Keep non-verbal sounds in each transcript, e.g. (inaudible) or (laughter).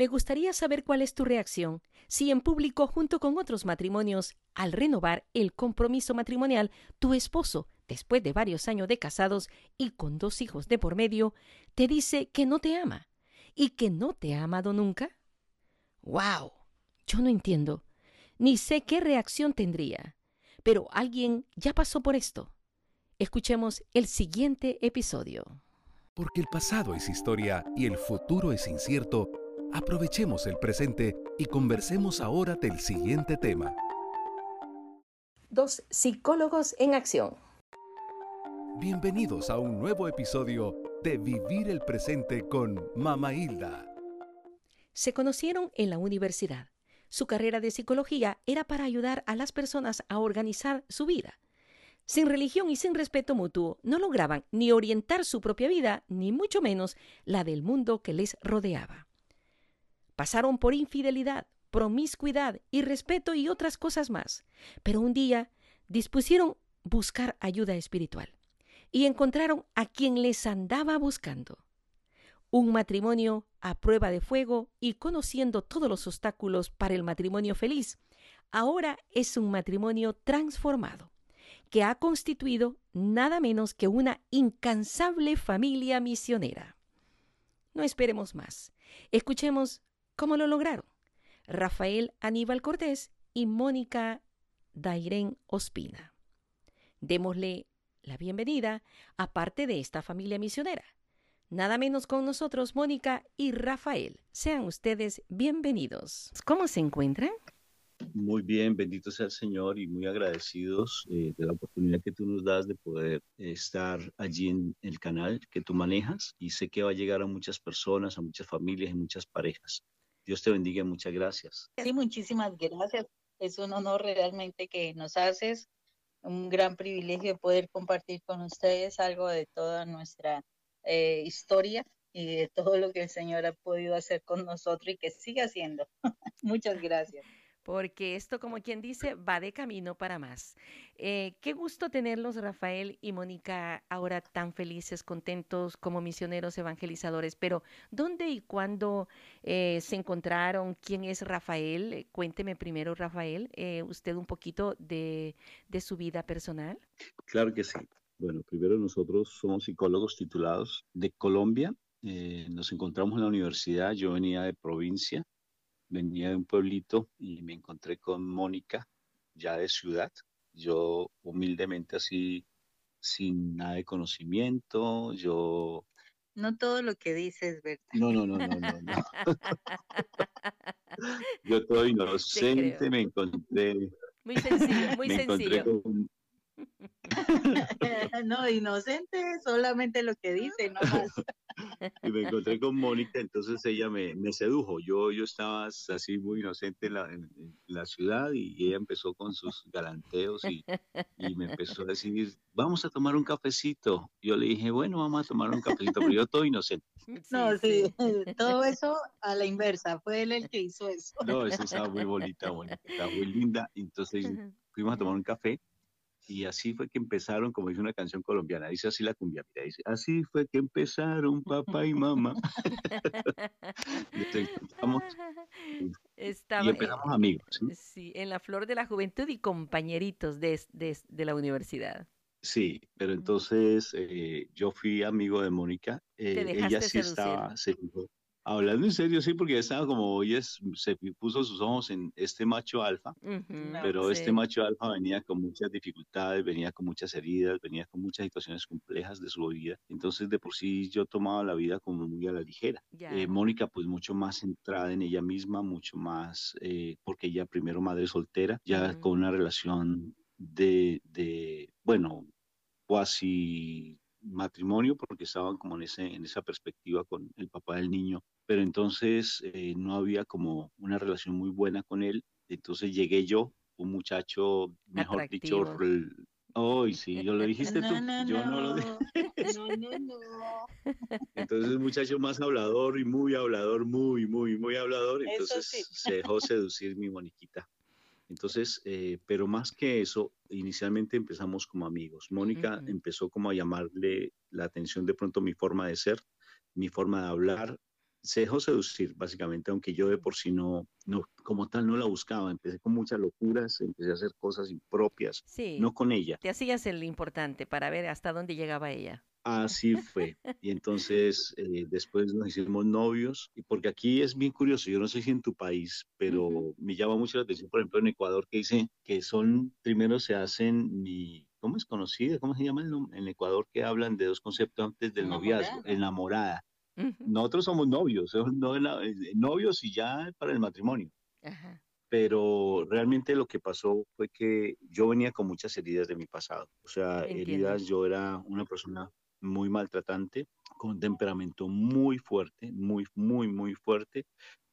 Me gustaría saber cuál es tu reacción si en público junto con otros matrimonios, al renovar el compromiso matrimonial, tu esposo, después de varios años de casados y con dos hijos de por medio, te dice que no te ama y que no te ha amado nunca. ¡Wow! Yo no entiendo, ni sé qué reacción tendría, pero alguien ya pasó por esto. Escuchemos el siguiente episodio. Porque el pasado es historia y el futuro es incierto, aprovechemos el presente y conversemos ahora del siguiente tema. Dos psicólogos en acción. Bienvenidos a un nuevo episodio de Vivir el Presente con Mama Hilda. Se conocieron en la universidad. Su carrera de psicología era para ayudar a las personas a organizar su vida. Sin religión y sin respeto mutuo, no lograban ni orientar su propia vida, ni mucho menos la del mundo que les rodeaba. Pasaron por infidelidad, promiscuidad, irrespeto y otras cosas más, pero un día dispusieron buscar ayuda espiritual y encontraron a quien les andaba buscando. Un matrimonio a prueba de fuego y conociendo todos los obstáculos para el matrimonio feliz, ahora es un matrimonio transformado, que ha constituido nada menos que una incansable familia misionera. No esperemos más. Escuchemos cómo lo lograron. Rafael Aníbal Cortés y Mónica Dairén Ospina. Démosle la bienvenida a parte de esta familia misionera. Nada menos con nosotros, Mónica y Rafael. Sean ustedes bienvenidos. ¿Cómo se encuentran? Muy bien, bendito sea el Señor y muy agradecidos eh, de la oportunidad que tú nos das de poder estar allí en el canal que tú manejas y sé que va a llegar a muchas personas, a muchas familias y muchas parejas. Dios te bendiga, muchas gracias. Sí, muchísimas gracias. Es un honor realmente que nos haces un gran privilegio poder compartir con ustedes algo de toda nuestra eh, historia y de todo lo que el Señor ha podido hacer con nosotros y que sigue haciendo. (laughs) Muchas gracias porque esto, como quien dice, va de camino para más. Eh, qué gusto tenerlos, Rafael y Mónica, ahora tan felices, contentos como misioneros evangelizadores. Pero, ¿dónde y cuándo eh, se encontraron? ¿Quién es Rafael? Eh, cuénteme primero, Rafael, usted un poquito de, de su vida personal. Claro que sí. Bueno, primero nosotros somos psicólogos titulados de Colombia. nos encontramos en la universidad, yo venía de provincia, venía de un pueblito y me encontré con Mónica, ya de ciudad. Yo humildemente así, sin nada de conocimiento, yo... No todo lo que dices, ¿verdad? No, no, no, no, no. no. (laughs) yo todo inocente me encontré... Muy sencillo, muy me sencillo. Encontré con, (laughs) (laughs) no, inocente, solamente lo que dice, no más. Y me encontré con Mónica, entonces ella me, me, sedujo. Yo, yo estaba así muy inocente en la, en, en la ciudad y ella empezó con sus galanteos y, y, me empezó a decir, vamos a tomar un cafecito. Yo le dije, bueno, vamos a tomar un cafecito, pero yo todo inocente. (laughs) No, sí, (laughs) todo eso a la inversa, fue él el que hizo eso. No, eso estaba muy bonita, bonita, estaba muy linda. Entonces fuimos a tomar un café y así fue que empezaron, como dice una canción colombiana, dice así la cumbia, mira, dice, así fue que empezaron papá y mamá. (laughs) (laughs) Estaba, y empezamos amigos. ¿sí? ¿sí? en la flor de la juventud y compañeritos de, de, de la universidad. Sí, pero entonces eh, yo fui amigo de Mónica, eh, ella sí seducir. estaba, se Hablando en serio, sí, porque estaba como hoy es, se puso sus ojos en este macho alfa, uh -huh, pero sí. este macho alfa venía con muchas dificultades, venía con muchas heridas, venía con muchas situaciones complejas de su vida. Entonces, de por sí yo tomaba la vida como muy a la ligera. Yeah. Eh, Mónica, pues mucho más centrada en ella misma, mucho más, eh, porque ella primero madre soltera, ya uh -huh. con una relación de, de bueno, cuasi matrimonio porque estaban como en, ese, en esa perspectiva con el papá del niño, pero entonces eh, no había como una relación muy buena con él, entonces llegué yo, un muchacho, mejor Atractivo. dicho, Oh, sí, yo lo dijiste no, tú. No, (laughs) yo no, no lo dije. No, no, no. Entonces, un muchacho más hablador y muy hablador, muy, muy, muy hablador. Entonces, sí. se dejó seducir mi Moniquita. Entonces, eh, pero más que eso, inicialmente empezamos como amigos. Mónica uh -huh. empezó como a llamarle la atención de pronto mi forma de ser, mi forma de hablar, se dejó seducir, básicamente, aunque yo de por sí no, no, como tal, no la buscaba. Empecé con muchas locuras, empecé a hacer cosas impropias, sí. no con ella. Te hacías el importante para ver hasta dónde llegaba ella. Así fue. Y entonces eh, después nos hicimos novios, y porque aquí es bien curioso, yo no sé si en tu país, pero me llama mucho la atención, por ejemplo, en Ecuador, que dice que son, primero se hacen mi, ¿cómo es conocida? ¿Cómo se llama en Ecuador que hablan de dos conceptos antes del noviazgo? Enamorada. Nosotros somos novios, (laughs) eh, novios y ya para el matrimonio. Pero realmente lo que pasó fue que yo venía con muchas heridas de mi pasado. O sea, heridas, yo era una persona muy maltratante, con temperamento muy fuerte, muy, muy, muy fuerte,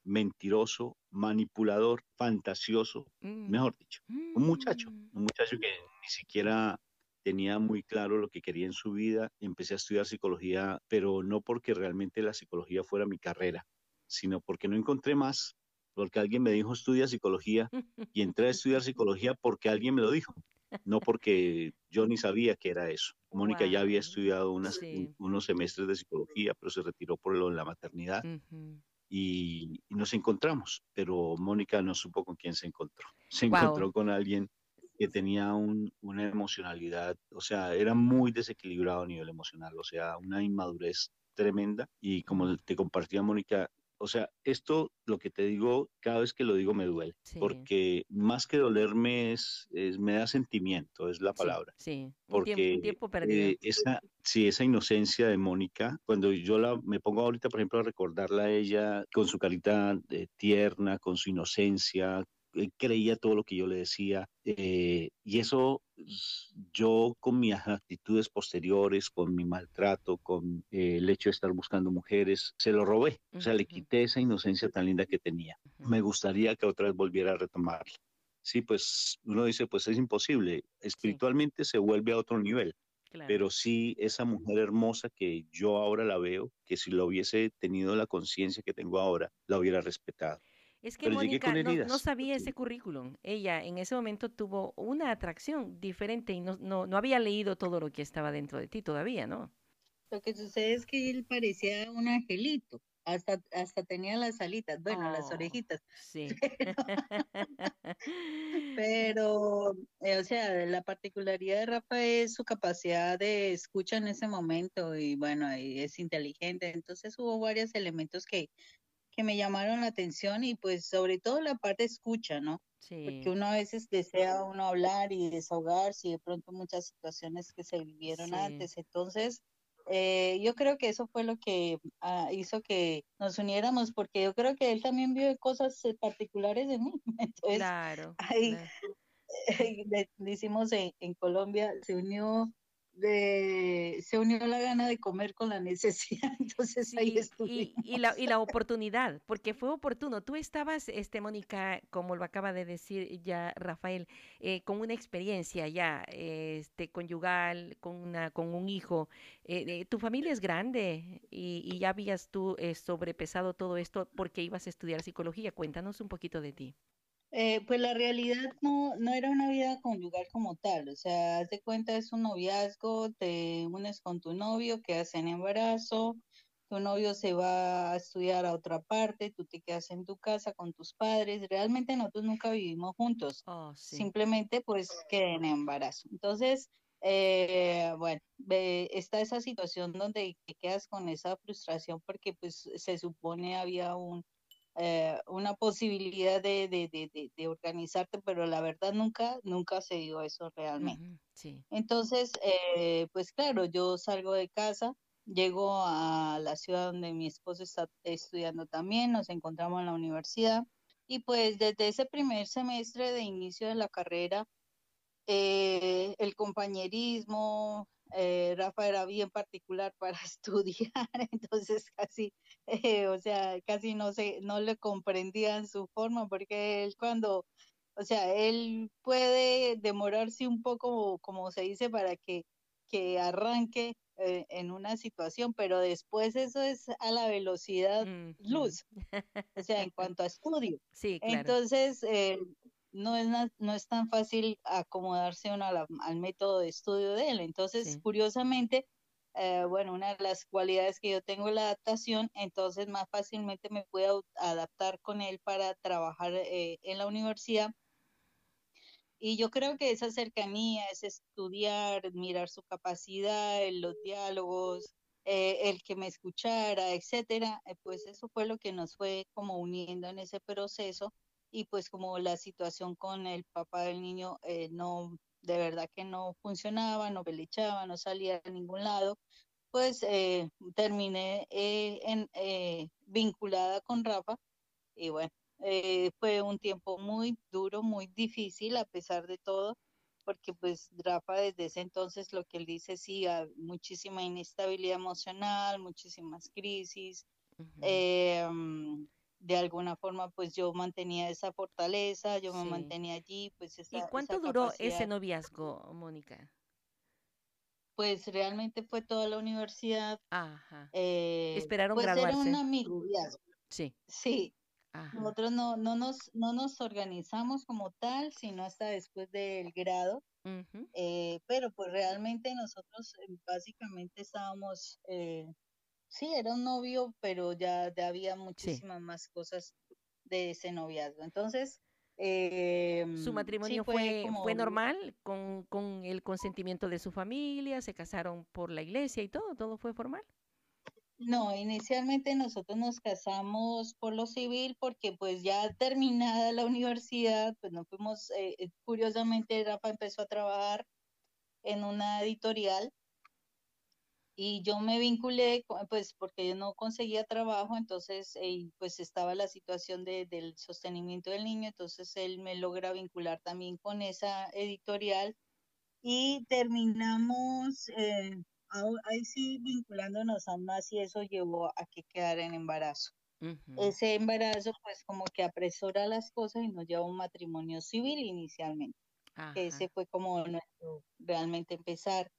mentiroso, manipulador, fantasioso, mm. mejor dicho, un muchacho, mm. un muchacho que ni siquiera tenía muy claro lo que quería en su vida. Empecé a estudiar psicología, pero no porque realmente la psicología fuera mi carrera, sino porque no encontré más, porque alguien me dijo estudia psicología y entré a estudiar psicología porque alguien me lo dijo, no porque yo ni sabía que era eso. Mónica ya había estudiado unas, unos semestres de psicología, pero se retiró por lo de la maternidad. y, nos encontramos, pero Mónica no supo con quién se encontró. (laughs) Se encontró con alguien que tenía una emocionalidad, o sea, era muy desequilibrado a nivel emocional, o sea, una inmadurez tremenda. Y como te compartía Mónica, o sea, esto, lo que te digo, cada vez que lo digo me duele, porque más que dolerme es, me da sentimiento, es la palabra. Sí, porque tiempo, perdido. Eh, esa, sí, esa inocencia de Mónica, cuando yo la, me pongo ahorita, por ejemplo, a recordarla a ella con su carita eh, tierna, con su inocencia, creía todo lo que yo le decía. Eh, y eso yo con mis actitudes posteriores, con mi maltrato, con eh, el hecho de estar buscando mujeres, se lo robé. O sea, le quité esa inocencia tan linda que tenía. Me gustaría que otra vez volviera a retomarla. Sí, pues uno dice, pues es imposible. Espiritualmente se vuelve a otro nivel. Pero sí, esa mujer hermosa que yo ahora la veo, que si lo hubiese tenido la conciencia que tengo ahora, la hubiera respetado. Es que Mónica no, sabía ese currículum. Ella en ese momento tuvo una atracción diferente y no, no, no había leído todo lo que estaba dentro de ti todavía, ¿no? Lo que sucede es que él parecía un angelito. Hasta, hasta tenía las alitas, bueno, las oh, orejitas. Sí. (laughs) Pero, eh, o sea, la particularidad de Rafa es su capacidad de escucha en ese momento y bueno, es inteligente. Entonces hubo varios elementos que, que me llamaron la atención y pues sobre todo la parte escucha, ¿no? Sí. Porque uno a veces desea uno hablar y desahogarse y de pronto muchas situaciones que se vivieron antes. Entonces, eh, yo creo que eso fue lo que ah, hizo que nos uniéramos, porque yo creo que él también vio cosas eh, particulares de mí. (laughs) Entonces, claro. Ahí, (laughs) le, hicimos en, en Colombia, se unió de, se unió la gana de comer con la necesidad, (laughs) entonces ahí estuve. Y, la, y la oportunidad, porque fue oportuno. Tú estabas, este, Mónica, como lo acaba de decir ya Rafael, eh, con una experiencia ya este, conyugal, con, una, con un hijo. Eh, tu familia es grande y, y ya habías tú eh, sobrepesado todo esto porque ibas a estudiar psicología. Cuéntanos un poquito de ti. Eh, pues la realidad no, no era una vida conyugal como tal, o sea, haz de cuenta es un noviazgo, te unes con tu novio, que hacen embarazo, tu novio se va a estudiar a otra parte, tú te quedas en tu casa con tus padres, realmente nosotros nunca vivimos juntos, oh, simplemente pues quedé en embarazo. Entonces, eh, bueno, está esa situación donde te quedas con esa frustración porque pues se supone había un eh, una posibilidad de, de, de, organizarte, pero la verdad nunca, nunca se dio eso realmente. sí. Entonces, eh, pues claro, yo salgo de casa, llego a la ciudad donde mi esposo está estudiando también, nos encontramos en la universidad y pues desde ese primer semestre de inicio de la carrera, eh, el compañerismo, eh, Rafa era bien particular para (laughs) estudiar, entonces casi, eh, o sea, casi no se, no le comprendían su forma, porque él cuando, o sea, él puede demorarse un poco, como se dice, para que, que arranque eh, en una situación, pero después eso es a la velocidad luz, o sea, en cuanto a estudio. Sí, Entonces, eh, no es, no es tan fácil acomodarse uno al método de estudio de él. Entonces, curiosamente, eh, bueno, una de las cualidades que yo tengo es la adaptación, entonces más fácilmente me puedo adaptar con él para trabajar eh, en la universidad. Y yo creo que esa cercanía, ese estudiar, mirar su capacidad, los diálogos, eh, el que me escuchara, etcétera, pues eso fue lo que nos fue como uniendo en ese proceso y pues como la situación con el papá del niño no de verdad que no funcionaba, no pelichaba, no salía a ningún lado, pues eh, terminé eh, en, eh, vinculada con Rafa y bueno, fue un tiempo muy duro, muy difícil a pesar de todo, porque pues Rafa desde ese entonces lo que él dice, sí, muchísima inestabilidad emocional, muchísimas crisis de alguna forma pues yo mantenía esa fortaleza, yo me mantenía allí, pues esa, ¿Y cuánto duró ese noviazgo, Mónica? Pues realmente fue toda la universidad. Ajá. Eh, Esperaron pues Era un amigo, Sí. Sí. Nosotros no, no, nos, no nos organizamos como tal, sino hasta después del grado. Eh, pero pues realmente nosotros eh, básicamente estábamos eh, sí, era un novio, pero ya, había muchísimas más cosas de ese noviazgo. Entonces, em, ¿Su matrimonio fue, fue, normal con, con, el consentimiento de su familia? ¿Se casaron por la iglesia y todo? ¿Todo fue formal? No, inicialmente nosotros nos casamos por lo civil porque pues ya terminada la universidad, pues nos fuimos, eh, eh, curiosamente Rafa empezó a trabajar en una editorial y yo me vinculé, pues porque yo no conseguía trabajo, entonces eh, pues estaba la situación de, del sostenimiento del niño, entonces él me logra vincular también con esa editorial y terminamos eh, ahí sí vinculándonos aún más y eso llevó a que quedara en embarazo. Ese embarazo pues como que apresora las cosas y nos lleva a un matrimonio civil inicialmente. Ese fue como nuestro realmente empezar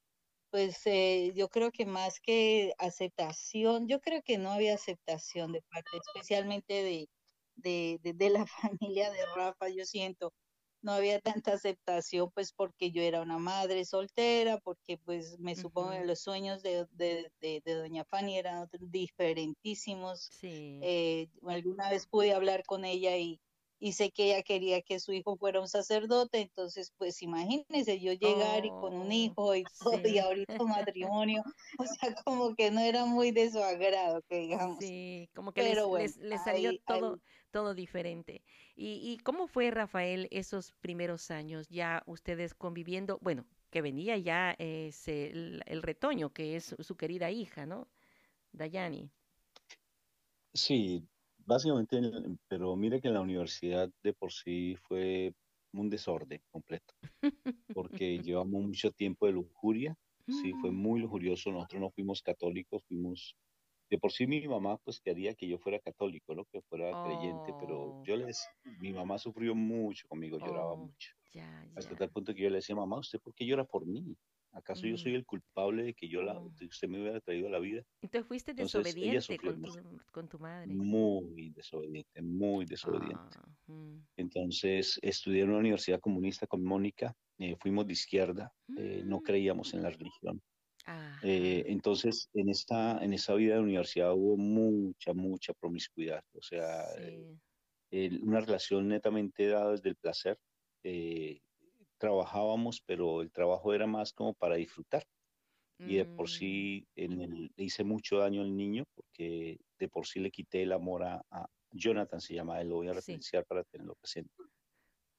pues eh, yo creo que más que aceptación, yo creo que no había aceptación de parte, especialmente de, de, de, la (laughs) familia de Rafa, yo siento, no había tanta aceptación, pues porque yo era una madre soltera, porque pues me supongo que los sueños de, de, de, doña Fanny eran diferentísimos. Sí. Eh, alguna vez pude hablar con ella y, y sé que ella quería que su hijo fuera un sacerdote, entonces pues imagínense yo llegar y con un oh, hijo y todo y ahorita un (laughs) matrimonio, o sea, como que no era muy de su agrado, que digamos. Sí, como que les, les, salió todo, todo diferente. ¿Y, ¿Y cómo fue, Rafael, esos primeros años ya ustedes conviviendo? Bueno, que venía ya ese, el, el retoño, que es su querida hija, ¿no? Dayani. Sí, Básicamente, pero mire que en la universidad de por sí fue un desorden completo, porque (laughs) llevamos mucho tiempo de lujuria, sí, fue mm. muy lujurioso, nosotros no fuimos católicos, fuimos, de por sí mi mamá pues quería que yo fuera católico, ¿no? Que fuera creyente, pero yo oh. les, mi mamá sufrió mucho conmigo, lloraba oh, mucho. Hasta tal punto que yo le decía, mamá, ¿usted por qué llora por mí? ¿Acaso yo soy mm. el culpable de que yo la, usted me hubiera traído a la vida? Entonces fuiste desobediente con, tu, con, tu, madre. Muy desobediente, muy desobediente. Ah, mm. Entonces estudié en una universidad comunista con Mónica, eh, fuimos de izquierda, eh, no mm. creíamos en la religión. Eh, entonces en esta, en esa vida de universidad hubo mucha, mucha promiscuidad, o sea, una relación netamente dada desde el placer trabajábamos, pero el trabajo era más como para disfrutar. Y de por mm. sí en el, le hice mucho daño al niño porque de por sí le quité el amor a, Jonathan, se llama él, lo voy a referenciar para tenerlo presente.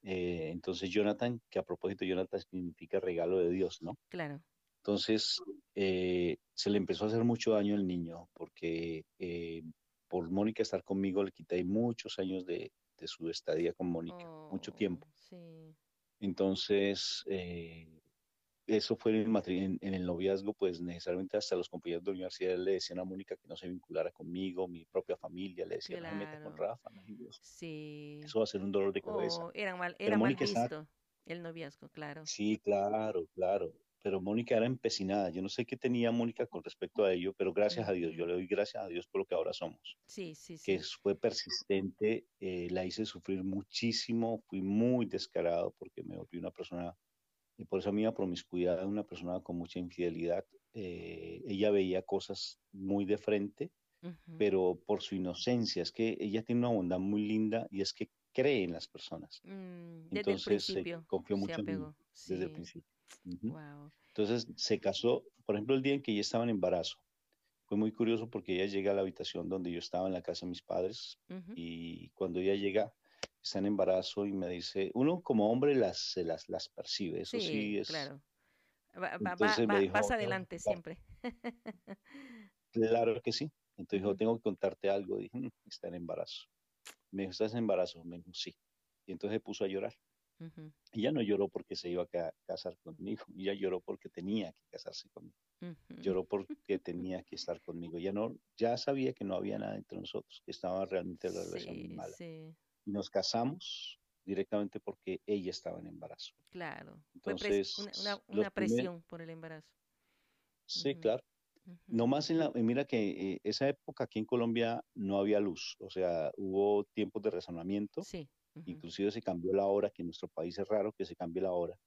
Eh, entonces Jonathan, que a propósito Jonathan significa regalo de Dios, ¿no? Claro. Entonces eh, se le empezó a hacer mucho daño al niño porque eh, por Mónica estar conmigo le quité muchos años de, su estadía con Mónica, mucho tiempo. Oh, sí. Entonces, eh, eso fue en el, en, el noviazgo, pues necesariamente hasta los compañeros de la universidad le decían a Mónica que no se vinculara conmigo, mi propia familia le decía, no me meta con Rafa. sí. Eso va a ser un dolor de cabeza. Oh, era mal, era mal visto el noviazgo, claro. Sí, claro, claro. Pero Mónica era empecinada. Yo no sé qué tenía Mónica con respecto a ello, pero gracias a Dios, yo le doy gracias a Dios por lo que ahora somos. Sí, sí, sí. Que fue persistente, eh, la hice sufrir muchísimo, fui muy descarado porque me volví una persona y por esa misma promiscuidad, una persona con mucha infidelidad, eh, ella veía cosas muy de frente, pero por su inocencia, es que ella tiene una bondad muy linda y es que cree en las personas. Mm, desde Entonces el principio, confió mucho en mí desde el principio. Entonces se casó, por ejemplo, el día en que ella estaba en embarazo. Fue muy curioso porque ella llega a la habitación donde yo estaba en la casa de mis padres y cuando ella llega está en embarazo y me dice, uno como hombre las, se las, las percibe, eso sí, es... Claro. vas adelante siempre. (laughs) claro que sí. Entonces dijo, tengo que contarte algo. Dije, mm, está en embarazo. Me dijo, ¿estás en embarazo? Me dijo, sí. Y entonces se puso a llorar. Y ya no lloró porque se iba a casar conmigo, ella lloró porque tenía que casarse conmigo. Lloró (laughs) porque tenía que estar conmigo. Ya no, ya sabía que no había nada entre nosotros, que estaba realmente la relación mala. Sí nos casamos directamente porque ella estaba en embarazo. Claro. Entonces, una, presión por el embarazo. Sí, claro. No más en la, mira que eh, esa época aquí en Colombia no había luz, o sea, hubo tiempos de razonamiento, sí. Inclusive se cambió la hora, que en nuestro país es raro que se cambie la hora,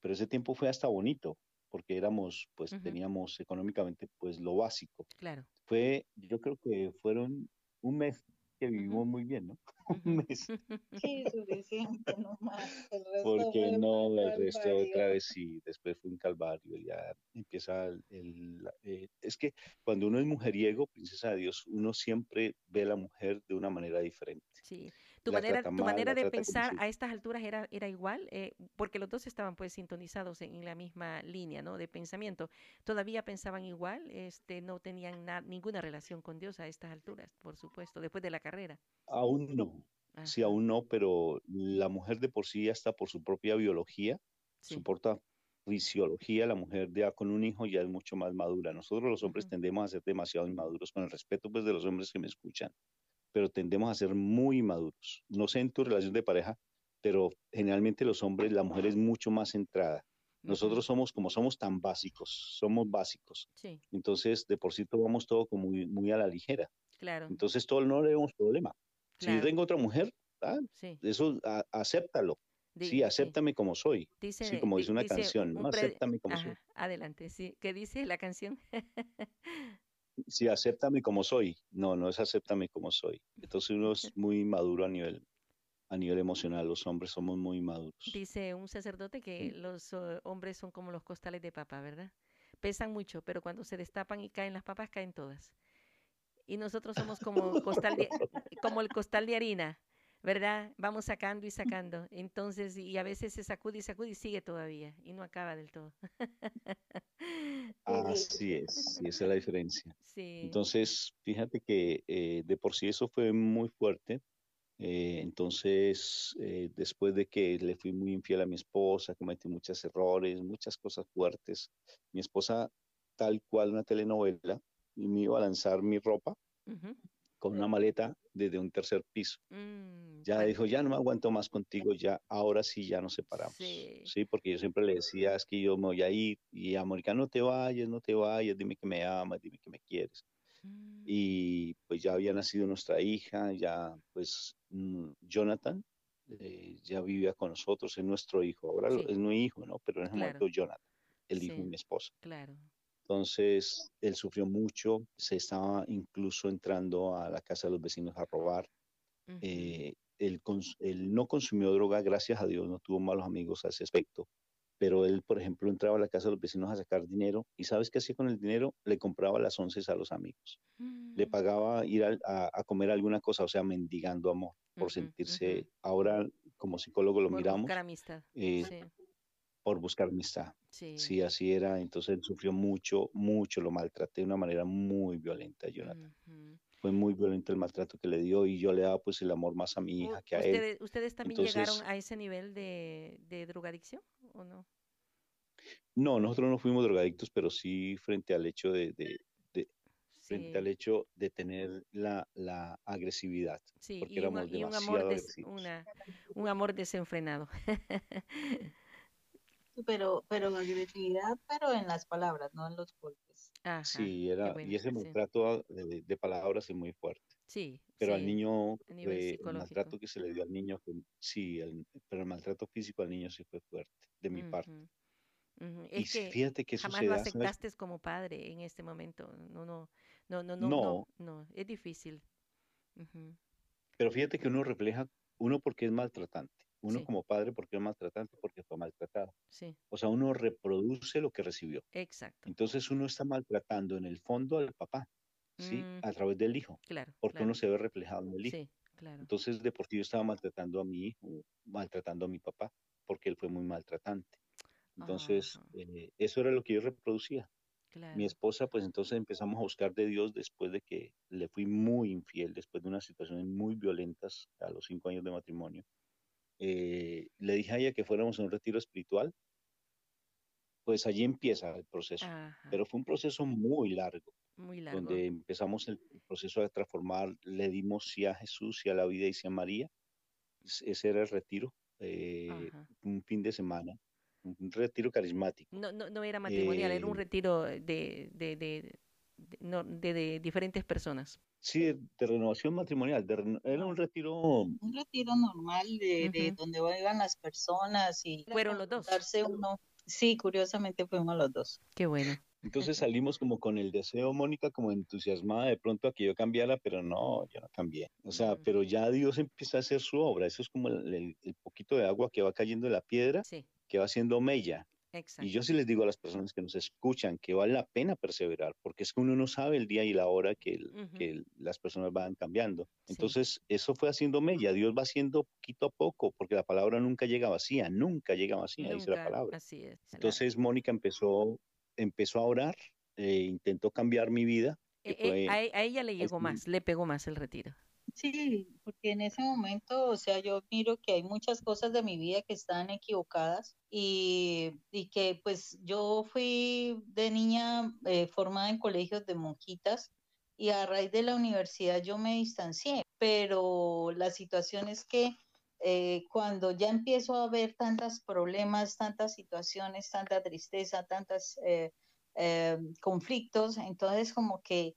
pero ese tiempo fue hasta bonito, porque éramos, pues teníamos económicamente pues lo básico. Claro. Fue, yo creo que fueron un mes que vivimos muy bien, ¿no? (laughs) Un mes. Sí, suficiente, no más. El resto Porque no, el resto otra vez sí, después fue un calvario, ya empieza el... Eh, es que cuando uno es mujeriego, princesa de Dios, uno siempre ve a la mujer de una manera diferente. Sí, tu manera, tu manera de pensar a estas alturas era, era igual, eh, porque los dos estaban pues sintonizados en, la misma línea, ¿no? De pensamiento. ¿Todavía pensaban igual? Este, no tenían ninguna relación con Dios a estas alturas, por supuesto, después de la carrera. Aún no. Sí, aún no, pero la mujer de por sí ya está por su propia biología, su propia fisiología, la mujer ya con un hijo ya es mucho más madura. Nosotros los hombres tendemos a ser demasiado inmaduros, con el respeto pues de los hombres que me escuchan, pero tendemos a ser muy maduros. No sé en tu relación de pareja, pero generalmente los hombres, la mujer es mucho más centrada. Nosotros somos como somos tan básicos, somos básicos. Entonces, de por sí tomamos todo como muy, muy a la ligera. Claro. Entonces, todo no le vemos problema. Si yo tengo otra mujer, ¿ah? eso acéptalo. sí, acéptame como soy. sí, como dice una canción, ¿no? Acéptame como soy. Adelante, sí. ¿Qué dice la canción? (laughs) sí, acéptame como soy. No, no es acéptame como soy. Entonces uno es muy maduro a nivel, a nivel emocional. Los hombres somos muy maduros. Dice un sacerdote que los uh, hombres son como los costales de papa, ¿verdad? Pesan mucho, pero cuando se destapan y caen las papas, caen todas y nosotros somos como, costal como el costal de harina, ¿verdad? Vamos sacando y sacando. Entonces, y a veces se sacude y sacude y sigue todavía y no acaba del todo. (laughs) Así es, esa es la diferencia. Entonces, fíjate que eh, de por sí eso fue muy fuerte. Eh, entonces, eh, después de que le fui muy infiel a mi esposa, cometí muchos errores, muchas cosas fuertes, mi esposa, tal cual una telenovela, y me iba a lanzar mi ropa con una maleta desde un tercer piso. Mm, ya dijo, ya no me aguanto más contigo, ya, ahora sí ya nos separamos. Sí. porque yo siempre le decía, es que yo me voy a ir, y América, no te vayas, no te vayas, dime que me amas, dime que me quieres. Mm. Y pues ya había nacido nuestra hija, ya pues mm, Jonathan eh, ya vivía con nosotros, es nuestro hijo, ahora es mi hijo, ¿no? Pero en ese momento Jonathan, el hijo de mi esposa. Claro. Entonces, él sufrió mucho, se estaba incluso entrando a la casa de los vecinos a robar. Eh, él, no consumió droga, gracias a Dios, no tuvo malos amigos a ese aspecto. Pero él, por ejemplo, entraba a la casa de los vecinos a sacar dinero y ¿sabes qué hacía con el dinero? Le compraba las once a los amigos. Le mm. pagaba ir a, comer alguna cosa, o sea, mendigando amor, por sentirse, ahora como psicólogo lo miramos. Amistad. Eh, sí por buscar amistad. Sí. así era. Entonces él sufrió mucho, mucho, lo maltraté de una manera muy violenta, Jonathan. Fue muy violento el maltrato que le dio y yo le daba pues el amor más a mi hija que a él. ¿Ustedes también llegaron a ese nivel de, de drogadicción o no? No, nosotros no fuimos drogadictos, pero sí frente al hecho de, frente al hecho de tener la, la agresividad. Sí, porque y, éramos un, y un, amor un amor desenfrenado. (laughs) pero, pero agresividad, pero en las palabras, no en los golpes. sí, era, y ese maltrato de, palabras es muy fuerte. Sí. Pero al niño, el maltrato que se le dio al niño, sí, el, pero el maltrato físico al niño sí fue fuerte, de mi parte. y fíjate que jamás lo aceptaste como padre en este momento. No, no, no, no, no, no, no, es difícil. Pero fíjate que uno refleja, uno porque es maltratante, uno como padre porque es maltratante porque fue maltratado. Sí. O sea, uno reproduce lo que recibió. Exacto. Entonces uno está maltratando en el fondo al papá, ¿sí? Mm. A través del hijo. Claro. Porque uno se ve reflejado en el hijo. Sí, claro. Entonces, de por sí yo estaba maltratando a mi hijo, maltratando a mi papá, porque él fue muy maltratante. Entonces, eh, eso era lo que yo reproducía. Mi esposa, pues entonces empezamos a buscar de Dios después de que le fui muy infiel, después de unas situaciones muy violentas a los cinco años de matrimonio. Eh, le dije a ella que fuéramos a un retiro espiritual. Pues allí empieza el proceso. Pero fue un proceso muy largo. Muy largo. Donde empezamos el proceso de transformar, le dimos sí a Jesús, sí a la vida y sí a María. Ese era el retiro, eh, un fin de semana un retiro carismático. No, no, no era matrimonial, era un eh, retiro de, de, de, de, diferentes personas. Sí, de, renovación matrimonial, era un retiro... Un retiro normal de, donde vayan las personas y... Fueron los dos. Darse uno. Sí, curiosamente fuimos los dos. Qué bueno. Entonces salimos como con el deseo, Mónica, como entusiasmada de pronto a que yo cambiara, pero no, yo no cambié. O sea, pero ya Dios empieza a hacer su obra. Eso es como el, el poquito de agua que va cayendo de la piedra. Sí que va siendo mella. Y yo sí les digo a las personas que nos escuchan que vale la pena perseverar, porque es que uno no sabe el día y la hora que, las personas van cambiando. Entonces, eso fue haciendo mella. Dios va haciendo poquito a poco, porque la palabra nunca llega vacía, nunca llega vacía, dice la palabra. Así es. Entonces, Mónica empezó, empezó a orar, eh, intentó cambiar mi vida. Eh, eh, a, ella le llegó más, le pegó más el retiro. Sí, porque en ese momento, o sea, yo miro que hay muchas cosas de mi vida que están equivocadas y, y que pues yo fui de niña eh, formada en colegios de monjitas y a raíz de la universidad yo me distancié, pero la situación es que eh, cuando ya empiezo a ver tantos problemas, tantas situaciones, tanta tristeza, tantos eh, conflictos, entonces como que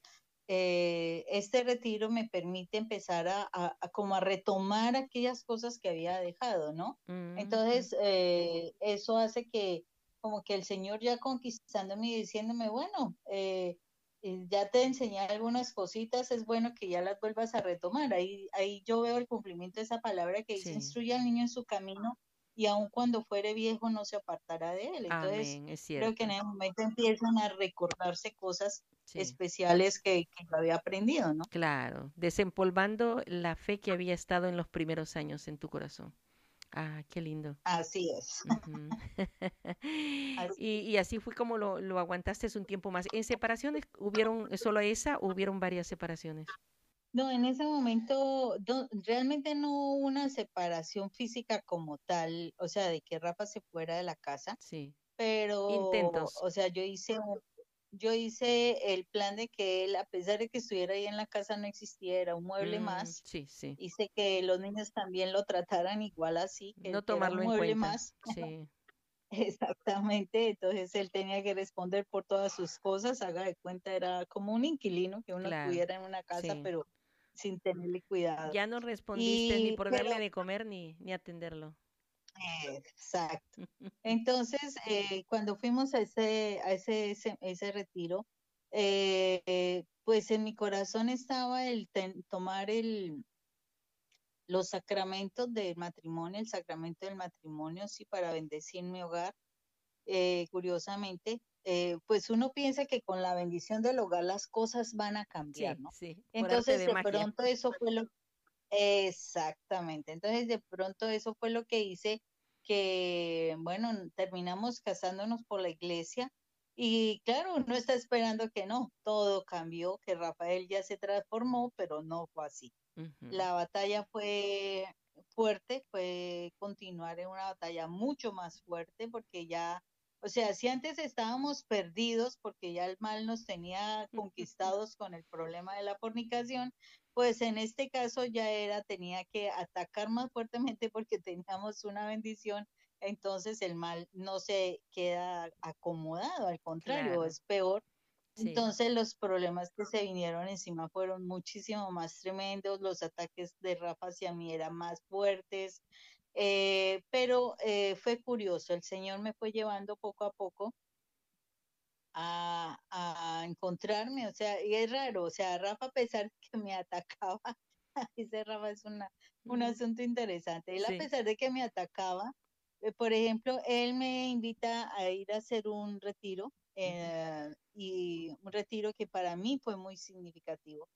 eh, este retiro me permite empezar a, como a retomar aquellas cosas que había dejado, ¿no? Entonces, eh, eso hace que como que el Señor ya conquistándome y diciéndome, bueno, eh, ya te enseñé algunas cositas, es bueno que ya las vuelvas a retomar. Ahí, ahí yo veo el cumplimiento de esa palabra que dice, instruye al niño en su camino y aun cuando fuere viejo no se apartará de él. Entonces, creo que en el momento empiezan a recordarse cosas especiales que, que, había aprendido, ¿no? Claro, desempolvando la fe que había estado en los primeros años en tu corazón. Ah, qué lindo. Así es. (laughs) Y, así fue como lo, lo aguantaste un tiempo más. ¿En separaciones hubieron solo esa o hubieron varias separaciones? No, en ese momento realmente no hubo una separación física como tal, o sea, de que Rafa se fuera de la casa. Sí. Pero, Intentos. o sea, yo hice yo hice el plan de que él, a pesar de que estuviera ahí en la casa, no existiera un mueble mm, más. Sí, sí. Hice que los niños también lo trataran igual así. Que no tomarlo un mueble en cuenta. más. Sí. (laughs) Exactamente, entonces él tenía que responder por todas sus cosas, haga de cuenta, era como un inquilino que uno tuviera en una casa, pero sin tenerle cuidado. Ya no respondiste ni por darle de comer ni, ni atenderlo. Exacto. (laughs) Entonces, eh, cuando fuimos a ese, a ese, ese, retiro, eh, pues en mi corazón estaba el tomar el, los sacramentos del matrimonio, el sacramento del matrimonio, sí, para bendecir mi hogar. Eh, curiosamente, eh, pues uno piensa que con la bendición del hogar las cosas van a cambiar, ¿no? Sí, Entonces de, pronto eso fue lo exactamente. Entonces de pronto eso fue lo que hice que bueno, terminamos casándonos por la iglesia y claro, uno está esperando que no, todo cambió, que Rafael ya se transformó, pero no fue así. La batalla fue fuerte, fue continuar en una batalla mucho más fuerte porque ya o sea, si antes estábamos perdidos porque ya el mal nos tenía conquistados con el problema de la fornicación, pues en este caso ya era, tenía que atacar más fuertemente porque teníamos una bendición, entonces el mal no se queda acomodado, al contrario, es peor. Entonces los problemas que se vinieron encima fueron muchísimo más tremendos, los ataques de Rafa hacia mí eran más fuertes, Eh, pero eh, fue curioso, el Señor me fue llevando poco a poco a, a, encontrarme, o sea, y es raro, o sea, Rafa a pesar de que me atacaba, (laughs) ese Rafa es una, un asunto interesante, él a pesar de que me atacaba, eh, por ejemplo, él me invita a ir a hacer un retiro, eh, y un retiro que para mí fue muy significativo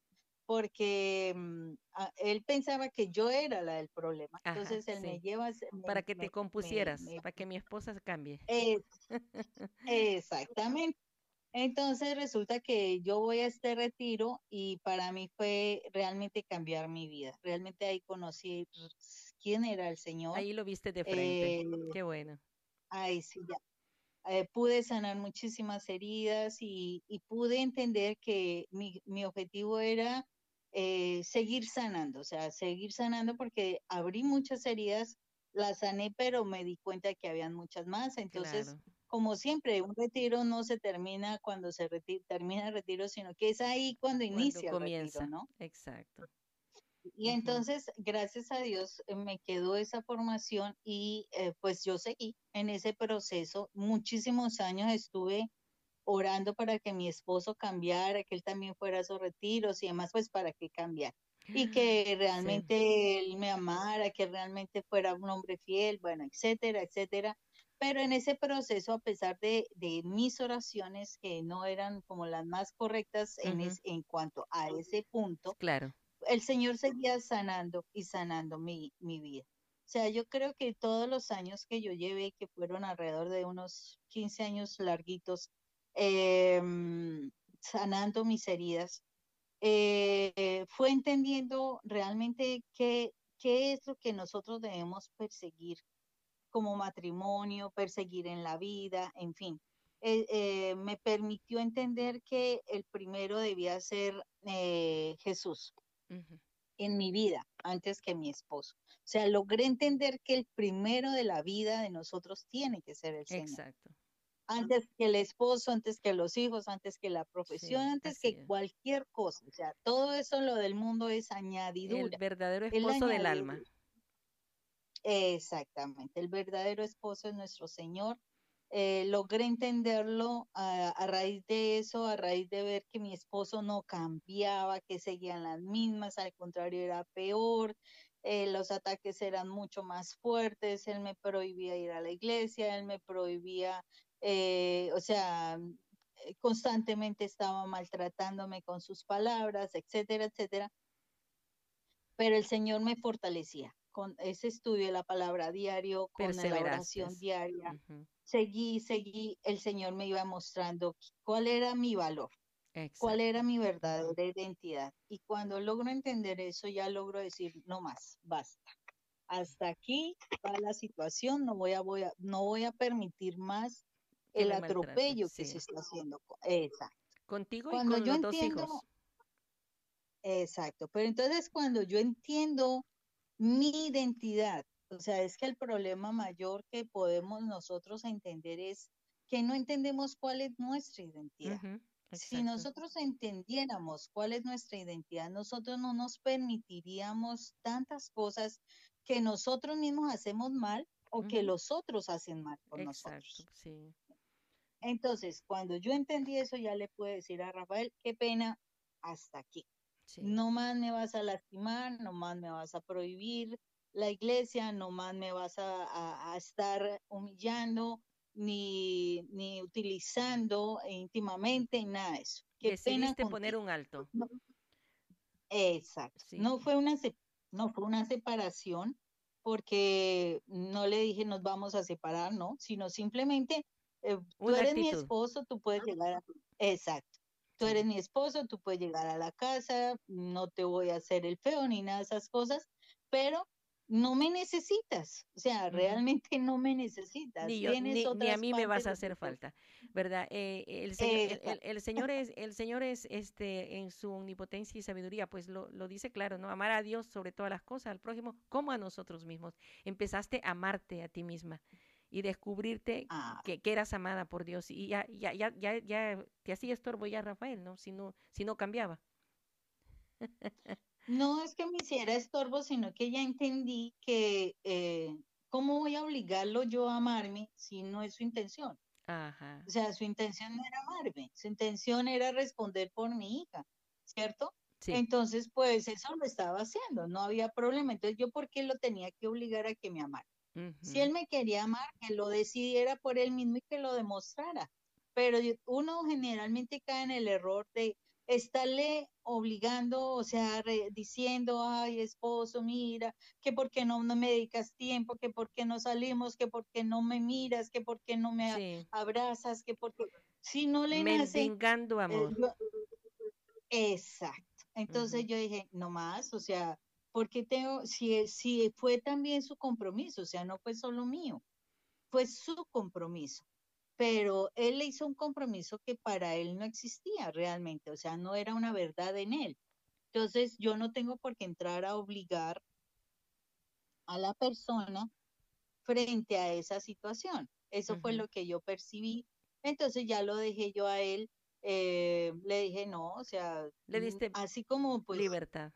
porque mm, él pensaba que yo era la del problema. Entonces él me lleva... para que te compusieras, para que mi esposa cambie. (laughs) exactamente. Entonces resulta que yo voy a este retiro y para mí fue realmente cambiar mi vida. Realmente ahí conocí quién era el Señor. Ahí lo viste de frente. Eh, Qué bueno. Ahí sí, ya. Eh, pude sanar muchísimas heridas y, pude entender que mi, mi objetivo era eh, seguir sanando, o sea, seguir sanando porque abrí muchas heridas, las sané, pero me di cuenta de que habían muchas más. Entonces, como siempre, un retiro no se termina cuando se termina el retiro, sino que es ahí cuando, inicia comienza. el retiro, ¿no? Exacto. Y entonces, gracias a Dios, eh, me quedó esa formación y eh, pues yo seguí en ese proceso. Muchísimos años estuve orando para que mi esposo cambiara, que él también fuera a sus retiros y demás, pues para que cambiara. Y que realmente él me amara, que realmente fuera un hombre fiel, bueno, etcétera, etcétera. Pero en ese proceso, a pesar de, mis oraciones que no eran como las más correctas en, en cuanto a ese punto, claro. el Señor seguía sanando y sanando mi, mi vida. O sea, yo creo que todos los años que yo llevé, que fueron alrededor de unos 15 años larguitos, em, sanando mis heridas, eh, fue entendiendo realmente qué, qué es lo que nosotros debemos perseguir como matrimonio, perseguir en la vida, en fin. Eh, eh, me permitió entender que el primero debía ser eh, Jesús en mi vida antes que mi esposo. O sea, logré entender que el primero de la vida de nosotros tiene que ser el Señor. Exacto. Antes que el esposo, antes que los hijos, antes que la profesión, antes que cualquier cosa. O sea, todo eso lo del mundo es añadidura. El verdadero esposo del alma. Exactamente, el verdadero esposo es nuestro Señor. Eh, logré entenderlo a, raíz de eso, a raíz de ver que mi esposo no cambiaba, que seguían las mismas, al contrario era peor, eh, los ataques eran mucho más fuertes, él me prohibía ir a la iglesia, él me prohibía, eh, o sea, constantemente estaba maltratándome con sus palabras, etcétera, etcétera. Pero el Señor me fortalecía con ese estudio de la palabra diario, con la oración diaria. Seguí, seguí, el Señor me iba mostrando cuál era mi valor, cuál era mi verdadera identidad. Y cuando logro entender eso, ya logro decir, no más, basta. Hasta aquí va la situación, no voy a, voy a, no voy a permitir más el atropello que se está haciendo. Exacto. Contigo y cuando con yo los entiendo, dos hijos. Exacto, pero entonces cuando yo entiendo mi identidad. O sea, es que el problema mayor que podemos nosotros entender es que no entendemos cuál es nuestra identidad. si nosotros entendiéramos cuál es nuestra identidad, nosotros no nos permitiríamos tantas cosas que nosotros mismos hacemos mal o que los otros hacen mal por nosotros. Entonces, cuando yo entendí eso, ya le puedo decir a Rafael, qué pena, hasta aquí. No más me vas a lastimar, no más me vas a prohibir la iglesia, no más me vas a, estar humillando ni, ni utilizando íntimamente, nada de eso. Qué Decidiste poner un alto. exacto. No, fue una, no fue una separación porque no le dije nos vamos a separar, no, sino simplemente eh, tú eres mi esposo, tú puedes llegar a... Exacto tú eres mi esposo, tú puedes llegar a la casa, no te voy a hacer el feo ni nada de esas cosas, pero no me necesitas, o sea, realmente no me necesitas. Ni, ni, a mí me vas a hacer falta, ¿verdad? Eh, el, señor, es, el Señor es, este, en su omnipotencia y sabiduría, pues lo, lo, dice claro, ¿no? Amar a Dios sobre todas las cosas, al prójimo, como a nosotros mismos. Empezaste a amarte a ti misma y descubrirte ah. que, que, eras amada por Dios. Y ya, ya, ya, ya, ya te hacía estorbo ya Rafael, ¿no? Si no, si no cambiaba. No es que me hiciera estorbo, sino que ya entendí que eh, obligarlo yo a amarme si no es su intención? Ajá. O sea, su intención no era amarme, su intención era responder por mi hija, ¿cierto? Sí. Entonces, pues eso lo estaba haciendo, no había problema. Entonces, ¿yo por qué lo tenía que obligar a que me amara? Si él me quería amar, que lo decidiera por él mismo y que lo demostrara. Pero uno generalmente cae en el error de estarle obligando, o sea, diciendo, ay, esposo, mira, que por qué no, no, me dedicas tiempo, que por qué no salimos, que por qué no me miras, que por qué no me abrazas, que por qué... Si no le nace... Mendigando eh, amor. exacto. Entonces yo dije, no más, o sea, porque tengo, si, si fue también su compromiso, o sea, no fue solo mío, fue su compromiso pero él le hizo un compromiso que para él no existía realmente, o sea, no era una verdad en él. Entonces, yo no tengo por qué entrar a obligar a la persona frente a esa situación. Eso fue lo que yo percibí. Entonces ya lo dejé yo a él. Eh, le dije, no, o sea, le diste así como pues... Libertad.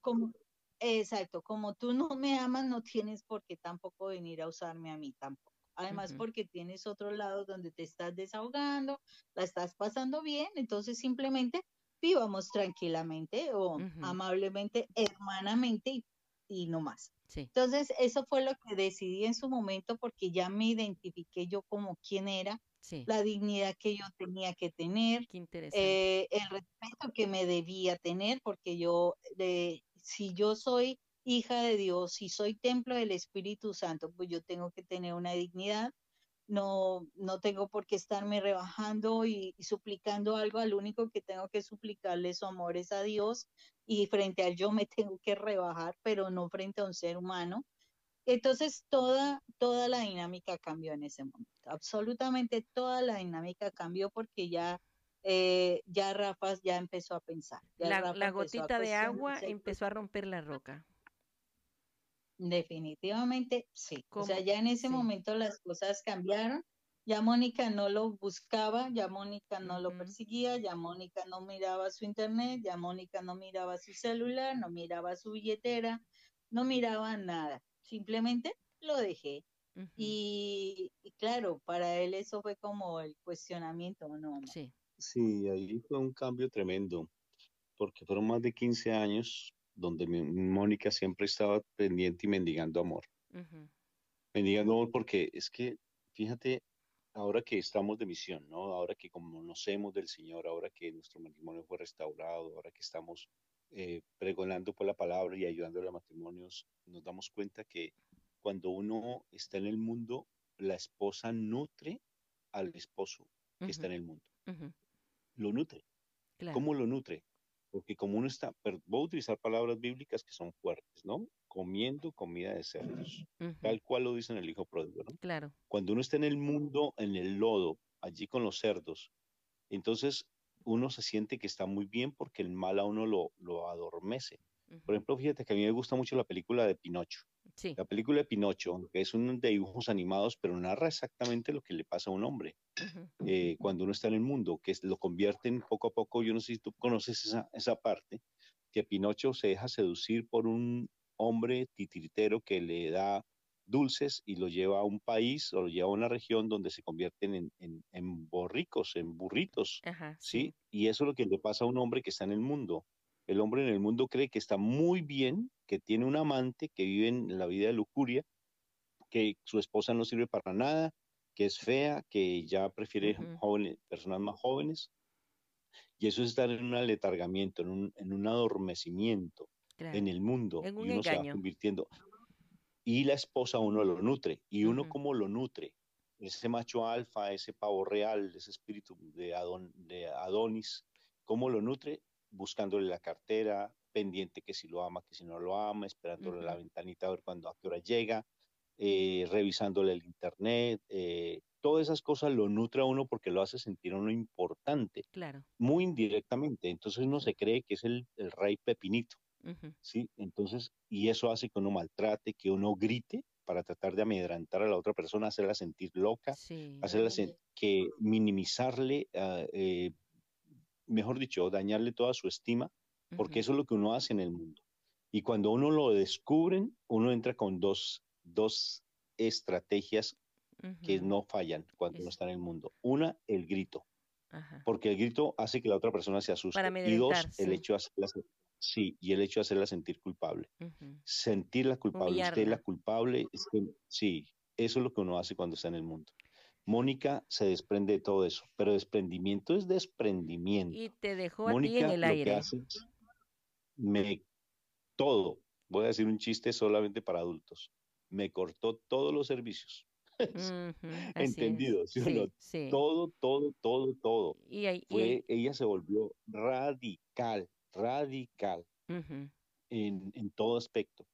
Como, exacto, como tú no me amas, no tienes por qué tampoco venir a usarme a mí tampoco. Además, porque tienes otro lado donde te estás desahogando, la estás pasando bien, entonces simplemente vivamos tranquilamente o amablemente, hermanamente y, no más. Entonces, eso fue lo que decidí en su momento porque ya me identifiqué yo como quién era, la dignidad que yo tenía que tener, eh, el respeto que me debía tener, porque yo, de, si yo soy hija de Dios, si soy templo del Espíritu Santo, pues yo tengo que tener una dignidad, no, no tengo por qué estarme rebajando y, suplicando algo, al único que tengo que suplicarle su amor es a Dios y frente a él yo me (laughs) tengo que rebajar, pero no frente a un ser humano. Entonces toda, toda la dinámica cambió en ese momento, absolutamente toda la dinámica cambió porque ya eh, ya Rafa ya empezó a pensar. la, gotita de agua empezó a romper la roca. Definitivamente sí. O sea, ya en ese momento las cosas cambiaron. Ya Mónica no lo buscaba, ya Mónica no lo perseguía, ya Mónica no miraba su internet, ya Mónica no miraba su celular, no miraba su billetera, no miraba nada. Simplemente lo dejé. y, claro, para él eso fue como el cuestionamiento, ¿no? Sí. Sí, ahí fue un cambio tremendo, porque fueron más de 15 años donde Mónica siempre estaba pendiente y mendigando amor. Mendigando amor porque es que, fíjate, ahora que estamos de misión, ¿no? Ahora que conocemos del Señor, ahora que nuestro matrimonio fue restaurado, ahora que estamos eh, pregonando por la palabra y ayudando a los matrimonios, nos damos cuenta que cuando uno está en el mundo, la esposa nutre al esposo que está en el mundo. Lo nutre. ¿Cómo lo nutre? porque como uno está, voy a utilizar palabras bíblicas que son fuertes, ¿no? Comiendo comida de cerdos, tal cual lo dice en el Hijo Pródigo, ¿no? Claro. Cuando uno está en el mundo, en el lodo, allí con los cerdos, entonces uno se siente que está muy bien porque el mal a uno lo, lo adormece. Por ejemplo, fíjate que a mí me gusta mucho la película de Pinocho. Sí. La película de Pinocho, que es un de dibujos animados, pero narra exactamente lo que le pasa a un hombre eh, cuando uno está en el mundo, que lo convierten poco a poco. Yo no sé si tú conoces esa, esa parte, que Pinocho se deja seducir por un hombre titiritero que le da dulces y lo lleva a un país o lo lleva a una región donde se convierten en, en, en borricos, en burritos, ¿sí? Y eso es lo que le pasa a un hombre que está en el mundo. El hombre en el mundo cree que está muy bien, que tiene un amante, que vive en la vida de lujuria, que su esposa no sirve para nada, que es fea, que ya prefiere jóvenes, personas más jóvenes. Y eso es estar en un aletargamiento, en un, en un adormecimiento en el mundo. En un y uno engaño. se va convirtiendo. Y la esposa uno lo nutre. ¿Y uno cómo lo nutre? Ese macho alfa, ese pavo real, ese espíritu de, de Adonis, ¿cómo lo nutre? Buscándole la cartera, pendiente que si lo ama, que si no lo ama, esperándole la ventanita a ver cuándo, a qué hora llega, eh, revisándole el internet, eh, todas esas cosas lo nutre a uno porque lo hace sentir a uno importante, claro. muy indirectamente. Entonces uno se cree que es el, rey pepinito, ¿sí? Entonces, y eso hace que uno maltrate, que uno grite para tratar de amedrantar a la otra persona, hacerla sentir loca, hacerla que minimizarle, uh, eh, mejor dicho, dañarle toda su estima, porque eso es lo que uno hace en el mundo. Y cuando uno lo descubren, uno entra con dos, dos estrategias que no fallan cuando uno es- está en el mundo. Una, el grito, ajá. porque el grito hace que la otra persona se asuste. Y dos, el sí. hecho de hacerla, sí, y el hecho de hacerla sentir culpable. Ujú. Sentirla culpable, usted es la Humillarla. culpable, es que, sí, eso es lo que uno hace cuando está en el mundo. Mónica se desprende de todo eso, pero desprendimiento es desprendimiento. Y te dejó a ti Mónica en el lo que aire. hace es me todo, voy a decir un chiste solamente para adultos, me cortó todos los servicios. (laughs) Entendido, ¿sí o no? Sí. Todo, todo, todo, todo. Y ahí, Fue, ella se volvió radical, radical en todo aspecto.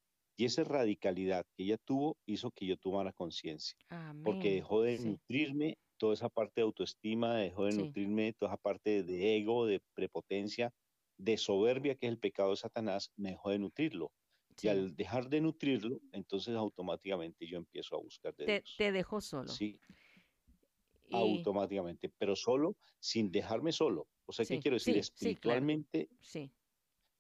Y esa radicalidad que ella tuvo hizo que yo tomara conciencia, porque dejó de Sí, nutrirme toda esa parte de autoestima, dejó de Sí. nutrirme toda esa parte de ego, de prepotencia, de soberbia, que es el pecado de Satanás, me dejó de nutrirlo. Y al dejar de nutrirlo, entonces automáticamente yo empiezo a buscar de Te, Dios. te dejó solo. Sí, Y automáticamente, pero solo sin dejarme solo. O sea, ¿qué quiero decir? claro. Espiritualmente, sí,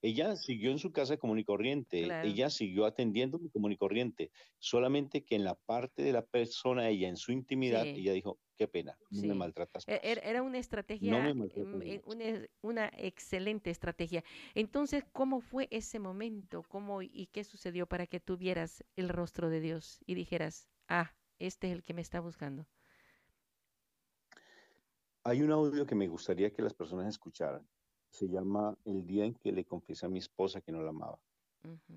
ella siguió en su casa común y corriente, Claro. ella siguió atendiendo común y corriente, solamente que en la parte de la persona, ella en su intimidad, Sí. ella dijo, qué pena, no Sí. me maltratas E- más. er- Era una estrategia, em, eh, más. una, una excelente estrategia. Entonces, ¿cómo fue ese momento? ¿Cómo y qué sucedió para que tú vieras el rostro de Dios y dijeras, ah, este es el que me está buscando? Hay un audio que me gustaría que las personas escucharan. Se llama El día en que le confesé a mi esposa que no la amaba.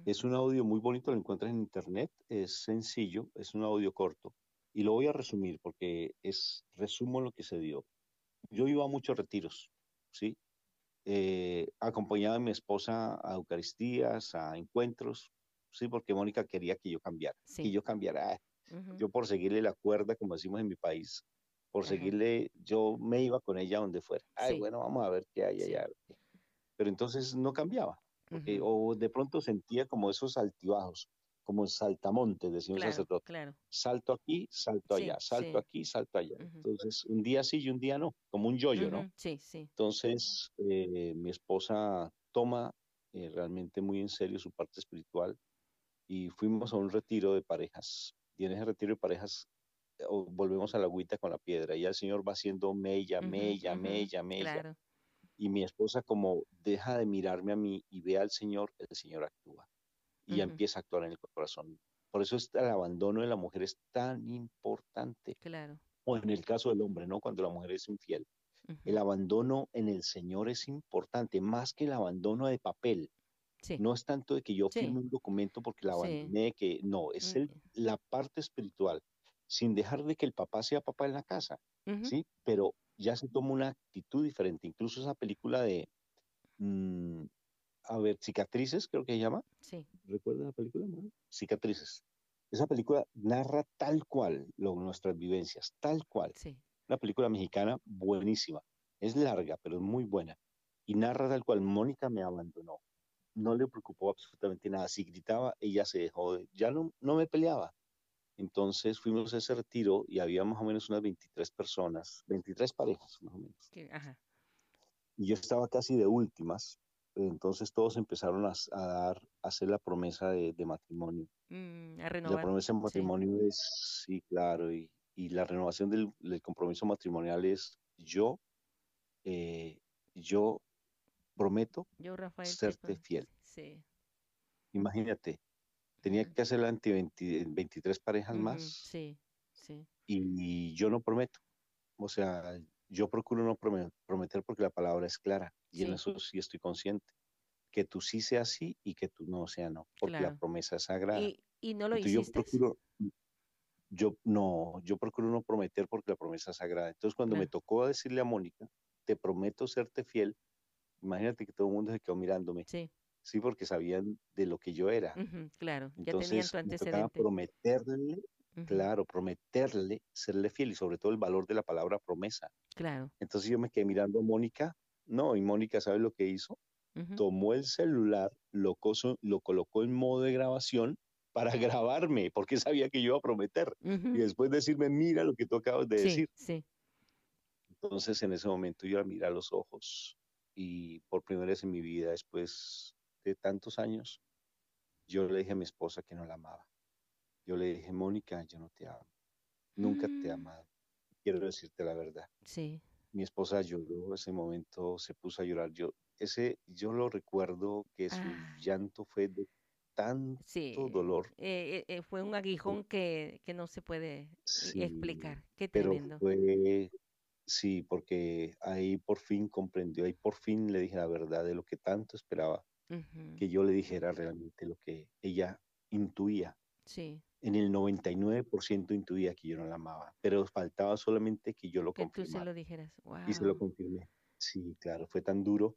Es un audio muy bonito, lo encuentras en internet, es sencillo, es un audio corto. Y lo voy a resumir porque es, resumo lo que se dio. Yo iba a muchos retiros, ¿sí? Eh, acompañaba a mi esposa a Eucaristías, a encuentros, ¿sí? Porque Mónica quería que yo cambiara, que Sí. yo cambiara. Ah, ujú, Yo por seguirle la cuerda, como decimos en mi país, por Ajá. seguirle, yo me iba con ella donde fuera. Ay, Sí. bueno, vamos a ver qué hay Sí. allá. Pero entonces no cambiaba, porque, o de pronto sentía como esos altibajos, como saltamontes, un Claro, sacerdote. claro. Salto aquí, salto Sí, allá, salto sí. aquí, salto allá. Entonces, un día sí y un día no, como un yoyo, ¿no? Ujú, Sí, sí. Entonces, eh, mi esposa toma eh, realmente muy en serio su parte espiritual y fuimos a un retiro de parejas. Y en ese retiro de parejas o- volvemos a la agüita con la piedra. Y ya el Señor va haciendo mella, mella, ujú, mella, mella. Claro. Y mi esposa como deja de mirarme a mí y ve al Señor, el Señor actúa. Y ya Ujú. empieza a actuar en el corazón. Por eso es- el abandono de la mujer es tan importante. Claro. O en el caso del hombre, ¿no? Cuando la mujer es infiel. El abandono en el Señor es importante, más que el abandono de papel. Sí. No es tanto de que yo Sí. firme un documento porque la Sí. abandoné, que no, es el, Mm, la parte espiritual, sin dejar de que el papá sea papá en la casa, ¿sí? Pero ya se toma una actitud diferente. Incluso esa película de, mm, a ver, Cicatrices, creo que se llama. Sí. ¿Recuerdas la película? no? Cicatrices. Esa película narra tal cual lo- nuestras vivencias, tal cual. Sí. Una película mexicana buenísima. Es larga, pero es muy buena. Y narra tal cual. Mónica me abandonó. No le preocupó absolutamente nada. Si gritaba, ella se dejó de... Ya no, no me peleaba. Entonces fuimos a ese retiro y había más o menos unas 23 personas, 23 parejas más o menos. ajá. Y yo estaba casi de últimas. Entonces todos empezaron a, a dar, a hacer la promesa de, de matrimonio. Mm, a Y la renovar. promesa de Sí. matrimonio es, sí, claro, y, y la renovación del, del compromiso matrimonial es yo, eh, yo prometo Yo, Rafael. serte fiel. Sí. Imagínate, tenía que hacerla ante 20 23 parejas más Sí, sí. y yo no prometo. O sea, yo procuro no prome- prometer porque la palabra es clara y en eso sí estoy consciente. Que tú sí sea sí y que tú no sea no, porque la promesa es sagrada. ¿Y, y no lo Entonces yo hiciste? procuro, yo no, yo procuro no prometer porque la promesa es sagrada. Entonces cuando me tocó decirle a Mónica, te prometo serte fiel, imagínate que todo el mundo se quedó mirándome, Sí. Sí, porque sabían de lo que yo era. Claro. Ya tenían tu me antecedente. prometerle, Ujú, claro, prometerle, serle fiel y sobre todo el valor de la palabra promesa. Claro. Entonces yo me quedé mirando a Mónica, no, y Mónica, ¿sabe lo que hizo? Tomó el celular, lo, coso- lo colocó en modo de grabación para (laughs) grabarme, porque sabía que yo iba a prometer. y después decirme, mira lo que tú acabas de Sí, decir. sí. Entonces en ese momento yo la miré a los ojos y por primera vez en mi vida, después de tantos años, yo le dije a mi esposa que no la amaba. yo le dije, Mónica, yo no te amo. Nunca te he Mm. amado. Quiero decirte la verdad. Sí, Mi esposa lloró, ese momento se puso a llorar. Yo, ese, yo lo recuerdo que su Ah. llanto fue de tanto sí. dolor. Eh, eh, eh, fue un aguijón que, que no se puede eh, Sí, explicar. Qué pero tremendo. fue, sí, porque ahí por fin comprendió, ahí por fin le dije la verdad de lo que tanto esperaba, Que yo le dijera realmente lo que ella intuía. Sí, En el 99% intuía que yo no la amaba, pero faltaba solamente que yo lo que tú se confirmara. lo dijeras. Y se lo Wow. confirmé. Sí, claro, fue tan duro,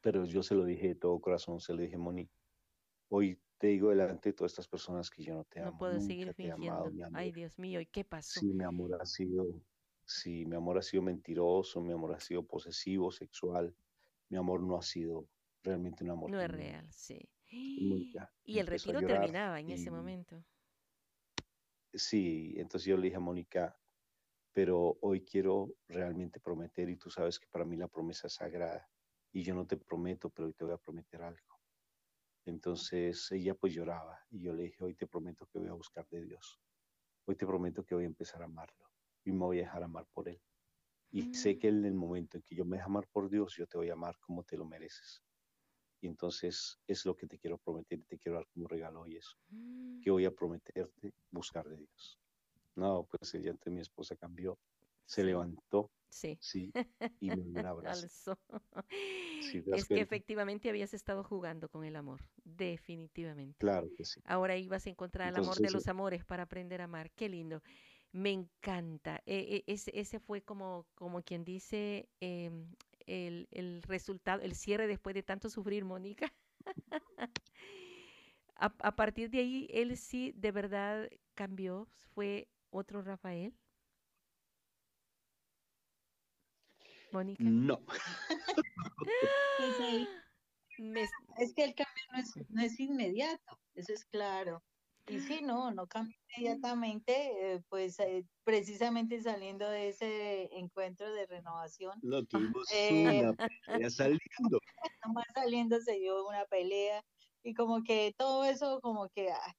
pero yo se lo dije de todo corazón, se lo dije, Moni, hoy te digo delante de todas estas personas que yo no te No amo, puedo seguir nunca amado, fingiendo. Ay. Dios mío, ¿y qué pasó? Sí, mi amor ha sido, sí, mi amor ha sido mentiroso, mi amor ha sido posesivo, sexual, mi amor no ha sido realmente un amor No es real, sí. (gasps) Y el retiro terminaba en ese y momento. sí, entonces yo le dije a Mónica, pero hoy quiero realmente prometer y tú sabes que para mí la promesa es sagrada y yo no te prometo, pero hoy te voy a prometer algo. Entonces ella pues lloraba y yo le dije, hoy te prometo que voy a buscar de Dios. Hoy te prometo que voy a empezar a amarlo y me voy a dejar amar por Él. Y sé que en el momento en que yo me deje amar por Dios, yo te voy a amar como te lo mereces. Y entonces es lo que te quiero prometer y te quiero dar como regalo hoy eso, Mm, que voy a prometerte buscar de Dios. No, pues el llanto de mi esposa cambió, se sí, levantó, sí. sí, (laughs) y me dio un abrazo. Sí, Es que efectivamente habías estado jugando con el amor, definitivamente. Claro que sí. Ahora ibas a encontrar el amor de Entonces, los amores para aprender a amar. Qué lindo. Me encanta. E- e- ese, ese fue como, como quien dice em, el, el resultado, el cierre después de tanto sufrir, Mónica. (laughs) A, a partir de ahí, él sí de verdad cambió. Fue otro Rafael. Mónica. no, (gasps) Me es- Es que el cambio no es, no es inmediato, eso es claro. Y sí, (gasps) no, no cambia inmediatamente, eh, pues eh, precisamente saliendo de ese encuentro de renovación, no tuvimos (laughs) Eh, una pelea saliendo. (laughs) nomás saliendo se dio una pelea y como que todo eso, como que ay,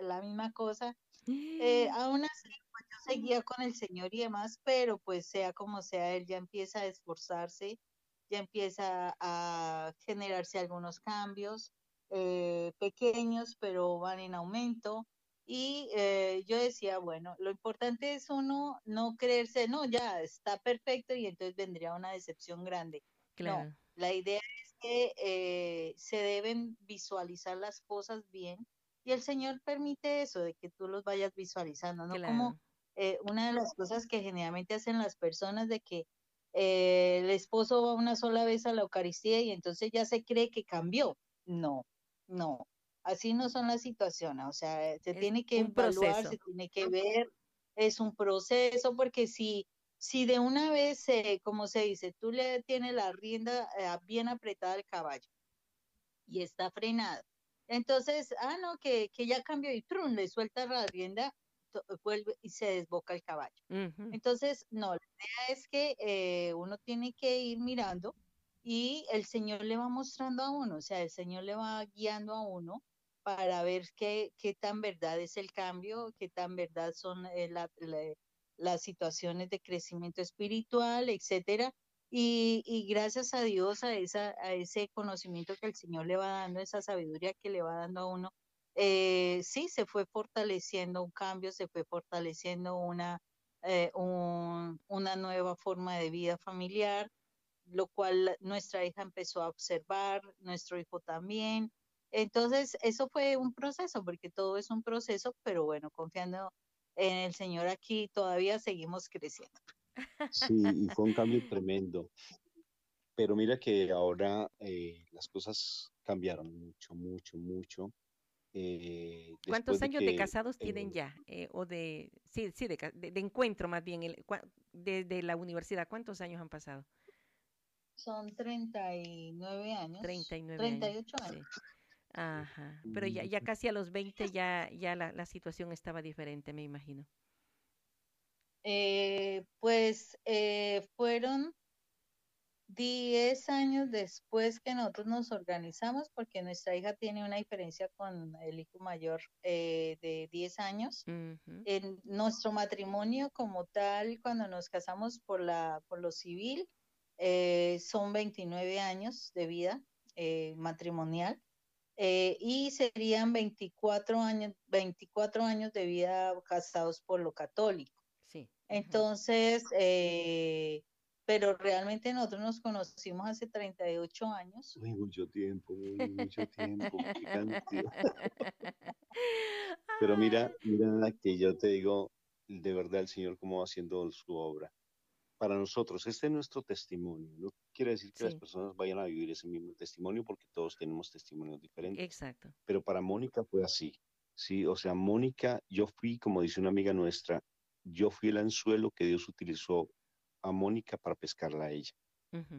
la misma cosa. Eh, (gasps) aún así, pues yo seguía con el Señor y demás, pero pues sea como sea, él ya empieza a esforzarse, ya empieza a generarse algunos cambios eh, pequeños, pero van en aumento. Y eh, yo decía, bueno, lo importante es uno no creerse, no, ya está perfecto y entonces vendría una decepción grande. Claro. La idea es que eh, se deben visualizar las cosas bien y el Señor permite eso, de que tú los vayas visualizando, no como Claro. eh, una de las cosas que generalmente hacen las personas de que eh, el esposo va una sola vez a la Eucaristía y entonces ya se cree que cambió. No, no, así no son las situaciones, o sea, se Es tiene que evaluar, proceso. se tiene que ver, es un proceso, porque si, si de una vez, eh, como se dice, tú le tienes la rienda eh, bien apretada al caballo y está frenado, entonces, ah, no, que, que ya cambió y trun, le suelta la rienda, vuelve y se desboca el caballo. Entonces, no, la idea es que eh, uno tiene que ir mirando y el Señor le va mostrando a uno, o sea, el Señor le va guiando a uno para ver qué, qué tan verdad es el cambio, qué tan verdad son eh, la- la- las situaciones de crecimiento espiritual, etcétera. Y, y gracias a Dios, a, esa, a ese conocimiento que el Señor le va dando, esa sabiduría que le va dando a uno, eh, sí, se fue fortaleciendo un cambio, se fue fortaleciendo una, eh, un- una nueva forma de vida familiar, lo cual nuestra hija empezó a observar, nuestro hijo también. Entonces, eso fue un proceso, porque todo es un proceso, pero bueno, confiando en el Señor aquí, todavía seguimos creciendo. Sí, y fue un cambio tremendo. Pero mira que ahora eh, las cosas cambiaron mucho, mucho, mucho. Eh, ¿Cuántos de años de casados tienen eh, ya? Eh, o de, sí, sí, de, de- de encuentro más bien, desde la universidad, ¿cuántos años han pasado? Son 39 años, 39 años. 38 años. Sí. Ajá. Pero ya, ya casi a los 20 ya, ya la, la situación estaba diferente, me imagino. Eh, pues eh, fueron 10 años después que nosotros nos organizamos, porque nuestra hija tiene una diferencia con el hijo mayor eh, de 10 años. En nuestro matrimonio como tal, cuando nos casamos por, la, por lo civil, eh, son 29 años de vida eh, matrimonial. y serían 24 años, 24 años de vida casados por lo católico. Sí. Entonces, pero realmente nosotros nos conocimos hace 38 años. Muy mucho tiempo, muy mucho tiempo, (laughs) Pero mira, mira que yo te digo, de verdad el Señor cómo va haciendo su obra. Para nosotros, este es nuestro testimonio. No quiere decir que las personas vayan a vivir ese mismo testimonio porque todos tenemos testimonios diferentes. Exacto. Pero para Mónica fue así. Sí, o sea, Mónica, yo fui, como dice una amiga nuestra, yo fui el anzuelo que Dios utilizó a Mónica para pescarla a ella.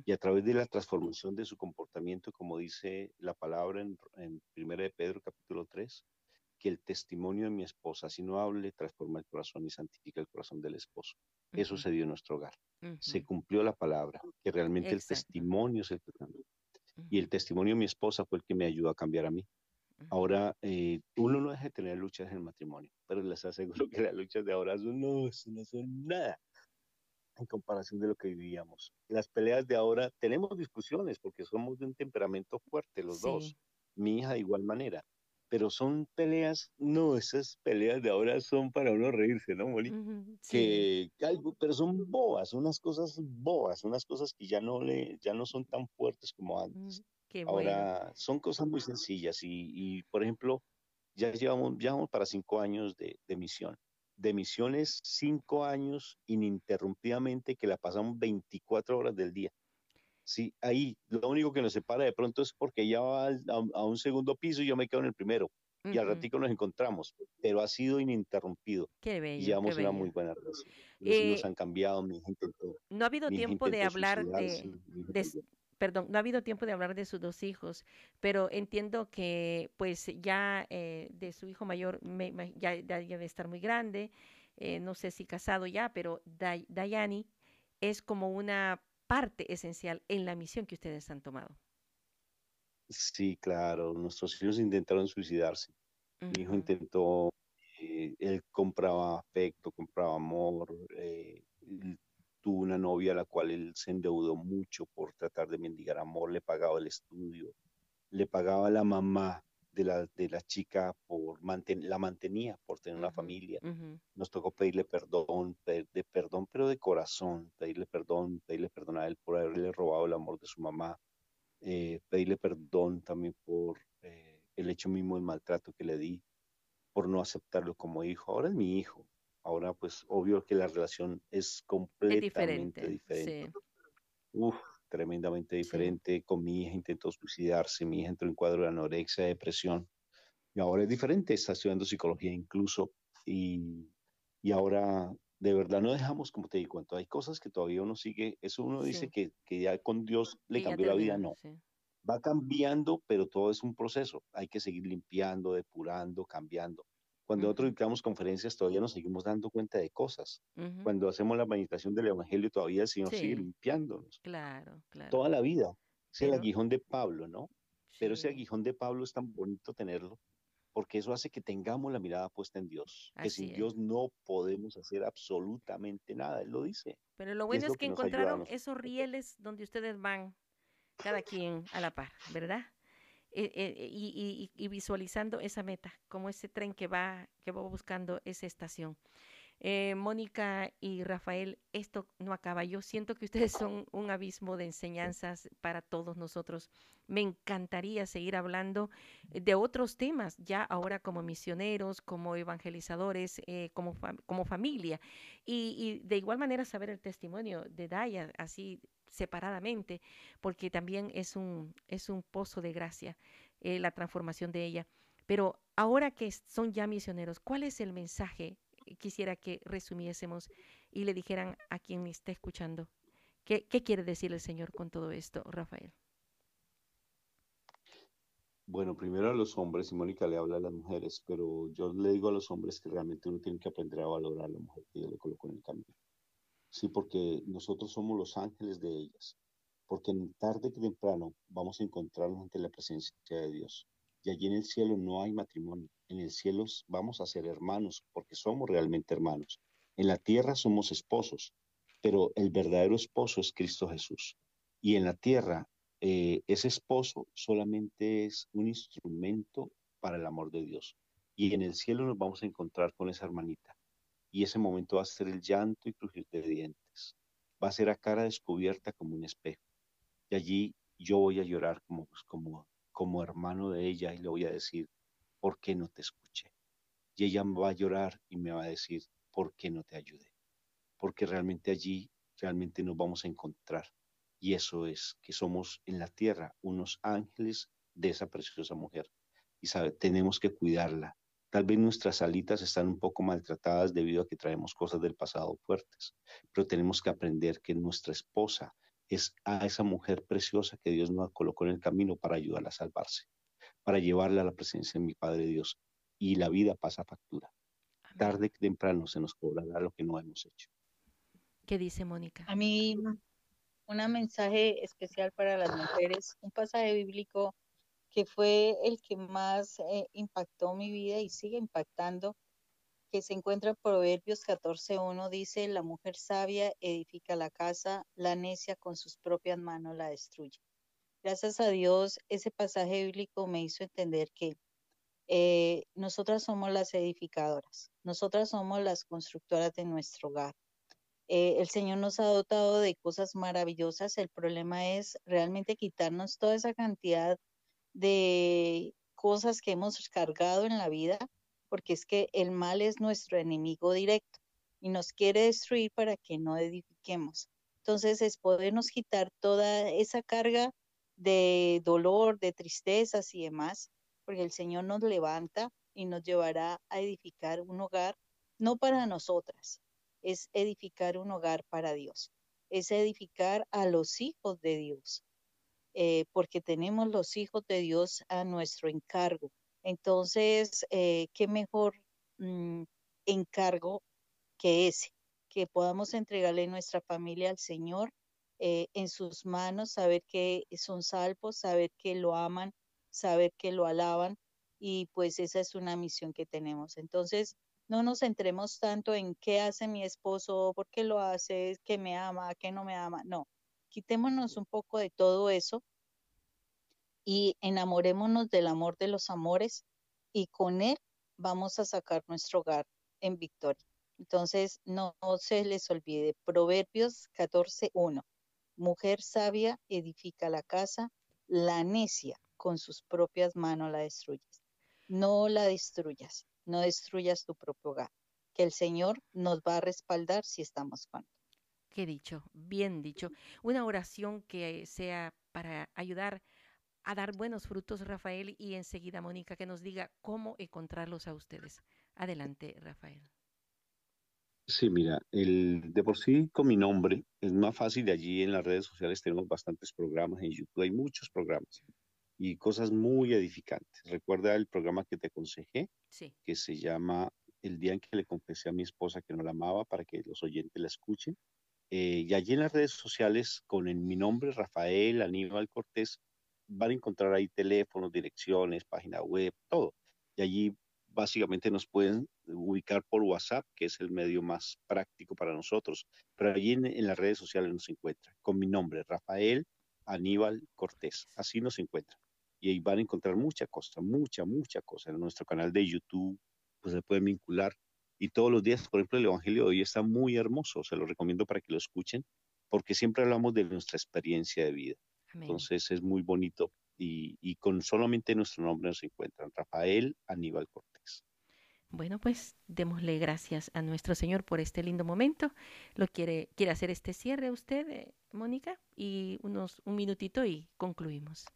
Y a través de la transformación de su comportamiento, como dice la palabra en, en 1 de Pedro capítulo 3, que el testimonio de mi esposa, si no hable, transforma el corazón y santifica el corazón del esposo. Eso se dio en nuestro hogar. Se cumplió la palabra, que realmente el testimonio es el que Y el testimonio de mi esposa fue el que me ayudó a cambiar a mí. Ahora, eh, uno no deja de tener luchas en el matrimonio, pero les aseguro que las luchas de ahora son, no, no son nada en comparación de lo que vivíamos. Las peleas de ahora, tenemos discusiones porque somos de un temperamento fuerte los dos, mi hija de igual manera, pero son peleas, no, esas peleas de ahora son para uno reírse, ¿no, Molly? que, pero son boas, unas cosas boas, unas cosas que ya no, le, ya no son tan fuertes como antes. ahora son cosas muy sencillas y, por ejemplo, ya llevamos, ya vamos para cinco años de, de misión de misiones cinco años ininterrumpidamente que la pasamos 24 horas del día. Sí, ahí lo único que nos separa de pronto es porque ella va a, un segundo piso y yo me quedo en el primero. Y al ratico nos encontramos, pero ha sido ininterrumpido. Qué bello. Y llevamos una muy buena relación. Eh, han cambiado, mi gente. No ha habido tiempo de hablar de, perdón, no ha habido tiempo de hablar de sus dos hijos, pero entiendo que pues ya eh, de su hijo mayor ya, debe estar muy grande, eh, no sé si casado ya, pero Dayani es como una parte esencial en la misión que ustedes han tomado. Sí, claro, nuestros hijos intentaron suicidarse. Mi hijo intentó, eh, él compraba afecto, compraba amor, tuvo una novia a la cual él se endeudó mucho por tratar de mendigar amor, le pagaba el estudio, le pagaba la mamá de la, de la chica por la mantenía por tener una familia. Nos tocó pedirle perdón, de perdón, pero de corazón, pedirle perdón, pedirle perdón a él por haberle robado el amor de su mamá, eh, pedirle perdón también por eh, el hecho mismo del maltrato que le di, por no aceptarlo como hijo. Ahora es mi hijo, Ahora, pues, obvio que la relación es completamente diferente. Uf, tremendamente diferente. Con mi hija intentó suicidarse, mi hija entró en cuadro de anorexia, depresión. Y ahora es diferente, está estudiando psicología incluso. Y, y ahora, de verdad, no dejamos, como te digo, cuando hay cosas que todavía uno sigue, eso uno dice que, que, ya con Dios le cambió la vida, no. Va cambiando, pero todo es un proceso. Hay que seguir limpiando, depurando, cambiando. Cuando nosotros dictamos conferencias todavía nos seguimos dando cuenta de cosas. Cuando hacemos la meditación del Evangelio todavía el Señor sigue limpiándonos. Claro, claro. Toda la vida. Es el aguijón de Pablo, ¿no? Pero ese aguijón de Pablo es tan bonito tenerlo porque eso hace que tengamos la mirada puesta en Dios, que sin Dios no podemos hacer absolutamente nada, Él lo dice. Pero lo bueno es, que, encontraron esos rieles donde ustedes van, cada quien a la par, ¿verdad? Eh, eh, y, visualizando esa meta, como ese tren que va, que va buscando esa estación. Eh, Mónica y Rafael, esto no acaba. Yo siento que ustedes son un abismo de enseñanzas para todos nosotros. Me encantaría seguir hablando de otros temas, ya ahora como misioneros, como evangelizadores, como, como familia. Y, y, de igual manera saber el testimonio de Daya, así separadamente, porque también es un, es un pozo de gracia eh, la transformación de ella. Pero ahora que son ya misioneros, ¿cuál es el mensaje? Quisiera que resumiésemos y le dijeran a quien está escuchando. ¿Qué, qué quiere decir el Señor con todo esto, Rafael? Bueno, primero a los hombres, y Mónica le habla a las mujeres, pero yo le digo a los hombres que realmente uno tiene que aprender a valorar a la mujer que Dios le colocó en el camino. Sí, porque nosotros somos los ángeles de ellas. porque tarde que temprano vamos a encontrarnos ante la presencia de Dios. Y allí en el cielo no hay matrimonio, en el cielo vamos a ser hermanos, porque somos realmente hermanos. En la tierra somos esposos, pero el verdadero esposo es Cristo Jesús. Y en la tierra, eh, ese esposo solamente es un instrumento para el amor de Dios. Y en el cielo nos vamos a encontrar con esa hermanita. Y ese momento va a ser el llanto y crujir de dientes. Va a ser a cara descubierta como un espejo. Y allí yo voy a llorar como, como, como hermano de ella y le voy a decir, ¿por qué no te escuché? Y ella va a llorar y me va a decir, ¿por qué no te ayudé? Porque realmente allí, realmente nos vamos a encontrar. Y eso es que somos en la tierra unos ángeles de esa preciosa mujer. Y tenemos que cuidarla. Tal vez nuestras alitas están un poco maltratadas debido a que traemos cosas del pasado fuertes, pero tenemos que aprender que nuestra esposa es a esa mujer preciosa que Dios nos colocó en el camino para ayudarla a salvarse, para llevarla a la presencia de mi Padre Dios. Y la vida pasa factura. Tarde que temprano se nos cobrará lo que no hemos hecho. ¿Qué dice Mónica? A mí un mensaje especial para las mujeres, un pasaje bíblico que fue el que más eh, impactó mi vida y sigue impactando, que se encuentra en Proverbios 14.1, dice, la mujer sabia edifica la casa, la necia con sus propias manos la destruye. Gracias a Dios, ese pasaje bíblico me hizo entender que eh, nosotras somos las edificadoras, nosotras somos las constructoras de nuestro hogar. Eh, el Señor nos ha dotado de cosas maravillosas. El problema es realmente quitarnos toda esa cantidad de cosas que hemos cargado en la vida, porque es que el mal es nuestro enemigo directo y nos quiere destruir para que no edifiquemos. Entonces es podernos quitar toda esa carga de dolor, de tristezas y demás, porque el Señor nos levanta y nos llevará a edificar un hogar, no para nosotras, es edificar un hogar para Dios, es edificar a los hijos de Dios, eh, porque tenemos los hijos de Dios a nuestro encargo. Entonces, eh, ¿qué mejor mm, encargo que ese? Que podamos entregarle nuestra familia al Señor eh, en sus manos, saber que son salvos, saber que lo aman, saber que lo alaban y pues esa es una misión que tenemos. Entonces, no nos centremos tanto en qué hace mi esposo, por qué lo hace, que me ama, que no me ama. No, quitémonos un poco de todo eso y enamorémonos del amor de los amores y con él vamos a sacar nuestro hogar en victoria. Entonces, no, se les olvide, Proverbios 14.1. Mujer sabia edifica la casa, la necia con sus propias manos la destruyes. No la destruyas, no destruyas tu propio hogar, que el Señor nos va a respaldar si estamos con él. Qué dicho, bien dicho. Una oración que sea para ayudar a dar buenos frutos, Rafael, y enseguida Mónica que nos diga cómo encontrarlos a ustedes. Adelante, Rafael. Sí, mira, el, de por sí con mi nombre es más fácil. De allí en las redes sociales tenemos bastantes programas, en YouTube hay muchos programas y cosas muy edificantes. Recuerda el programa que te aconsejé, que se llama El día en que le confesé a mi esposa que no la amaba, para que los oyentes la escuchen. Eh, y allí en las redes sociales, con mi nombre, Rafael Aníbal Cortés, van a encontrar ahí teléfonos, direcciones, página web, todo. Y allí básicamente nos pueden ubicar por WhatsApp, que es el medio más práctico para nosotros. Pero allí en, en las redes sociales nos encuentran con mi nombre, Rafael Aníbal Cortés. Así nos encuentran y ahí van a encontrar mucha cosa, mucha, mucha cosa. En nuestro canal de YouTube, pues se pueden vincular. Y todos los días, por ejemplo, el Evangelio de hoy está muy hermoso, se lo recomiendo para que lo escuchen, porque siempre hablamos de nuestra experiencia de vida. Entonces es muy bonito y, y, con solamente nuestro nombre nos encuentran, Rafael Aníbal Cortés. Bueno, pues démosle gracias a nuestro Señor por este lindo momento. ¿Lo quiere, quiere hacer este cierre usted, eh, Mónica? Y unos, un minutito y concluimos.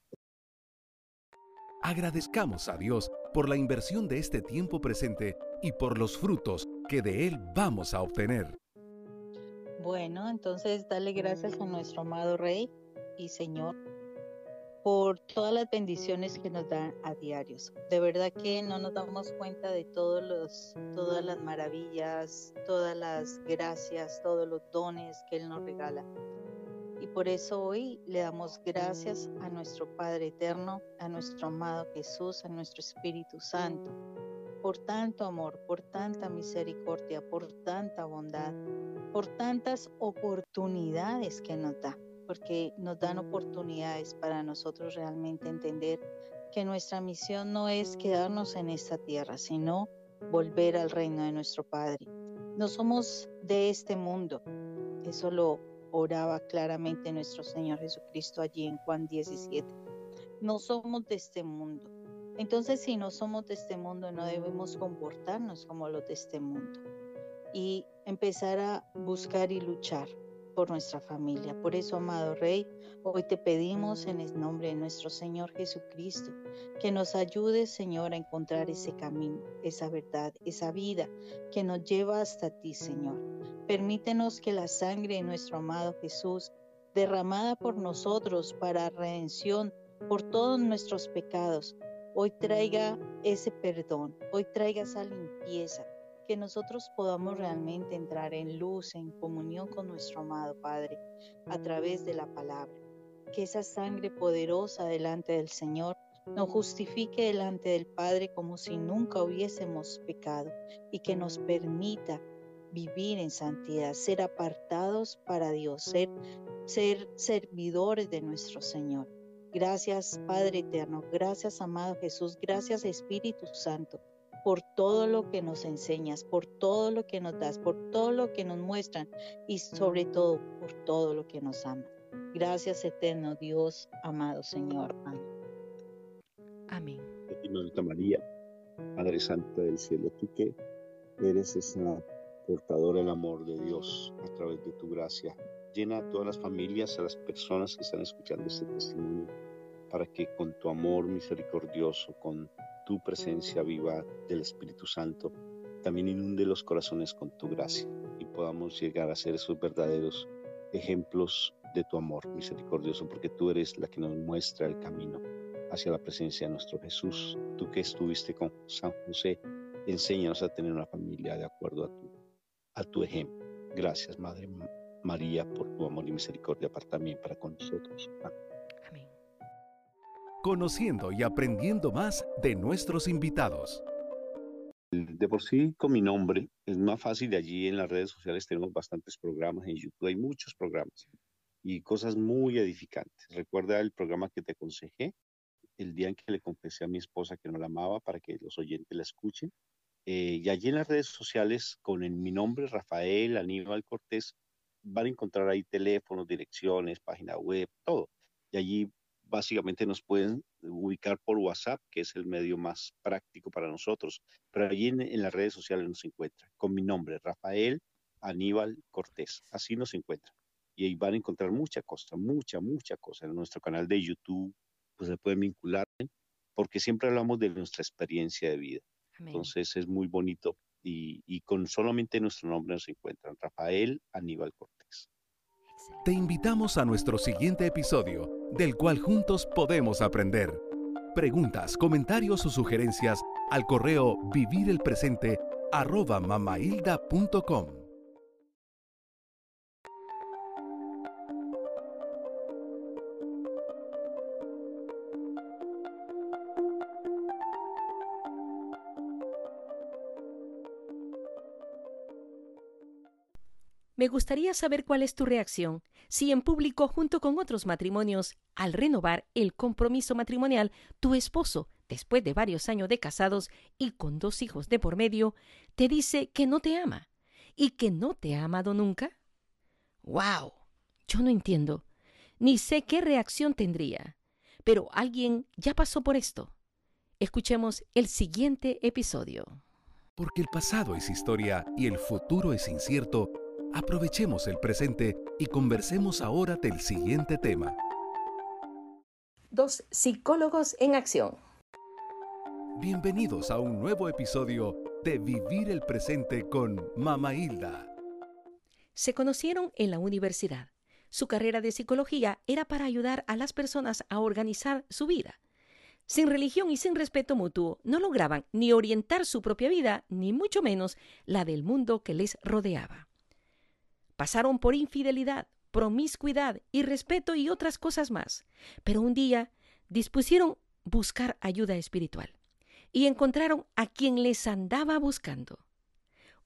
Agradezcamos a Dios por la inversión de este tiempo presente y por los frutos que de Él vamos a obtener. Bueno, entonces dale gracias a nuestro amado Rey y Señor por todas las bendiciones que nos dan a diarios. De verdad que no nos damos cuenta de todos los, todas las maravillas, todas las gracias, todos los dones que Él nos regala. Y por eso hoy le damos gracias a nuestro Padre Eterno, a nuestro amado Jesús, a nuestro Espíritu Santo, por tanto amor, por tanta misericordia, por tanta bondad, por tantas oportunidades que nos da, porque nos dan oportunidades para nosotros realmente entender que nuestra misión no es quedarnos en esta tierra, sino volver al reino de nuestro Padre. No somos de este mundo, eso lo oraba claramente nuestro Señor Jesucristo allí en Juan 17. No somos de este mundo. Entonces, si no somos de este mundo, no debemos comportarnos como los de este mundo y empezar a buscar y luchar por nuestra familia. Por eso, amado Rey, hoy te pedimos en el nombre de nuestro Señor Jesucristo que nos ayudes, Señor, a encontrar ese camino, esa verdad, esa vida que nos lleva hasta ti, Señor. Permítenos que la sangre de nuestro amado Jesús, derramada por nosotros para redención por todos nuestros pecados, hoy traiga ese perdón, hoy traiga esa limpieza, que nosotros podamos realmente entrar en luz, en comunión con nuestro amado Padre a través de la palabra. Que esa sangre poderosa delante del Señor nos justifique delante del Padre como si nunca hubiésemos pecado y que nos permita vivir en santidad, ser apartados para Dios, ser, ser servidores de nuestro Señor. Gracias Padre Eterno, gracias amado Jesús, gracias Espíritu Santo por todo lo que nos enseñas, por todo lo que nos das, por todo lo que nos muestran y sobre todo por todo lo que nos amas. Gracias eterno Dios, amado Señor. Amén. Amén. María, Madre Santa del Cielo, tú que eres esa portador el amor de Dios a través de tu gracia. Llena a todas las familias, a las personas que están escuchando este testimonio, para que con tu amor misericordioso, con tu presencia viva del Espíritu Santo, también inunde los corazones con tu gracia y podamos llegar a ser esos verdaderos ejemplos de tu amor misericordioso, porque tú eres la que nos muestra el camino hacia la presencia de nuestro Jesús. Tú que estuviste con San José, enséñanos a tener una familia de acuerdo a tu a tu ejemplo. Gracias, Madre María, por tu amor y misericordia para también para con nosotros. Amén. Conociendo y aprendiendo más de nuestros invitados. De por sí, con mi nombre, es más fácil. De allí en las redes sociales tenemos bastantes programas. En YouTube hay muchos programas y cosas muy edificantes. Recuerda el programa que te aconsejé, el día en que le confesé a mi esposa que no la amaba para que los oyentes la escuchen. Eh, y allí en las redes sociales, con mi nombre, Rafael Aníbal Cortés, van a encontrar ahí teléfonos, direcciones, página web, todo. Y allí básicamente nos pueden ubicar por WhatsApp, que es el medio más práctico para nosotros. Pero allí en, las redes sociales nos encuentran con mi nombre, Rafael Aníbal Cortés. Así nos encuentran. Y ahí van a encontrar mucha cosa, mucha, mucha cosa. En nuestro canal de YouTube, pues se pueden vincular, porque siempre hablamos de nuestra experiencia de vida. Entonces es muy bonito y, con solamente nuestro nombre nos encuentran, Rafael Aníbal Cortés. Te invitamos a nuestro siguiente episodio, del cual juntos podemos aprender. Preguntas, comentarios o sugerencias al correo vivirelpresente Me gustaría saber cuál es tu reacción si en público junto con otros matrimonios, al renovar el compromiso matrimonial, tu esposo, después de varios años de casados y con dos hijos de por medio, te dice que no te ama y que no te ha amado nunca. ¡Wow! Yo no entiendo, ni sé qué reacción tendría, pero alguien ya pasó por esto. Escuchemos el siguiente episodio. Porque el pasado es historia y el futuro es incierto, Aprovechemos el presente y conversemos ahora del siguiente tema. Dos psicólogos en acción. Bienvenidos a un nuevo episodio de Vivir el Presente con Mama Hilda. Se conocieron en la universidad. Su carrera de psicología era para ayudar a las personas a organizar su vida. Sin religión y sin respeto mutuo, no lograban ni orientar su propia vida, ni mucho menos la del mundo que les rodeaba. Pasaron por infidelidad, promiscuidad, irrespeto y otras cosas más. Pero un día dispusieron buscar ayuda espiritual y encontraron a quien les andaba buscando.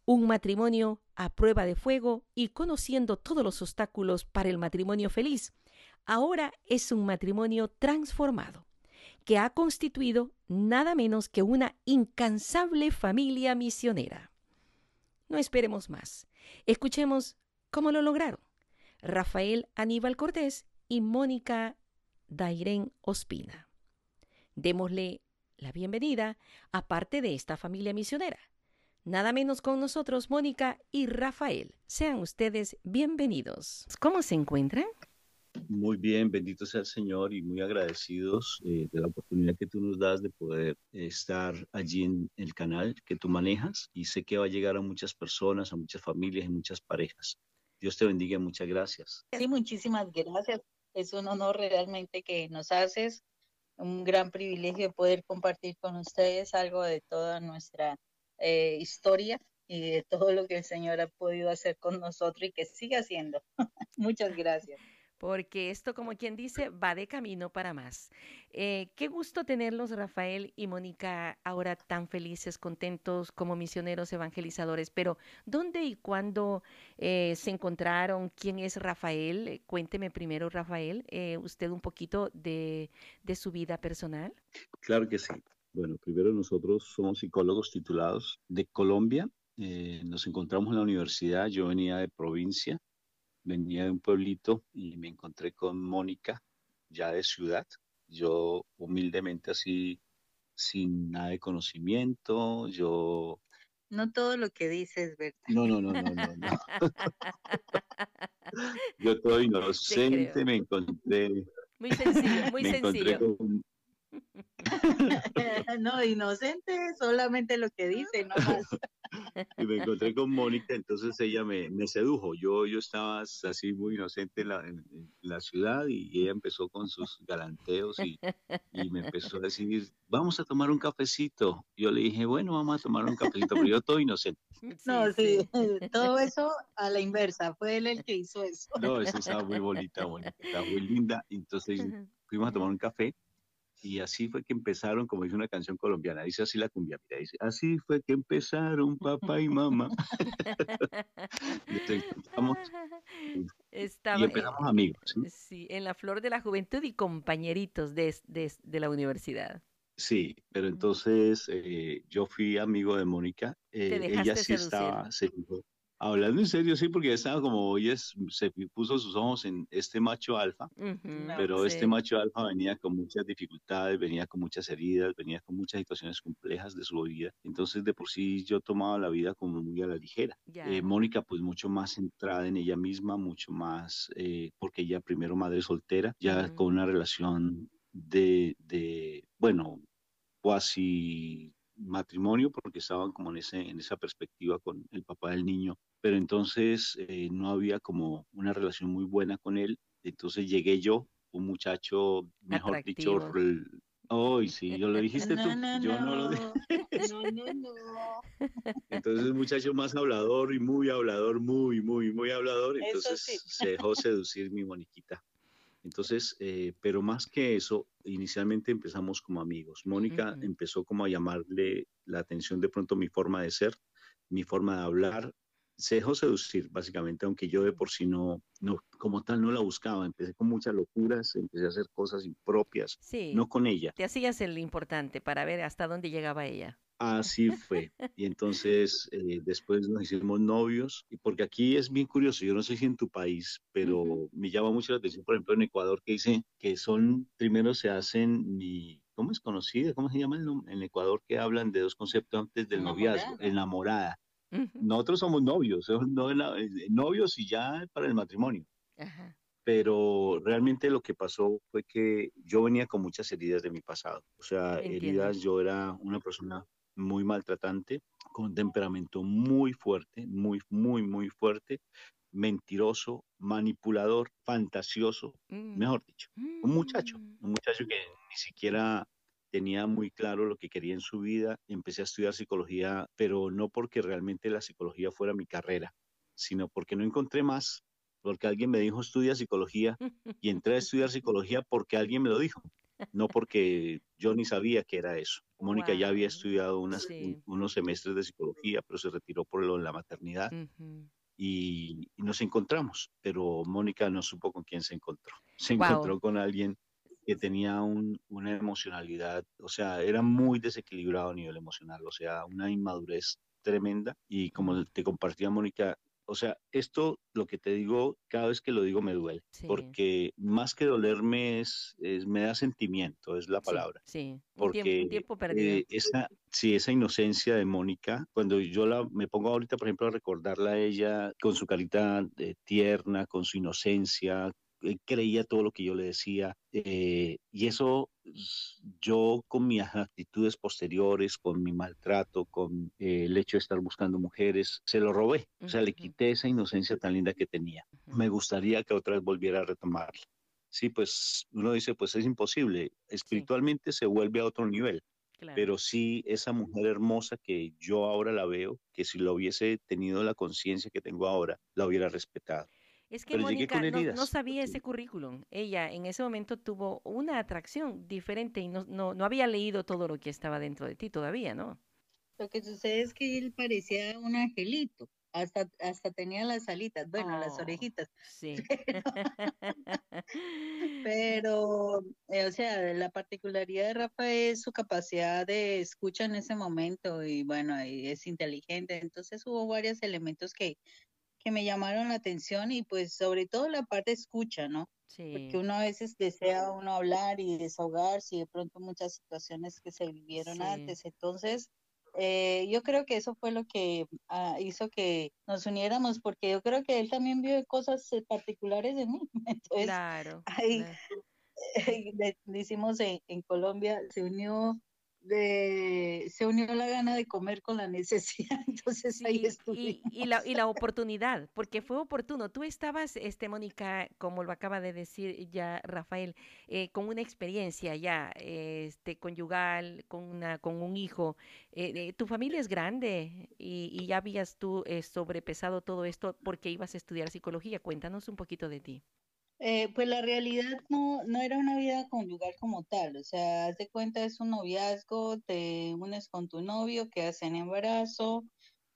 Un matrimonio a prueba de fuego y conociendo todos los obstáculos para el matrimonio feliz, ahora es un matrimonio transformado, que ha constituido nada menos que una incansable familia misionera. No esperemos más. Escuchemos cómo lo lograron. Rafael Aníbal Cortés y Mónica Dairén Ospina. Démosle la bienvenida a parte de esta familia misionera. Nada menos con nosotros Mónica y Rafael. Sean ustedes bienvenidos. ¿Cómo se encuentran? Muy bien, bendito sea el Señor y muy agradecidos eh, de la oportunidad que tú nos das de poder estar allí en el canal que tú manejas y sé que va a llegar a muchas personas, a muchas familias y muchas parejas. Dios te bendiga, muchas gracias. Sí, muchísimas gracias. Es un honor realmente que nos haces, un gran privilegio poder compartir con ustedes algo de toda nuestra eh, historia y de todo lo que el Señor ha podido hacer con nosotros y que sigue haciendo. (laughs) Muchas gracias porque esto, como quien dice, va de camino para más. Eh, qué gusto tenerlos, Rafael y Mónica, ahora tan felices, contentos como misioneros evangelizadores. Pero, ¿dónde y cuándo eh, se encontraron? ¿Quién es Rafael? Eh, cuénteme primero, Rafael, usted un poquito de, de su vida personal. Claro que sí. Bueno, primero nosotros somos psicólogos titulados de Colombia. nos encontramos en la universidad, yo venía de provincia, venía de un pueblito y me encontré con Mónica, ya de ciudad. Yo humildemente así, sin nada de conocimiento, yo... No todo lo que dices, ¿verdad? No, no, no, no, no. no. (laughs) yo todo inocente me encontré... Muy sencillo, muy sencillo. (laughs) no, inocente, solamente lo que dice, no más. y me encontré con Mónica, entonces ella me, me sedujo. Yo, yo estaba así muy inocente en la, en, la, ciudad y ella empezó con sus galanteos y, y, me empezó a decir, vamos a tomar un cafecito. Yo le dije, bueno, vamos a tomar un cafecito, pero yo todo inocente. (laughs) No, sí, todo eso a la inversa, fue él el que hizo eso. No, eso estaba muy bonita, bonita, estaba muy linda. Entonces fuimos a tomar un café y así fue que empezaron, como dice una canción colombiana, dice así la cumbia, mira, dice, así fue que empezaron papá y mamá. (laughs) y, Estaba, empezamos amigos. ¿sí? en la flor de la juventud y compañeritos de, de, de la universidad. Sí, pero entonces eh, yo fui amigo de Mónica. Eh, ella sí estaba, se, Hablando en serio, sí, porque estaba como hoy es, se puso sus ojos en este macho alfa, pero este macho alfa venía con muchas dificultades, venía con muchas heridas, venía con muchas situaciones complejas de su vida. Entonces, de por sí, yo tomaba la vida como muy a la ligera. Eh, Mónica, pues mucho más centrada en ella misma, mucho más, eh, porque ella primero madre soltera, ya con una relación de, de bueno, cuasi matrimonio porque estaban como en, ese, en esa perspectiva con el papá del niño, pero entonces eh, no había como una relación muy buena con él, entonces llegué yo, un muchacho, mejor dicho, Hoy sí, yo lo (laughs) dijiste tú. yo no, lo dije. No, no, no. (laughs) Entonces, un muchacho más hablador y muy hablador, muy, muy, muy hablador. Entonces, se dejó seducir mi Moniquita. Entonces, eh, pero más que eso, inicialmente empezamos como amigos. Mónica empezó como a llamarle la atención de pronto mi forma de ser, mi forma de hablar. Se dejó seducir, básicamente, aunque yo de por sí no, no, como tal, no la buscaba. Empecé con muchas locuras, empecé a hacer cosas impropias, sí. no con ella. Te hacías el importante para ver hasta dónde llegaba ella. Así fue. Y entonces eh, después nos hicimos novios, y porque aquí es bien curioso, yo no sé si en tu país, pero me llama mucho la atención, por ejemplo, en Ecuador, que dice que son, primero se hacen mi, ¿cómo es conocida? ¿Cómo se llama en Ecuador que hablan de dos conceptos antes del noviazgo? Enamorada. Nosotros somos novios, no, eh, novios y ya para el matrimonio. pero realmente lo que pasó fue que yo venía con muchas heridas de mi pasado. O sea, heridas, yo era una persona muy maltratante, con temperamento muy fuerte, muy, muy, muy fuerte, mentiroso, manipulador, fantasioso, mm. mejor dicho, un muchacho, mm. un muchacho que ni siquiera tenía muy claro lo que quería en su vida. Empecé a estudiar psicología, pero no porque realmente la psicología fuera mi carrera, sino porque no encontré más porque alguien me dijo estudia psicología y entré a estudiar psicología porque alguien me lo dijo, no porque yo ni sabía que era eso. Mónica ya había estudiado unas, unos semestres de psicología, pero se retiró por lo, la maternidad. y, nos encontramos, pero Mónica no supo con quién se encontró. (laughs) Se encontró con alguien que tenía una emocionalidad, o sea, era muy desequilibrado a nivel emocional, o sea, una inmadurez tremenda. Y como te compartía Mónica, o sea, esto, lo que te digo, cada vez que lo digo me duele, porque más que dolerme es, me da sentimiento, es la palabra. Sí, porque un tiempo, perdido. Eh, esa, sí, esa inocencia de Mónica, cuando yo la, me pongo ahorita, por ejemplo, a recordarla a ella con su carita eh, tierna, con su inocencia, creía todo lo que yo le decía. Eh, y eso yo con mis actitudes posteriores, con mi maltrato, con eh, el hecho de estar buscando mujeres, se lo robé. O sea, le quité esa inocencia tan linda que tenía. Me gustaría que otra vez volviera a retomarla. Sí, pues uno dice, pues es imposible. Espiritualmente se vuelve a otro nivel. Pero sí, esa mujer hermosa que yo ahora la veo, que si lo hubiese tenido la conciencia que tengo ahora, la hubiera respetado. Es que Mónica no, sabía ese currículum. Ella en ese momento tuvo una atracción diferente y no, no, no había leído todo lo que estaba dentro de ti todavía, ¿no? Lo que sucede es que él parecía un angelito. Hasta, hasta tenía las alitas, bueno, las oh, orejitas. Sí. (laughs) Pero, eh, o sea, la particularidad de Rafa es su capacidad de escucha en ese momento y bueno, es inteligente. Entonces hubo varios elementos que, que me llamaron la atención y pues sobre todo la parte escucha, ¿no? Sí. Porque uno a veces desea uno hablar y desahogarse y de pronto muchas situaciones que se vivieron antes. Entonces, eh, yo creo que eso fue lo que ah, hizo que nos uniéramos, porque yo creo que él también vio cosas eh, particulares de mí. (laughs) Entonces, claro. Ahí, (laughs) le, hicimos en, en Colombia, se unió de, se unió la gana de comer con la necesidad, (laughs) entonces ahí. Y, la, y la (laughs) oportunidad, porque fue oportuno. Tú estabas, este, Mónica, como lo acaba de decir ya Rafael, eh, con una experiencia ya este, conyugal, con, una, con un hijo. Eh, eh, tu familia es grande y, y ya habías tú sobrepesado todo esto porque ibas a estudiar psicología. Cuéntanos un poquito de ti. Eh, pues la realidad no, no era una vida conyugal como tal, o sea, haz de cuenta es un noviazgo, te unes con tu novio, que hacen embarazo,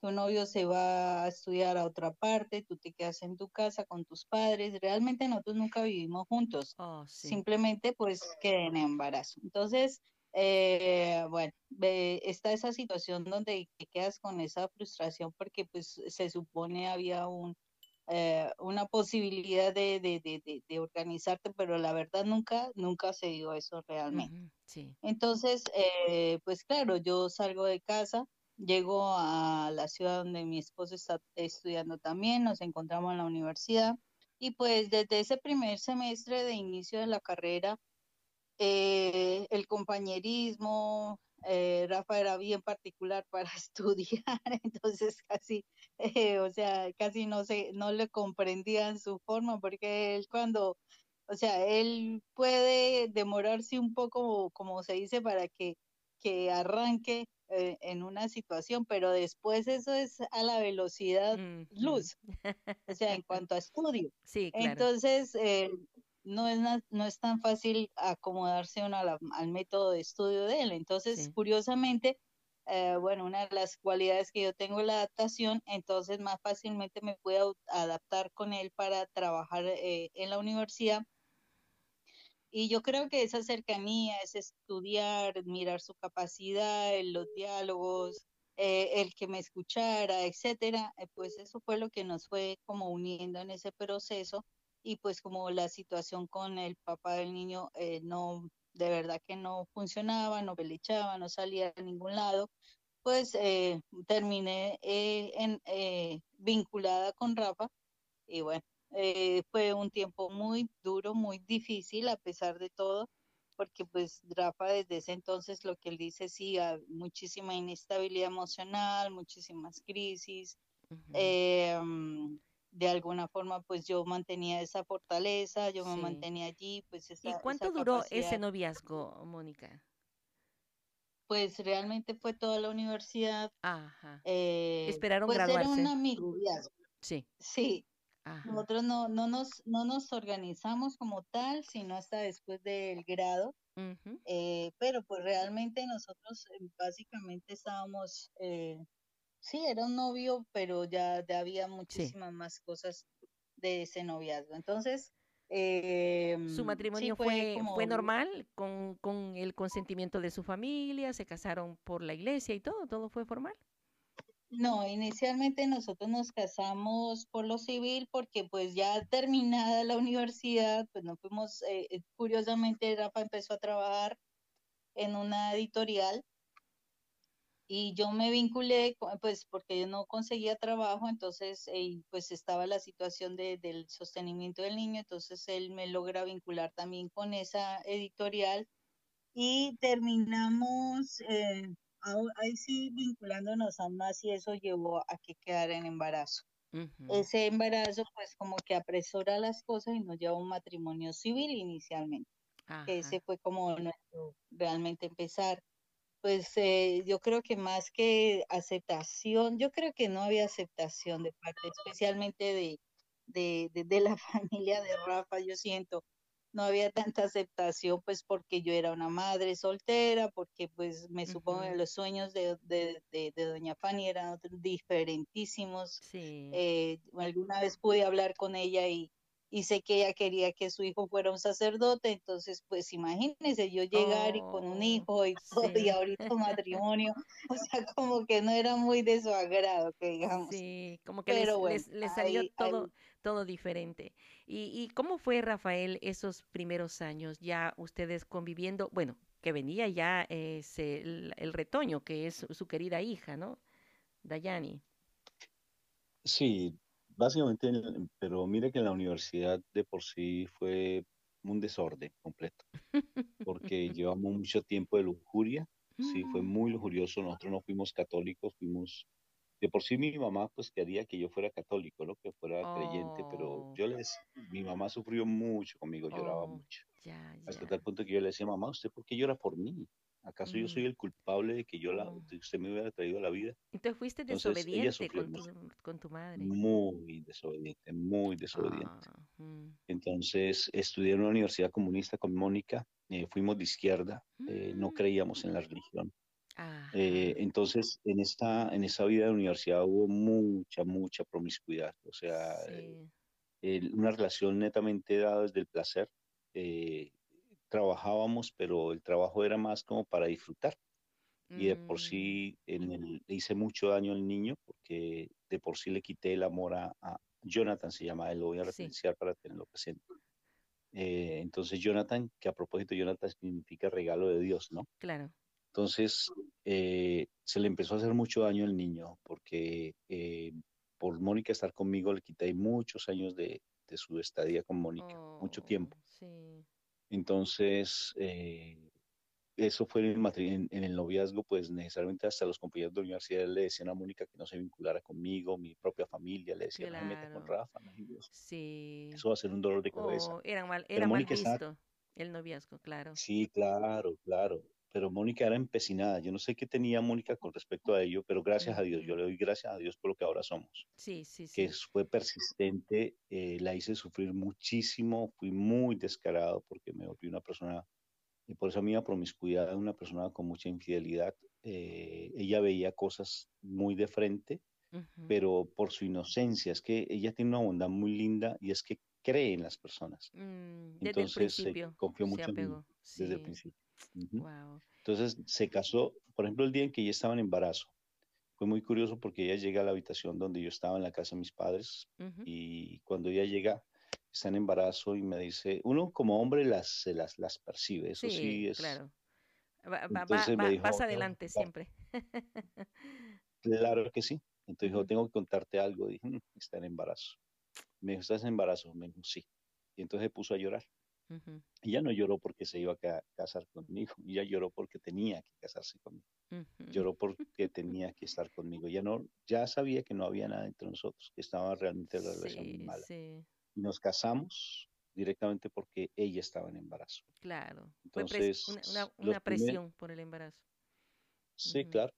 tu novio se va a estudiar a otra parte, tú te quedas en tu casa con tus padres, realmente nosotros nunca vivimos juntos, oh, simplemente pues quedé en embarazo. Entonces, eh, bueno, está esa situación donde te quedas con esa frustración porque pues se supone había un eh, una posibilidad de, de, de, organizarte, pero la verdad nunca, nunca se dio eso realmente. sí. Entonces, eh, pues claro, yo salgo de casa, llego a la ciudad donde mi esposo está estudiando también, nos encontramos en la universidad y pues desde ese primer semestre de inicio de la carrera, eh, el compañerismo, eh, Rafa era bien particular para (laughs) estudiar, entonces casi, eh, o sea, casi no se, no le comprendían su forma, porque él cuando, o sea, él puede demorarse un poco, como se dice, para que, que arranque eh, en una situación, pero después eso es a la velocidad luz, o sea, en (laughs) cuanto a estudio. Sí, Entonces, no es, no es tan fácil acomodarse uno al método de estudio de él. Entonces, curiosamente, eh, bueno, una de las cualidades que yo tengo es la adaptación, entonces más fácilmente me puedo adaptar con él para trabajar eh, en la universidad. Y yo creo que esa cercanía, es estudiar, mirar su capacidad, los diálogos, eh, el que me escuchara, etcétera, pues eso fue lo que nos fue como uniendo en ese proceso y pues como la situación con el papá del niño eh, no, de verdad que no funcionaba, no pelichaba, no salía a ningún lado, pues eh, terminé eh, en, vinculada con Rafa y bueno, fue un tiempo muy duro, muy difícil a pesar de todo, porque pues Rafa desde ese entonces lo que él dice, sí, muchísima inestabilidad emocional, muchísimas crisis de alguna forma pues yo mantenía esa fortaleza, yo me mantenía allí, pues esa, ¿Y cuánto duró ese noviazgo, Mónica? Pues realmente fue toda la universidad. Ajá. Eh, Esperaron pues graduarse. Era un amigo, Sí. Sí, Nosotros no, no, nos, no nos organizamos como tal, sino hasta después del grado. Eh, pero pues realmente nosotros eh, básicamente estábamos, eh, sí, era un novio, pero ya, ya había muchísimas más cosas de ese noviazgo. Entonces, ¿Su matrimonio fue, fue, normal con, con el consentimiento de su familia? ¿Se casaron por la iglesia y todo? ¿Todo fue formal? No, inicialmente nosotros nos casamos por lo civil porque pues ya terminada la universidad, pues nos fuimos, eh, eh, curiosamente Rafa empezó a trabajar en una editorial y yo me vinculé pues porque yo no conseguía trabajo, entonces eh, pues estaba la situación de, del sostenimiento del niño, entonces él me logra vincular también con esa editorial y terminamos ahí sí vinculándonos aún más y eso llevó a que quedara en embarazo. Ese embarazo pues como que apresura las cosas y nos lleva a un matrimonio civil inicialmente. Ese fue como nuestro realmente empezar. Pues eh, yo creo que más que aceptación, yo creo que no había aceptación de parte especialmente de, de, de la (laughs) familia de Rafa, yo siento no había tanta aceptación, pues porque yo era una madre soltera, porque pues me supongo que los sueños de, de, de, doña Fanny eran diferentísimos. Sí. Eh, alguna vez pude hablar con ella y, y sé que ella quería que su hijo fuera un sacerdote, entonces pues imagínense yo llegar y con un oh, hijo y todo y ahorita un (laughs) matrimonio, (laughs) o sea, como que no era muy de su agrado, que digamos. Sí, como que les, salió todo, todo diferente. ¿Y, ¿Y cómo fue, Rafael, esos primeros años ya ustedes conviviendo? Bueno, que venía ya ese, el, el retoño, que es su querida hija, ¿no? Dayani. Sí, Básicamente, pero mire que en la universidad de por sí fue un desorden completo, porque (laughs) llevamos mucho tiempo de lujuria, sí, fue mm. muy lujurioso, nosotros no fuimos católicos, fuimos, de por sí mi mamá pues quería que yo fuera católico, ¿no? que fuera creyente, pero oh. yo les, mi mamá sufrió mucho conmigo, lloraba oh, mucho, hasta tal punto que yo le decía, mamá, ¿usted por qué llora por mí? ¿Acaso yo soy mm. el culpable de que yo la, usted me hubiera traído a la vida? Entonces fuiste desobediente con, tu, con, tu, madre. Muy desobediente, muy desobediente. Ah, mm. Entonces estudié en una universidad comunista con Mónica, eh, fuimos de izquierda, eh, no creíamos en la mm. religión. Eh, entonces en esta, en esa vida de universidad hubo mucha, mucha promiscuidad, o sea, una relación netamente dada desde el placer trabajábamos, pero el trabajo era más como para disfrutar. Y de por mm. sí en el, le hice mucho daño al niño porque de por sí le quité el amor a, Jonathan, se llama él, lo voy a referenciar para tenerlo presente. Eh, entonces Jonathan, que a propósito Jonathan significa regalo de Dios, ¿no? Claro. Entonces eh, se le empezó a hacer mucho daño al niño porque eh, por Mónica estar conmigo le quité muchos años de, su estadía con Mónica, mucho tiempo. Oh, sí. Entonces, eh, eso fue en el, en, el noviazgo, pues necesariamente hasta los compañeros de la universidad le decían a Mónica que no se vinculara conmigo, mi propia familia le decía, no me meta con Rafa, sí. eso va a ser un dolor de cabeza. Oh, era mal, era mal visto el noviazgo, claro. Sí, claro, claro, pero Mónica era empecinada, yo no sé qué tenía Mónica con respecto a ello, pero gracias a Dios, yo le doy gracias a Dios por lo que ahora somos. Sí, sí, sí. Que fue persistente, eh, la hice sufrir muchísimo, fui muy descarado porque me volví una persona y por eso a mí la promiscuidad, una persona con mucha infidelidad, eh, ella veía cosas muy de frente, pero por su inocencia, es que ella tiene una bondad muy linda y es que cree en las personas. Mm, desde Entonces el principio, confió mucho en mí desde el principio. Entonces se casó, por ejemplo, el día en que ella estaba en embarazo. Fue muy curioso porque ella llega a la habitación donde yo estaba en la casa de mis padres y cuando ella llega está en embarazo y me dice, uno como hombre las, las, las percibe, eso sí, es... Claro. Va, vas adelante siempre. (laughs) claro que sí. Entonces dijo, tengo que contarte algo. Dije, mm, está en embarazo. Me dijo, ¿estás en embarazo? Me dijo, sí. Y entonces se puso a llorar. Y Ella no lloró porque se iba a casar conmigo, (laughs) ella lloró porque tenía que casarse conmigo. Lloró porque (laughs) tenía que estar conmigo. Ya no, ya sabía que no había nada entre nosotros, que estaba realmente la relación mala. Sí nos casamos directamente porque ella estaba en embarazo. Claro. Entonces, una, presión por el embarazo. Sí, claro.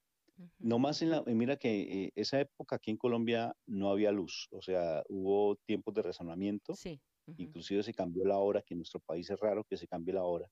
No más en la, mira que eh, esa época aquí en Colombia no había luz, o sea, hubo tiempos de razonamiento, Sí. Ujú, inclusive se cambió la hora, que en nuestro país es raro que se cambie la hora,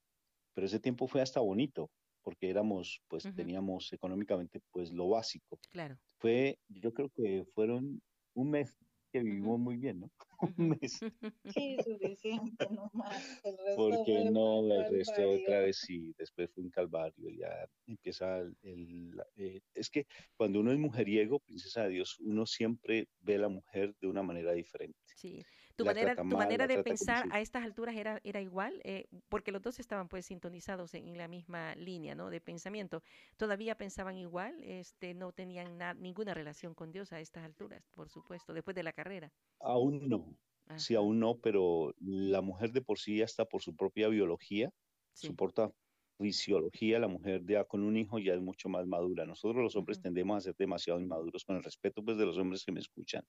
pero ese tiempo fue hasta bonito, porque éramos, pues Ujú. teníamos económicamente pues lo básico. Claro. Fue, yo creo que fueron un mes que vivimos muy bien, ¿no? (laughs) Un mes, (laughs) Sí, suficiente, no más. El resto porque no, el resto calvario. otra vez sí, después fue un calvario, ya empieza el, el- eh, es que cuando uno es mujeriego, princesa de Dios, uno siempre ve a la mujer de una manera diferente. Sí. Tu La manera, tu manera de pensar a estas alturas era, era igual, eh, porque los dos estaban pues sintonizados en, en la misma línea, ¿no? de pensamiento. Todavía pensaban igual, este, no tenían na- ninguna relación con Dios a estas alturas, por supuesto, después de la carrera. Aún no, sí, aún no, pero la mujer de por sí ya está por su propia biología, su propia fisiología, la mujer ya con un hijo ya es mucho más madura. Nosotros los hombres tendemos a ser demasiado inmaduros, con el respeto pues de los hombres que me escuchan,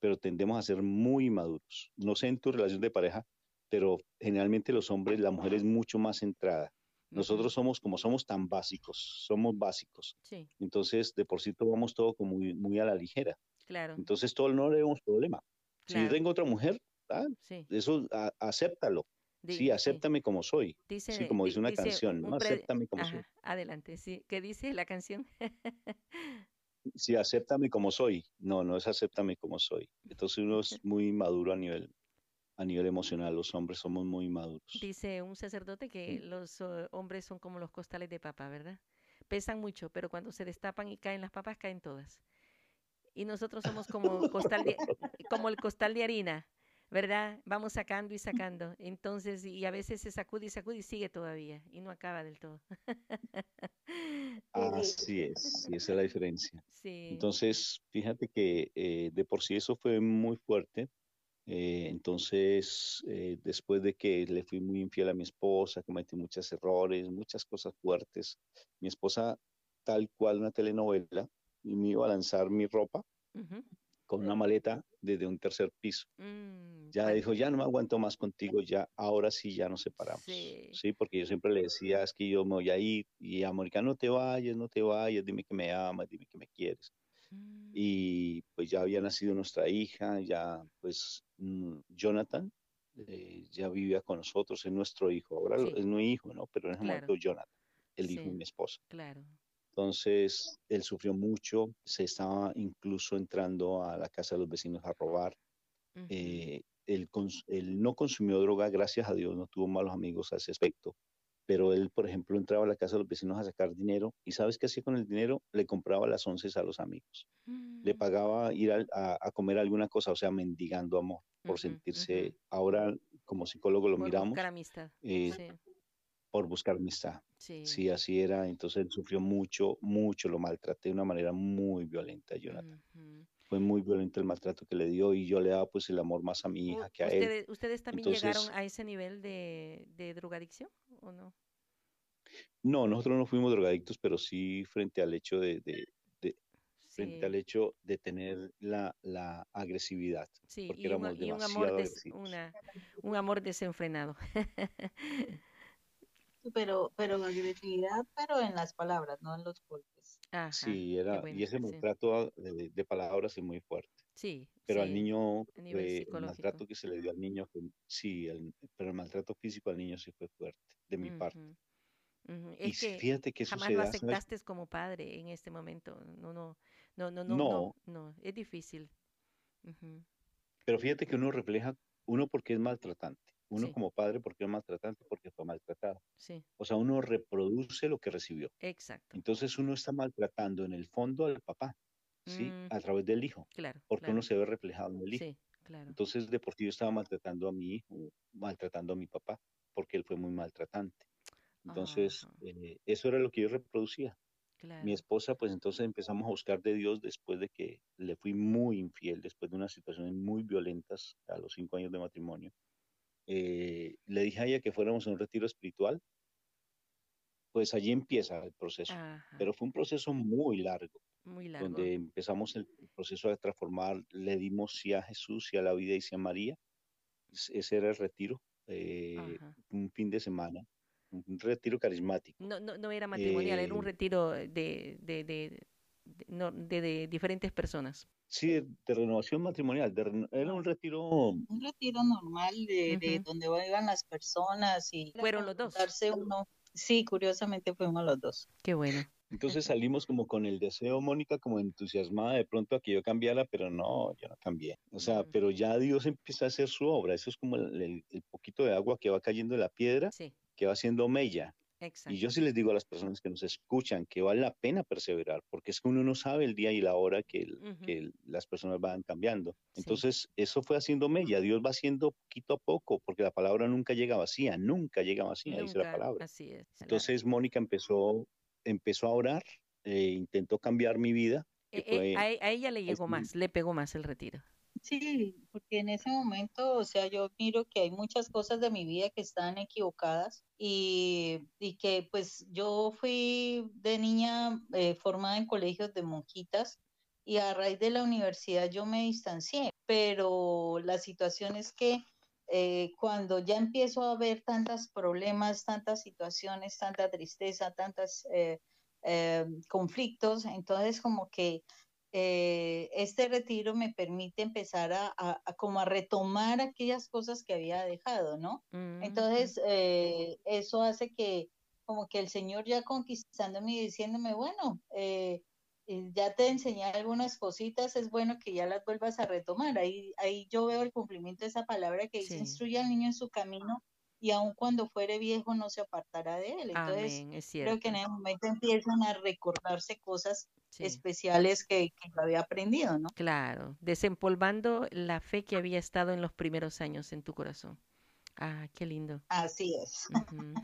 pero tendemos a ser muy inmaduros. No sé en tu relación de pareja, pero generalmente los hombres, la mujer es mucho más centrada. Nosotros somos como somos tan básicos, somos básicos. Sí, Entonces, de por sí tomamos todo como muy, muy a la ligera. claro, Entonces, todo no le vemos problema. Si yo tengo otra mujer, ah, sí. eso a- acéptalo. Di- Sí, sí. acéptame como soy. Sí, Dice, como di- dice una dice canción, un, ¿no? Acéptame como soy. Adelante, sí. ¿Qué dice la canción? (laughs) Sí, acéptame como soy. No, no es acéptame como soy. Entonces uno es muy maduro a nivel, a nivel emocional. Los hombres somos muy maduros. Dice un sacerdote que los eh, hombres son como los costales de papa, ¿verdad? Pesan mucho, pero cuando se destapan y caen las papas, caen todas. Y nosotros somos como costal de, como el costal de harina, ¿verdad? Vamos sacando y sacando. Entonces, y a veces se sacude y sacude y sigue todavía y no acaba del todo. (laughs) Así es, sí, esa es la diferencia. Sí. Entonces, fíjate que eh, de por sí eso fue muy fuerte. Eh, entonces, eh, después de que le fui muy infiel a mi esposa, cometí muchos errores, muchas cosas fuertes, mi esposa, tal cual una telenovela, y me iba a lanzar mi ropa. Con una maleta desde un tercer piso. Mm, Ya dijo, ya no me aguanto más contigo, ya, ahora sí, ya nos separamos. Sí. Sí, porque yo siempre le decía, es que yo me voy a ir, y América, no te vayas, no te vayas, dime que me amas, dime que me quieres. Mm, Y pues ya había nacido nuestra hija, ya pues mm, Jonathan eh, ya vivía con nosotros, es nuestro hijo, ahora Sí. es mi hijo, ¿no? Pero en ese Claro. momento Jonathan, el hijo de mi esposa. claro. Entonces, él sufrió mucho, se estaba incluso entrando a la casa de los vecinos a robar. Eh, él, no consumió droga, gracias a Dios, no tuvo malos amigos a ese aspecto. Pero él, por ejemplo, entraba a la casa de los vecinos a sacar dinero y ¿sabes qué hacía con el dinero? Le compraba las once a los amigos. Le Mm, pagaba ir al- a, a comer alguna cosa, o sea, mendigando amor, por sentirse, ahora como psicólogo lo Por miramos, amistad. eh, Sí, por buscar amistad. sí. Sí, así era. Entonces él sufrió mucho, mucho, lo maltraté de una manera muy violenta, Jonathan. Fue muy violento el maltrato que le dio y yo le daba pues el amor más a mi hija que a él. ¿Ustedes, también llegaron a ese nivel de, de drogadicción o no? no, nosotros no fuimos drogadictos, pero sí frente al hecho de, de- de- frente al hecho de tener la, la agresividad, sí, porque y un, éramos y un amor, des- una, un amor desenfrenado. (laughs) Pero, pero agresividad, pero en las palabras, no en los golpes. Ajá, Sí, era, bueno, y ese sí, maltrato de, de palabras es muy fuerte. sí, Pero al niño, eh, el maltrato que se le dio al niño, fue- sí, el- pero el maltrato físico al niño sí fue fuerte, de mi parte. Y Es que fíjate que eso jamás se lo da, ¿sabes? aceptaste como padre en este momento. No, no, no, no, no, no, No, no, es difícil. Pero fíjate que uno refleja, uno porque es maltratante, uno Sí, como padre porque es maltratante, porque fue maltratado. sí, O sea, uno reproduce lo que recibió. exacto. Entonces uno está maltratando en el fondo al papá, ¿sí? Mm, A través del hijo, claro, porque claro. uno se ve reflejado en el hijo. Sí, claro. Entonces, de por sí yo estaba maltratando a mi hijo, maltratando a mi papá, porque él fue muy maltratante. Entonces, Ajá, eh, eso era lo que yo reproducía. Mi claro. esposa, pues entonces empezamos a buscar de Dios después de que le fui muy infiel, después de unas situaciones muy violentas a los cinco años de matrimonio. Eh, le dije a ella que fuéramos a un retiro espiritual, pues allí empieza el proceso. Ajá, Pero fue un proceso muy largo, muy largo. donde empezamos el proceso de transformar, le dimos sí a Jesús, sí a la vida y sí a María. Es- Ese era el retiro, eh, un fin de semana, un retiro carismático. No, no, no era matrimonial, era un Eh, retiro de, de, de, de, diferentes personas. Sí, de, renovación matrimonial. era un retiro. Un retiro normal de, donde iban las personas y. Fueron los dos. Darse uno. Sí, curiosamente fuimos los dos. Qué bueno. Entonces salimos como con el deseo, Mónica, como entusiasmada de pronto a que yo cambiara, pero no, yo no cambié. O sea, pero ya Dios empieza a hacer su obra. Eso es como el, poquito de agua que va cayendo de la piedra, que va haciendo mella. Exacto. Y yo sí les digo a las personas que nos escuchan que vale la pena perseverar, porque es que uno no sabe el día y la hora que, las personas van cambiando. Entonces, eso fue haciendo mella. Dios va haciendo poquito a poco, porque la palabra nunca llega vacía, nunca llega vacía, dice la palabra. Así es. Entonces, Mónica empezó empezó a orar, eh, intentó cambiar mi vida. Eh, eh, a, ella le llegó más, le pegó más el retiro. Sí, porque en ese momento, o sea, yo miro que hay muchas cosas de mi vida que están equivocadas y, que pues yo fui de niña formada en colegios de monjitas y a raíz de la universidad yo me distancié, pero la situación es que cuando ya empiezo a ver tantos problemas, tantas situaciones, tanta tristeza, tantos eh, eh, conflictos, entonces como que eh, este retiro me permite empezar a, como a retomar aquellas cosas que había dejado, ¿no? Mm, entonces eso hace que como que el Señor ya conquistándome y diciéndome, bueno, ya te enseñé algunas cositas, es bueno que ya las vuelvas a retomar. Ahí, ahí yo veo el cumplimiento de esa palabra que dice, instruye al niño en su camino y aun cuando fuere viejo no se apartará de él. Entonces, creo que en el momento empiezan a recordarse cosas especiales que, que había aprendido, ¿no? Claro, desempolvando la fe que había estado en los primeros años en tu corazón. Ah, qué lindo. Así es. (laughs)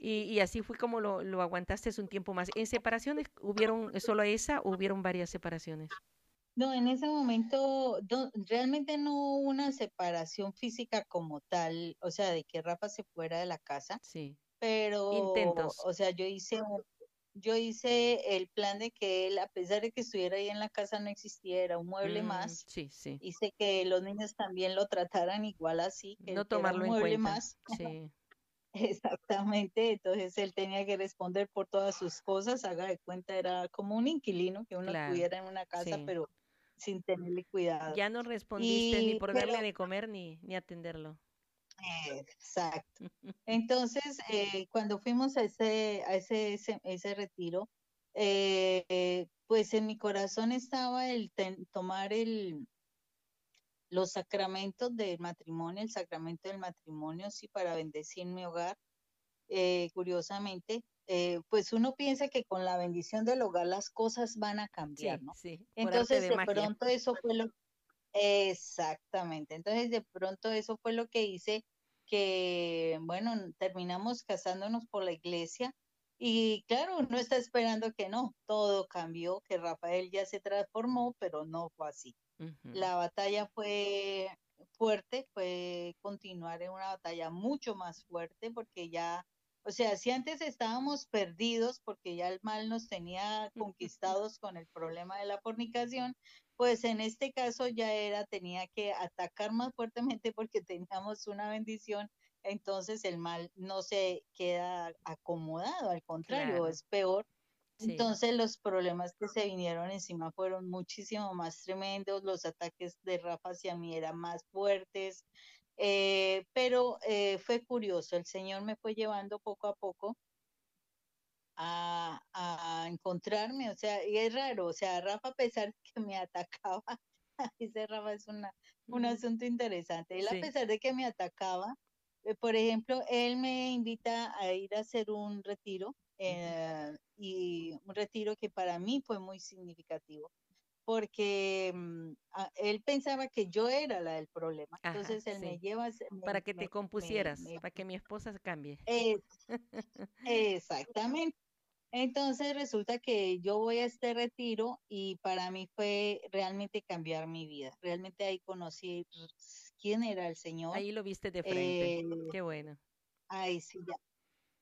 Y, así fue como lo, lo, aguantaste un tiempo más. ¿En separaciones hubieron solo esa o hubieron varias separaciones? No, en ese momento realmente no hubo una separación física como tal, o sea, de que Rafa se fuera de la casa. Sí. Pero, Intentos. o sea, yo hice yo hice el plan de que él, a pesar de que estuviera ahí en la casa, no existiera un mueble mm, más. Sí, sí. Hice que los niños también lo trataran igual así, que no tomarlo un mueble más. Sí. (laughs) Exactamente, entonces él tenía que responder por todas sus cosas, haga de cuenta, era como un inquilino que uno tuviera en una casa, pero sin tenerle cuidado. Ya no respondiste ni por darle de comer ni, ni atenderlo. Exacto. (laughs) Entonces, eh, cuando fuimos a ese, a ese, ese, retiro, eh, pues en mi corazón estaba el tomar el, los sacramentos del matrimonio, el sacramento del matrimonio, sí, para bendecir mi hogar. Eh, curiosamente, pues uno piensa que con la bendición del hogar las cosas van a cambiar, ¿no? Sí, Entonces, de pronto eso fue lo Exactamente. Entonces, de pronto eso fue lo que hice que, bueno, terminamos casándonos por la iglesia y claro, uno está esperando que no, todo cambió, que Rafael ya se transformó, pero no fue así. La batalla fue fuerte, fue continuar en una batalla mucho más fuerte porque ya, o sea, si antes estábamos perdidos porque ya el mal nos tenía conquistados con el problema de la fornicación, pues en este caso ya era, tenía que atacar más fuertemente porque teníamos una bendición, entonces el mal no se queda acomodado, al contrario, es peor. Entonces los problemas que se vinieron encima fueron muchísimo más tremendos, los ataques de Rafa hacia mí eran más fuertes, eh, pero eh, fue curioso, el Señor me fue llevando poco a poco a, encontrarme, o sea, y es raro, o sea, Rafa a pesar de (laughs) que me atacaba, (laughs) ese Rafa es una, un asunto interesante, él a pesar de que me atacaba, eh, por ejemplo, él me invita a ir a hacer un retiro, eh, y un retiro que para mí fue muy significativo porque mm, él pensaba que yo era la del problema. Entonces él me lleva... para que te compusieras, para que mi esposa cambie. (laughs) exactamente. Entonces resulta que yo voy a este retiro y para mí fue realmente cambiar mi vida. Realmente ahí conocí quién era el Señor. Ahí lo viste de frente. Eh, Qué bueno. Ahí sí, ya.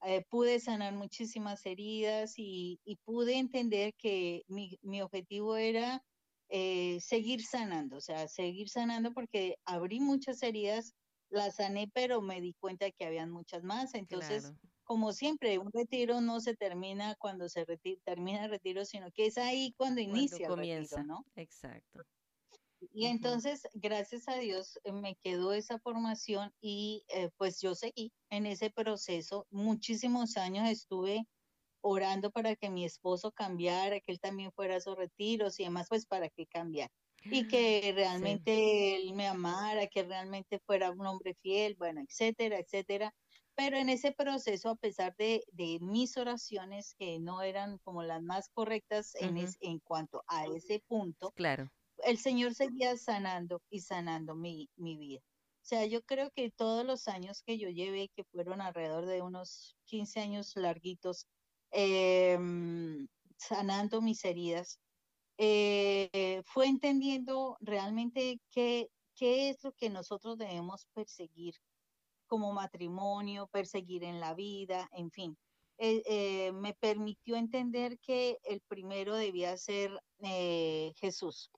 Eh, pude sanar muchísimas heridas y, pude entender que mi, objetivo era eh, seguir sanando, o sea, seguir sanando porque abrí muchas heridas, las sané, pero me di cuenta que habían muchas más. Entonces, como siempre, un retiro no se termina cuando se termina el retiro, sino que es ahí cuando, inicia comienza. el retiro, ¿no? Exacto. Y entonces, gracias a Dios, eh, me quedó esa formación y eh, pues yo seguí en ese proceso. Muchísimos años estuve orando para que mi esposo cambiara, que él también fuera a sus retiros y demás, pues para que cambiara. Y que realmente él me amara, que realmente fuera un hombre fiel, bueno, etcétera, etcétera. Pero en ese proceso, a pesar de, de mis oraciones, que no eran como las más correctas en, en cuanto a ese punto, claro el Señor seguía sanando y sanando mi, vida. O sea, yo creo que todos los años que yo llevé, que fueron alrededor de unos 15 años larguitos, em, sanando mis heridas, eh, fue entendiendo realmente qué, qué es lo que nosotros debemos perseguir como matrimonio, perseguir en la vida, en fin. Eh, eh, me permitió entender que el primero debía ser Jesús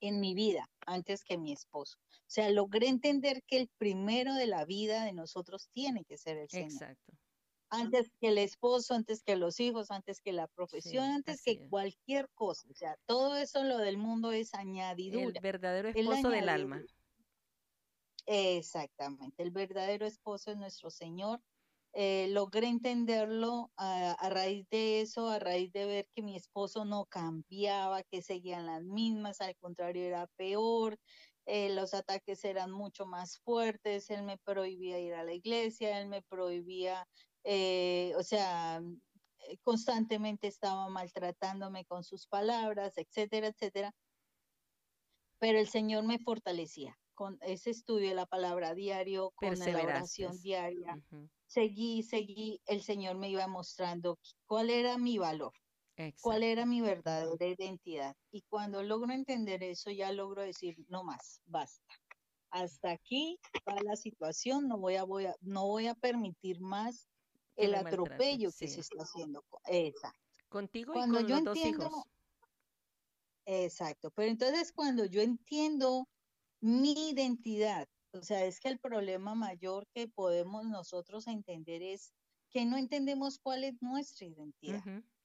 en mi vida antes que mi esposo. O sea, logré entender que el primero de la vida de nosotros tiene que ser el Señor. Exacto. Antes que el esposo, antes que los hijos, antes que la profesión, antes que cualquier cosa. O sea, todo eso lo del mundo es añadidura. El verdadero esposo del alma. Exactamente. El verdadero esposo es nuestro Señor eh, logré entenderlo a, raíz de eso, a raíz de ver que mi esposo no cambiaba, que seguían las mismas, al contrario era peor, eh, los ataques eran mucho más fuertes, él me prohibía ir a la iglesia, él me prohibía, eh, o sea, constantemente estaba maltratándome con sus palabras, etcétera, etcétera. Pero el Señor me fortalecía con ese estudio de la palabra diario, con la oración diaria seguí, seguí, el Señor me iba mostrando cuál era mi valor, cuál era mi verdadera identidad. Y cuando logro entender eso, ya logro decir, no más, basta. Hasta aquí va la situación, no voy a, voy a, no voy a permitir más el atropello que se está haciendo. Exacto. Contigo y con los dos hijos. Exacto, pero entonces cuando yo entiendo mi identidad, o sea, es que el problema mayor que podemos nosotros entender es que no entendemos cuál es nuestra identidad.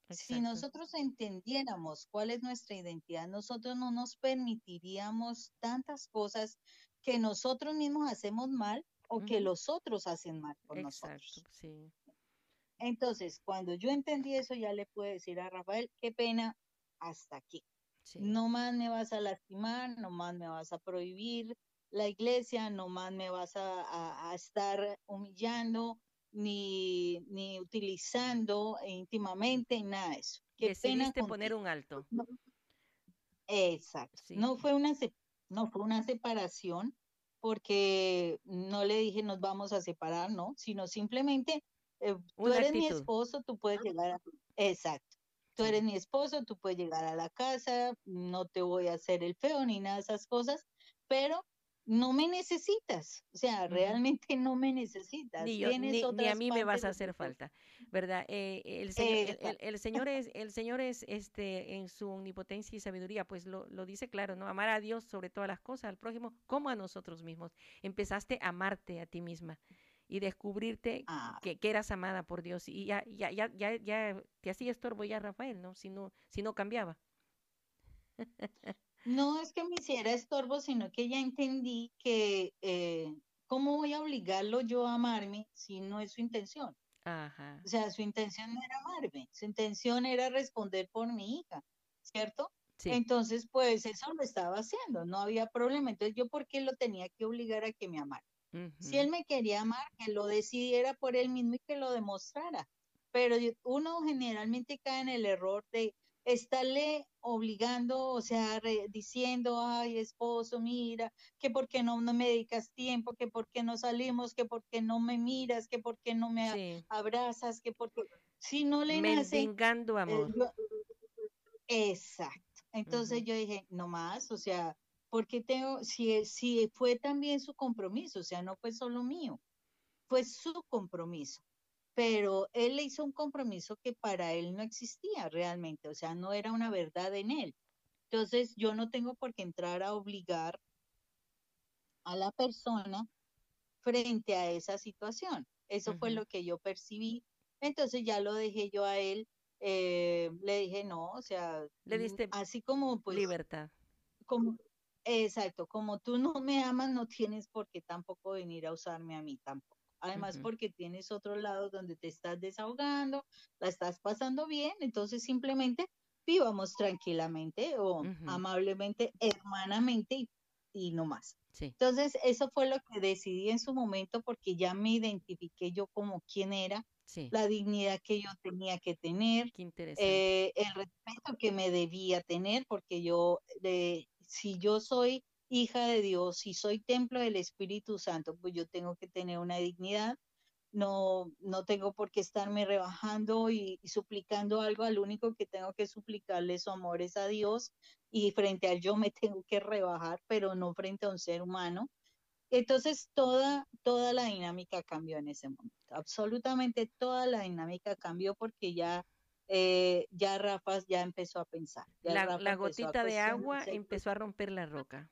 si nosotros entendiéramos cuál es nuestra identidad, nosotros no nos permitiríamos tantas cosas que nosotros mismos hacemos mal o que los otros hacen mal con nosotros. Sí. Entonces, cuando yo entendí eso, ya le puedo decir a Rafael, qué pena, hasta aquí. No más me vas a lastimar, no más me vas a prohibir, la iglesia, no más me vas a, estar humillando ni, ni utilizando íntimamente, nada de eso. Qué Decidiste poner un alto. Exacto. No, fue una, no fue una separación porque no le dije nos vamos a separar, ¿no? Sino simplemente eh, tú eres mi esposo, tú puedes llegar a... Exacto. Tú eres mi esposo, tú puedes llegar a la casa, no te voy a hacer el feo ni nada de esas cosas, pero no me necesitas, o sea, realmente no me necesitas. Ni, ni, a mí me vas a hacer falta, ¿verdad? Eh, el, señor, el, Señor es, el Señor es, este, en su omnipotencia y sabiduría, pues lo, lo, dice claro, ¿no? Amar a Dios sobre todas las cosas, al prójimo, como a nosotros mismos. Empezaste a amarte a ti misma y descubrirte ah. que, que, eras amada por Dios y ya, ya, ya, ya, ya te hacía estorbo ya Rafael, ¿no? Si no, si no cambiaba. No es que me hiciera estorbo, sino que ya entendí que eh, cómo voy a obligarlo yo a amarme si no es su intención. Ajá. O sea, su intención no era amarme, su intención era responder por mi hija, ¿cierto? Sí. Entonces, pues eso lo estaba haciendo, no había problema. Entonces, ¿yo por qué lo tenía que obligar a que me amara? Si él me quería amar, que lo decidiera por él mismo y que lo demostrara. Pero uno generalmente cae en el error de estarle obligando, o sea, diciendo, ay, esposo, mira, que por qué no, no, me dedicas tiempo, que por qué no salimos, que por qué no me miras, que por qué no me abrazas, que por qué, si no le nace... Mendigando eh, amor. exacto. Entonces yo dije, no más, o sea, porque tengo, si, si fue también su compromiso, o sea, no fue solo mío, fue su compromiso pero él le hizo un compromiso que para él no existía realmente, o sea, no era una verdad en él. Entonces, yo no tengo por qué entrar a obligar a la persona frente a esa situación. Eso fue lo que yo percibí. Entonces ya lo dejé yo a él. Eh, le dije, no, o sea, le diste así como pues libertad. Como, exacto, como tú no me amas, no tienes por qué tampoco venir a usarme a mí tampoco. Además, porque tienes otro lado donde te estás desahogando, la estás pasando bien, entonces simplemente vivamos tranquilamente o amablemente, hermanamente y, y no más. Entonces, eso fue lo que decidí en su momento porque ya me identifiqué yo como quién era, la dignidad que yo tenía que tener, eh, el respeto que me debía tener, porque yo, de, si yo soy hija de Dios, si soy templo del Espíritu Santo, pues yo tengo que tener una dignidad. No, no tengo por qué estarme rebajando y, suplicando algo. Al único que tengo que suplicarle su amor es a Dios y frente a él yo me (laughs) tengo que rebajar, pero no frente a un ser humano. Entonces toda, toda la dinámica cambió en ese momento. Absolutamente toda la dinámica cambió porque ya eh, ya Rafa ya empezó a pensar. la, gotita de agua empezó a romper la roca.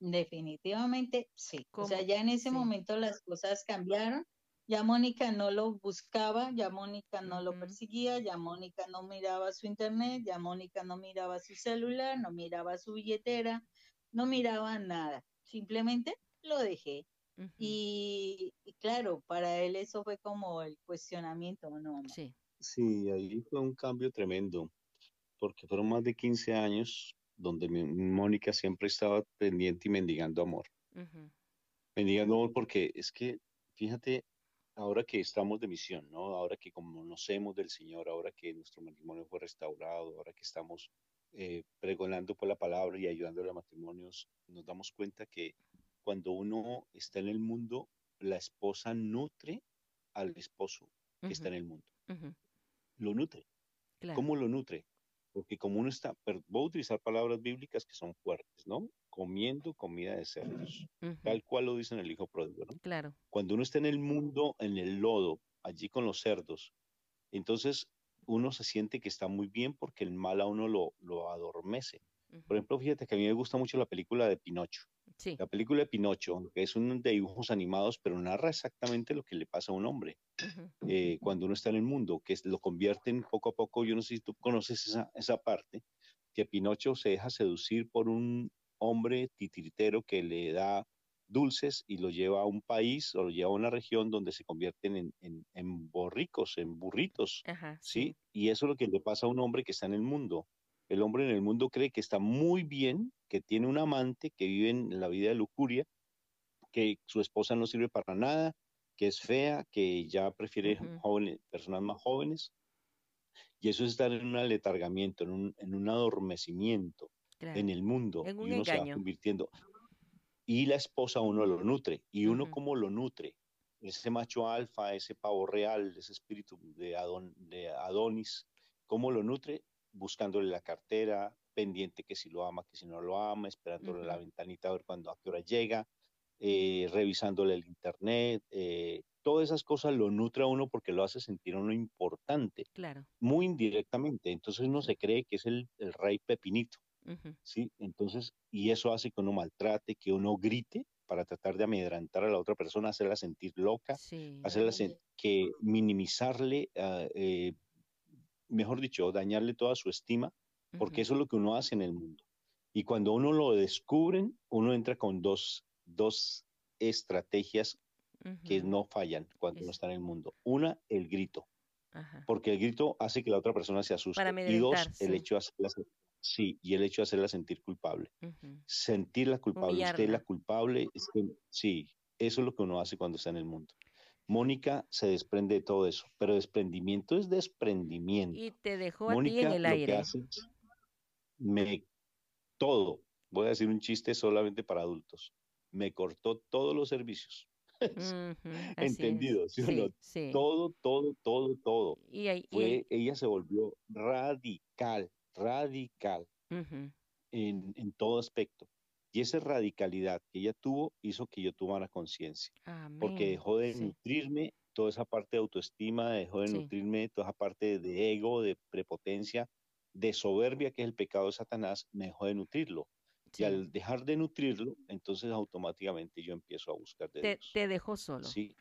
Definitivamente sí. O sea, ya en ese momento las cosas cambiaron. Ya Mónica no lo buscaba, ya Mónica no lo perseguía, ya Mónica no miraba su internet, ya Mónica no miraba su celular, no miraba su billetera, no miraba nada. Simplemente lo dejé. y, claro, para él eso fue como el cuestionamiento, ¿no? Sí. Sí, ahí fue un cambio tremendo, porque fueron más de 15 años donde Mónica siempre estaba pendiente y mendigando amor. Mendigando amor porque es que, fíjate, ahora que estamos de misión, ¿no? Ahora que conocemos del Señor, ahora que nuestro matrimonio fue restaurado, ahora que estamos eh, pregonando por la palabra y ayudando a los matrimonios, nos damos cuenta que cuando uno está en el mundo, la esposa nutre al esposo que está en el mundo. Lo nutre. ¿Cómo lo nutre? Porque como uno está, voy a utilizar palabras bíblicas que son fuertes, ¿no? Comiendo comida de cerdos, tal cual lo dice en el Hijo Pródigo, ¿no? Claro. Cuando uno está en el mundo, en el lodo, allí con los cerdos, entonces uno se siente que está muy bien porque el mal a uno lo, lo adormece. Por ejemplo, fíjate que a mí me gusta mucho la película de Pinocho. Sí. La película de Pinocho, que es un de dibujos animados, pero narra exactamente lo que le pasa a un hombre eh, cuando uno está en el mundo, que lo convierten poco a poco. Yo no sé si tú conoces esa, esa parte, que Pinocho se deja seducir por un hombre titiritero que le da dulces y lo lleva a un país o lo lleva a una región donde se convierten en, en, en borricos, en burritos, ¿sí? Y eso es lo que le pasa a un hombre que está en el mundo. El hombre en el mundo cree que está muy bien, que tiene un amante, que vive en la vida de lujuria, que su esposa no sirve para nada, que es fea, que ya prefiere jóvenes, personas más jóvenes. Y eso es estar en un aletargamiento, en un, en un adormecimiento en el mundo. En un y uno engaño. se va convirtiendo. Y la esposa uno lo nutre. ¿Y uno cómo lo nutre? Ese macho alfa, ese pavo real, ese espíritu de, de Adonis, ¿cómo lo nutre? Buscándole la cartera, pendiente que si lo ama, que si no lo ama, esperándole la ventanita a ver cuándo, a qué hora llega, eh, revisándole el internet, eh, todas esas cosas lo nutre a uno porque lo hace sentir a uno importante, claro. muy indirectamente, entonces uno se cree que es el, rey pepinito, ¿sí? Entonces, y eso hace que uno maltrate, que uno grite para tratar de amedrantar a la otra persona, hacerla sentir loca, hacerla que minimizarle, uh, eh, mejor dicho, dañarle toda su estima, porque eso es lo que uno hace en el mundo. Y cuando uno lo descubren, uno entra con dos, dos estrategias que no fallan cuando uno está en el mundo. Una, el grito, porque el grito hace que la otra persona se asuste. y dos, el hecho de hacerla, sí, y el hecho de hacerla sentir culpable. Sentirla culpable, usted la culpable, es que, sí, eso es lo que uno hace cuando está en el mundo. Mónica se desprende de todo eso, pero desprendimiento es desprendimiento. Y te dejó a ti en el aire. me, todo, voy a decir un chiste solamente para adultos, me cortó todos los servicios. (laughs) Entendido, ¿sí, Todo, todo, todo, todo. Y, Fue, Ella se volvió radical, radical en, en todo aspecto. Y esa radicalidad que ella tuvo hizo que yo tuviera conciencia, porque dejó de nutrirme toda esa parte de autoestima, dejó de nutrirme toda esa parte de ego, de prepotencia, de soberbia, que es el pecado de Satanás, me dejó de nutrirlo. Y al dejar de nutrirlo, entonces automáticamente yo empiezo a buscar de te, Te dejó solo. Sí.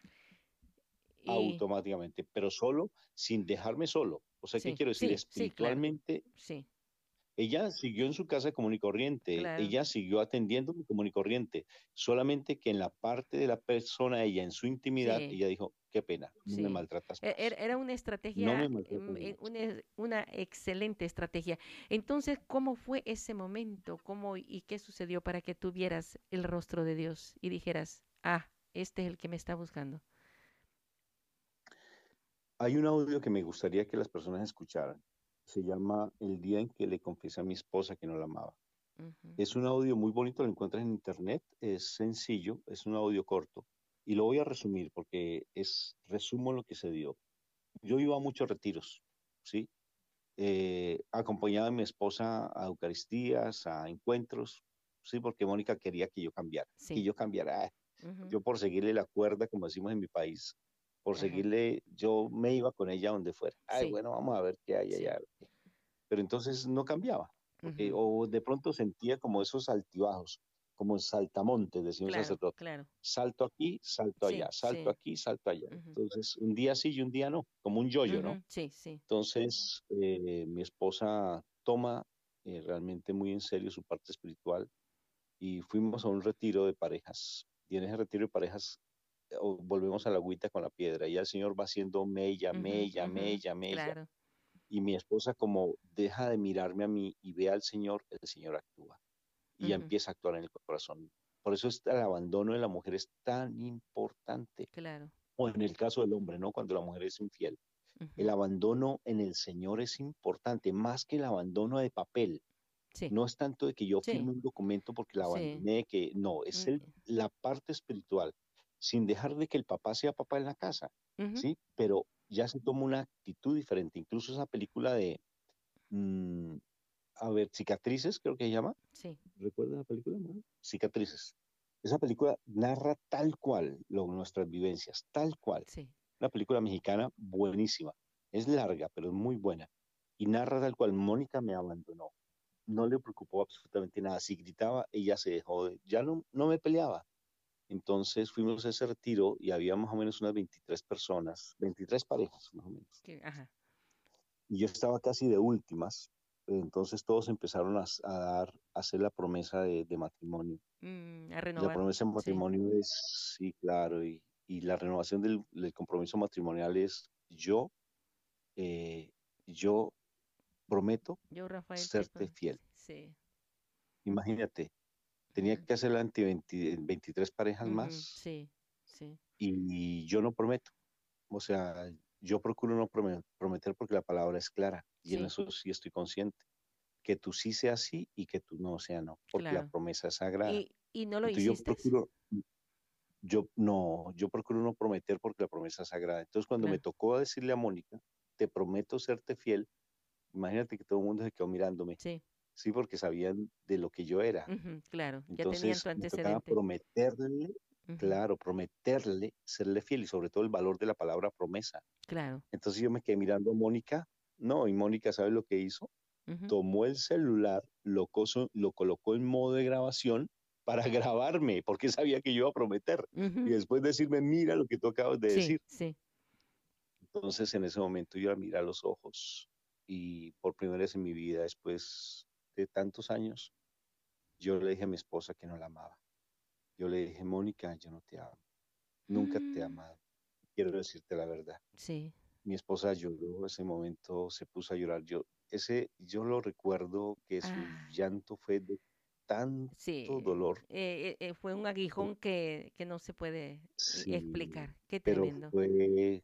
automáticamente, pero solo sin dejarme solo. O sea, ¿qué quiero decir? Espiritualmente, sí, ella siguió en su casa común y corriente, ella siguió atendiendo común y corriente, solamente que en la parte de la persona, ella en su intimidad, ella dijo, qué pena, no me maltratas. E-, er, era una estrategia, mm, eh, una, una, excelente estrategia. Entonces, ¿cómo fue ese momento? ¿Cómo y qué sucedió para que tuvieras el rostro de Dios y dijeras, ah, este es el que me está buscando? Hay un audio que me gustaría que las personas escucharan. Se llama El día en que le confesé a mi esposa que no la amaba. Es un audio muy bonito, lo encuentras en internet, es sencillo, es un audio corto. Y lo voy a resumir porque es, resumo lo que se dio. Yo iba a muchos retiros, ¿sí? Eh, acompañaba a mi esposa a Eucaristías, a encuentros, ¿sí? Porque Mónica quería que yo cambiara, que yo cambiara. Yo por seguirle la cuerda, como decimos en mi país, por seguirle, yo me iba con ella donde fuera. Ay, bueno, vamos a ver qué hay allá. Pero entonces no cambiaba, o de pronto sentía como esos altibajos, como saltamontes, decimos claro, sacerdote. Claro. Salto aquí, salto allá, salto aquí, salto allá. Entonces, un día sí y un día no, como un yoyo, ¿no? Sí, sí. Entonces, eh, mi esposa toma eh, realmente muy en serio su parte espiritual y fuimos a un retiro de parejas. Y en ese retiro de parejas volvemos a la agüita con la piedra y el Señor va haciendo mella, mella, mella, mella. Y mi esposa como deja de mirarme a mí y ve al Señor, el Señor actúa y empieza a actuar en el corazón. Por eso el abandono de la mujer es tan importante. Claro. O en el caso del hombre, ¿no? Cuando la mujer es infiel. El abandono en el Señor es importante, más que el abandono de papel. No es tanto de que yo firme un documento porque la abandoné, que no, es el, la parte espiritual sin dejar de que el papá sea papá en la casa, ¿sí? Pero ya se toma una actitud diferente. Incluso esa película de, mm, a ver, Cicatrices, creo que se llama. Sí. ¿Recuerdas la película? Cicatrices. Esa película narra tal cual lo, nuestras vivencias, tal cual. Sí. Una película mexicana buenísima. Es larga, pero es muy buena. Y narra tal cual, Mónica me abandonó. No le preocupó absolutamente nada. Si gritaba, ella se dejó de... Ya no, no me peleaba entonces fuimos a ese retiro y había más o menos unas 23 personas, 23 parejas más o menos. Y yo estaba casi de últimas, entonces todos empezaron a, dar, a hacer la promesa de, matrimonio. Mm, a renovar. La promesa de matrimonio es, sí, claro, y, la renovación del, compromiso matrimonial es yo, eh, yo prometo serte fiel. Sí. Imagínate, tenía que hacerla ante 23 parejas más. Sí, sí. Y yo no prometo. O sea, yo procuro no prometer porque la palabra es clara. Y en eso sí estoy consciente. Que tú sí sea sí y que tú no sea no. Porque la promesa es sagrada. ¿Y, no lo hiciste? Yo procuro, yo no, yo procuro no prometer porque la promesa es sagrada. Entonces, cuando me tocó decirle a Mónica, te prometo serte fiel, imagínate que todo el mundo se quedó mirándome. Sí. Sí, porque sabían de lo que yo era. claro, ya tenían tu antecedente. prometerle, claro, prometerle, serle fiel y sobre todo el valor de la palabra promesa. Claro. Entonces yo me quedé mirando a Mónica, no, y Mónica, ¿sabe lo que hizo? Tomó el celular, lo, lo colocó en modo de grabación para (laughs) grabarme, porque sabía que yo iba a prometer. Y después decirme, mira lo que tú acabas de decir. Sí. Entonces en ese momento yo la miré a los ojos y por primera vez en mi vida, después de tantos años, yo le dije a mi esposa que no la amaba. Yo le dije, Mónica, yo no te amo. Nunca te he mm. amado. Quiero decirte la verdad. Sí. Mi esposa lloró, ese momento se puso a llorar. Yo, ese, yo lo recuerdo que su ah. llanto fue de tanto dolor. Eh, eh, eh, fue un aguijón que, que no se puede explicar. Qué tremendo. Pero fue,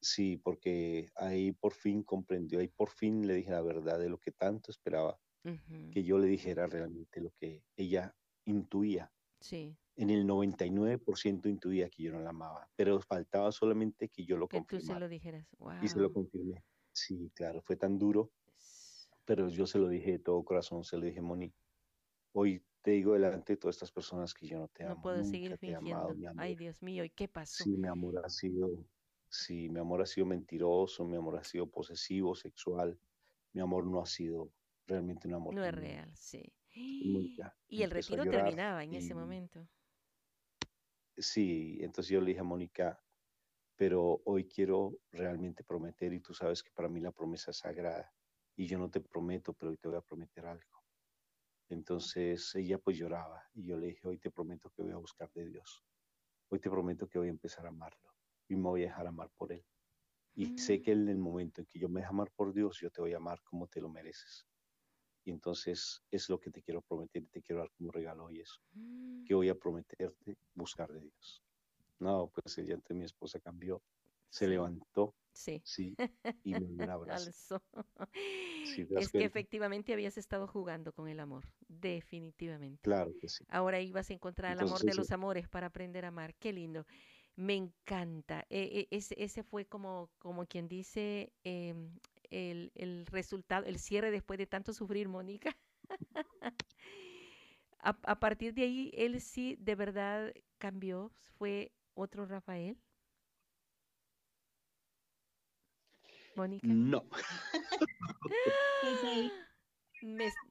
sí, porque ahí por fin comprendió, ahí por fin le dije la verdad de lo que tanto esperaba que yo le dijera realmente lo que ella intuía. Sí. En el 99% intuía que yo no la amaba, pero faltaba solamente que yo lo que tú se lo dijeras. Y se lo confirmé. Sí, claro, fue tan duro, pero yo se lo dije de todo corazón, se lo dije, Moni, hoy te digo delante de todas estas personas que yo no te amo. No puedo seguir fingiendo. Ay, Dios mío, ¿y qué pasó? Sí, mi amor ha sido, sí, mi amor ha sido mentiroso, mi amor ha sido posesivo, sexual, mi amor no ha sido realmente un amor. No es real, sí. (gasps) y el retiro terminaba en ese momento. Sí, entonces yo le dije a Mónica, pero hoy quiero realmente prometer y tú sabes que para mí la promesa es sagrada y yo no te prometo, pero hoy te voy a prometer algo. Entonces ella pues lloraba y yo le dije, hoy te prometo que voy a buscar de Dios. Hoy te prometo que voy a empezar a amarlo y me voy a dejar amar por Él. Y sé que en el momento en que yo me deje amar por Dios, yo te voy a amar como te lo mereces. Y entonces es lo que te quiero prometer y te quiero dar como regalo hoy eso. Que voy a prometerte buscar de Dios. No, pues ella ante mi esposa cambió, se levantó. Sí. Sí, (laughs) y me dio un abrazo. es que efectivamente habías estado jugando con el amor, definitivamente. Claro que sí. Ahora ibas a encontrar el amor de los amores para aprender a amar. Qué lindo. Me encanta. E, e, ese, ese, fue como, como quien dice em, el, el, resultado, el cierre después de tanto sufrir, Mónica. (laughs) a, a partir de ahí, él sí de verdad cambió, fue otro Rafael. Mónica. No. (gasps)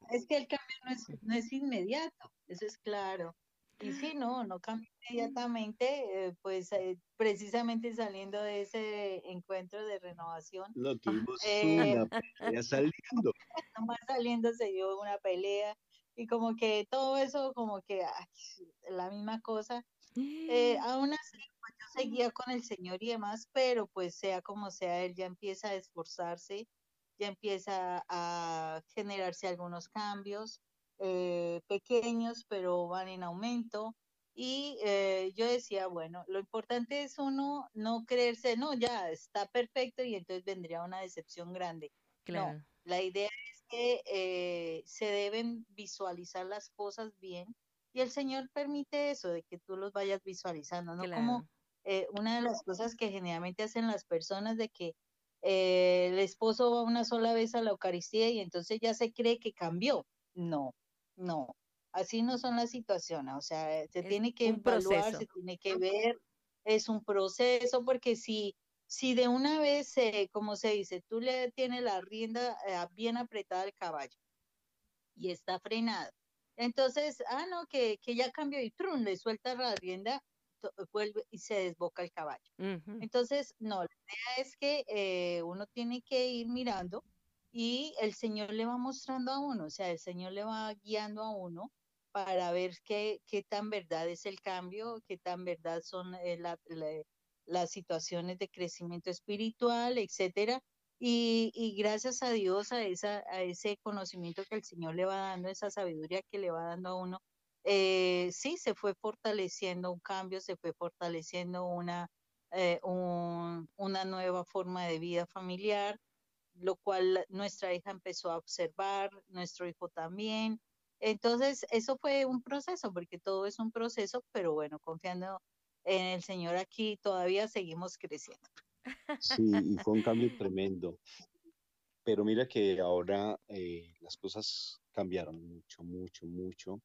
Es que el cambio no es, no es inmediato, eso es claro. Y sí, no, no cambia inmediatamente, eh, pues eh, precisamente saliendo de ese encuentro de renovación. No tuvimos eh, una (laughs) pelea saliendo. Nomás saliendo se dio una pelea y como que todo eso, como que la misma cosa. (gasps) aún así, pues, yo seguía con el Señor y demás, pero pues sea como sea, él ya empieza a esforzarse, ya empieza a generarse algunos cambios eh, pequeños, pero van en aumento. Y eh, yo decía, bueno, lo importante es uno no creerse, no, ya está perfecto y entonces vendría una decepción grande. Claro. No, la idea es que eh, se deben visualizar las cosas bien y el Señor permite eso, de que tú los vayas visualizando, ¿no? Como una de las cosas que generalmente hacen las personas de que el esposo va una sola vez a la Eucaristía y entonces ya se cree que cambió. No, no, así no son las situaciones, o sea, se tiene que evaluar, se tiene que ver, es un proceso, porque si, si de una vez, como se dice, tú le tienes la rienda eh, bien apretada al caballo y está frenado, entonces, ah, no, que, que ya cambió y trun, le suelta la rienda, vuelve y se desboca el caballo. Entonces, no, la idea es que eh, uno tiene que ir mirando y el Señor le va mostrando a uno, o sea, el Señor le va guiando a uno para ver qué, qué tan verdad es el cambio, qué tan verdad son eh, las situaciones de crecimiento espiritual, etcétera. Y, y, gracias a Dios, a, esa, a ese conocimiento que el Señor le va dando, esa sabiduría que le va dando a uno, eh, sí, se fue fortaleciendo un cambio, se fue fortaleciendo una, eh, una nueva forma de vida familiar, lo cual nuestra hija empezó a observar, nuestro hijo también. Entonces, eso fue un proceso, porque todo es un proceso, pero bueno, confiando en el Señor aquí, todavía seguimos creciendo. Sí, y fue un cambio tremendo. Pero mira que ahora eh, las cosas cambiaron mucho, mucho, mucho.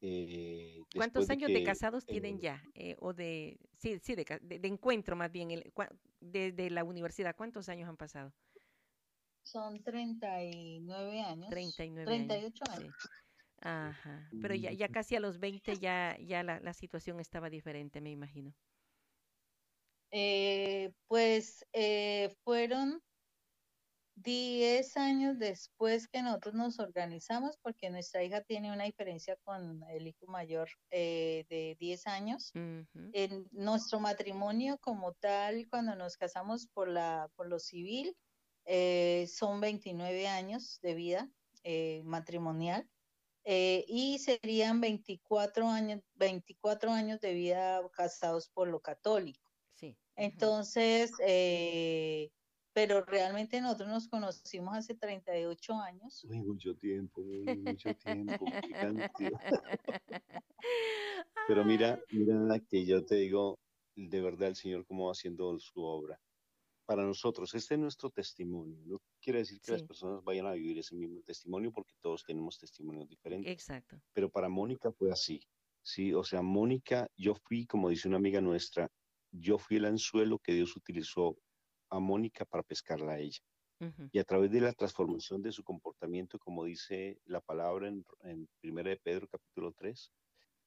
Eh, ¿Cuántos años de, casados tienen ya? Eh, o de, sí, sí, de, de, encuentro más bien, desde la universidad, ¿cuántos años han pasado? Son 39 años. 39 38 años. Ajá. Pero ya, ya casi a los 20 ya, ya la, la situación estaba diferente, me imagino. Eh, pues eh, fueron 10 años después que nosotros nos organizamos, porque nuestra hija tiene una diferencia con el hijo mayor eh, de 10 años. En nuestro matrimonio como tal, cuando nos casamos por, la, por lo civil, eh, son 29 años de vida eh, matrimonial eh, y serían 24 años, 24 años de vida casados por lo católico. Sí. Entonces, pero realmente nosotros nos conocimos hace 38 años. Muy mucho tiempo, muy mucho tiempo. (laughs) pero mira, mira que yo te digo, de verdad el Señor cómo va haciendo su obra para nosotros. Este es nuestro testimonio. No quiere decir que las personas vayan a vivir ese mismo testimonio porque todos tenemos testimonios diferentes. Exacto. Pero para Mónica fue así. Sí, o sea, Mónica, yo fui, como dice una amiga nuestra, yo fui el anzuelo que Dios utilizó a Mónica para pescarla a ella. Y a través de la transformación de su comportamiento, como dice la palabra en, en 1 de Pedro capítulo 3,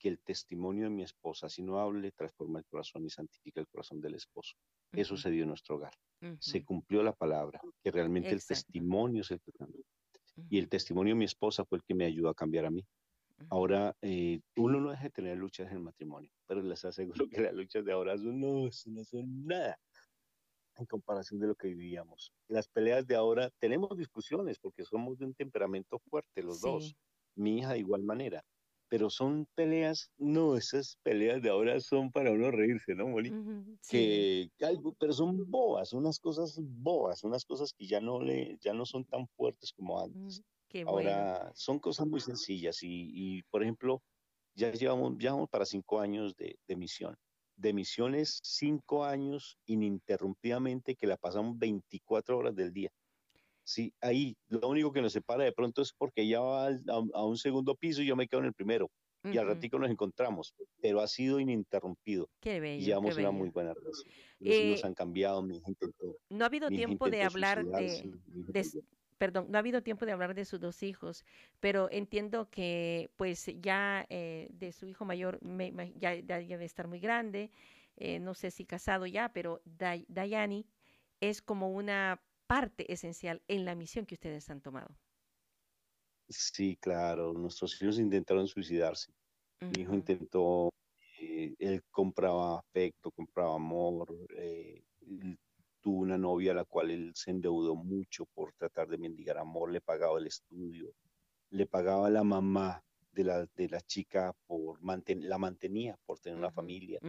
que el testimonio de mi esposa, si no hable, transforma el corazón y santifica el corazón del esposo. Eso se dio en nuestro hogar. Se cumplió la palabra, que realmente el testimonio es el que cambió. Y el testimonio de mi esposa fue el que me ayudó a cambiar a mí. Ahora, eh, uno no deja de tener luchas en el matrimonio, pero les aseguro que las luchas de ahora son, no, no son nada en comparación de lo que vivíamos. Las peleas de ahora, tenemos discusiones porque somos de un temperamento fuerte los dos, mi hija de igual manera, pero son peleas, no, esas peleas de ahora son para uno reírse, ¿no, Molly? que, pero son boas, unas cosas boas, unas cosas que ya no, le, ya no son tan fuertes como antes. ahora son cosas muy sencillas y, por ejemplo, ya llevamos, ya vamos para cinco años de, de misión de misiones cinco años ininterrumpidamente que la pasamos 24 horas del día. Sí, ahí lo único que nos separa de pronto es porque ella va a, un segundo piso y yo me quedo en el primero. Y al ratito nos encontramos, pero ha sido ininterrumpido. Qué bello. Y llevamos una muy buena relación. Los eh, han cambiado, mi gente. No ha habido tiempo de hablar de, perdón, no ha habido tiempo de hablar de sus dos hijos, pero entiendo que pues ya eh, de su hijo mayor ya, debe estar muy grande, eh, no sé si casado ya, pero Dayani es como una parte esencial en la misión que ustedes han tomado. Sí, claro, nuestros hijos intentaron suicidarse. Mi hijo intentó, eh, él compraba afecto, compraba amor, tuvo una novia a la cual él se endeudó mucho por tratar de mendigar amor, le pagaba el estudio, le pagaba la mamá de la, de la chica por mantener, la mantenía por tener una familia.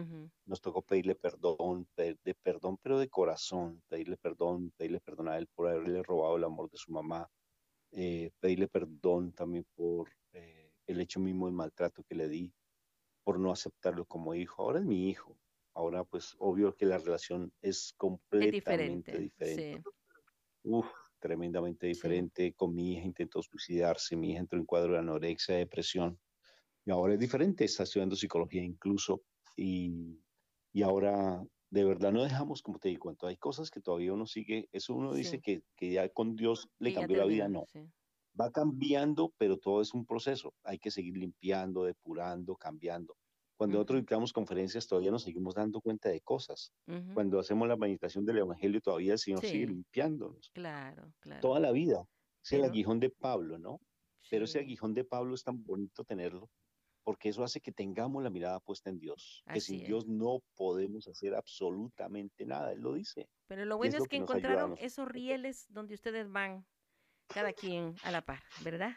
Nos tocó pedirle perdón, de perdón, pero de corazón, pedirle perdón, pedirle perdón a él por haberle robado el amor de su mamá, eh, pedirle perdón también por eh, el hecho mismo del maltrato que le di, por no aceptarlo como hijo. Ahora es mi hijo, Ahora, pues, obvio que la relación es completamente diferente. Uf, tremendamente diferente. Con mi hija intentó suicidarse, mi hija entró en cuadro de anorexia, depresión. Y ahora es diferente, está estudiando psicología incluso. Y, y ahora, de verdad, no dejamos, como te digo, hay cosas que todavía uno sigue, eso uno dice que, que, ya con Dios le cambió la vida, no. Va cambiando, pero todo es un proceso. Hay que seguir limpiando, depurando, cambiando. Cuando nosotros dictamos conferencias todavía nos seguimos dando cuenta de cosas. Cuando hacemos la meditación del Evangelio todavía el Señor sigue limpiándonos. Claro, claro. Toda la vida. Es el aguijón de Pablo, ¿no? Pero ese aguijón de Pablo es tan bonito tenerlo porque eso hace que tengamos la mirada puesta en Dios, que sin Dios no podemos hacer absolutamente nada, Él lo dice. Pero lo bueno es, que, encontraron esos rieles donde ustedes van, cada quien a la par, ¿verdad?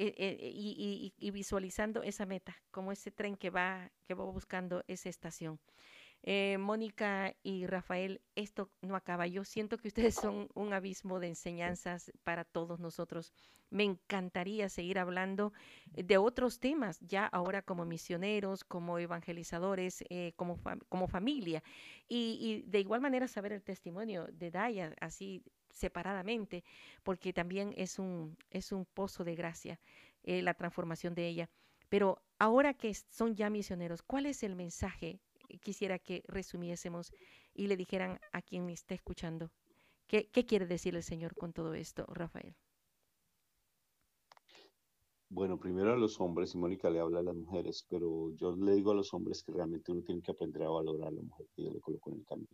Eh, eh, y, visualizando esa meta, como ese tren que va, que va buscando esa estación. Eh, Mónica y Rafael, esto no acaba. Yo siento que ustedes (laughs) son un abismo de enseñanzas para todos nosotros. Me encantaría seguir hablando de otros temas, ya ahora como misioneros, como evangelizadores, como, como familia. Y, y, de igual manera saber el testimonio de Daya, así separadamente, porque también es un, es un pozo de gracia eh, la transformación de ella. Pero ahora que son ya misioneros, ¿cuál es el mensaje? Quisiera que resumiésemos y le dijeran a quien está escuchando. ¿Qué, qué quiere decir el Señor con todo esto, Rafael? Bueno, primero a los hombres, y Mónica le habla a las mujeres, pero yo le digo a los hombres que realmente uno tiene que aprender a valorar a la mujer que Dios le colocó en el camino.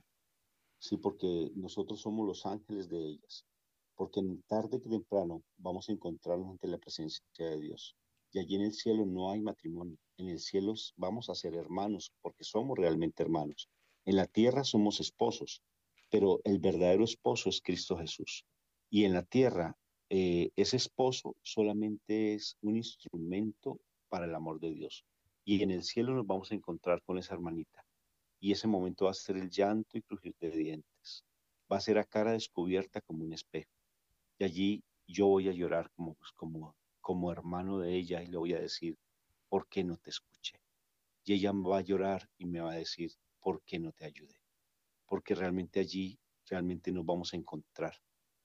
Sí, porque nosotros somos los ángeles de ellas. Porque tarde que temprano vamos a encontrarnos ante la presencia de Dios. Y allí en el cielo no hay matrimonio. En el cielo vamos a ser hermanos, porque somos realmente hermanos. En la tierra somos esposos, pero el verdadero esposo es Cristo Jesús. Y en la tierra, eh, ese esposo solamente es un instrumento para el amor de Dios. Y en el cielo nos vamos a encontrar con esa hermanita y ese momento va a ser el llanto y crujir de dientes. Va a ser a cara descubierta como un espejo. Y allí yo voy a llorar como, pues, como, como hermano de ella y le voy a decir, ¿por qué no te escuché? Y ella va a llorar y me va a decir, ¿por qué no te ayudé? Porque realmente allí, realmente nos vamos a encontrar.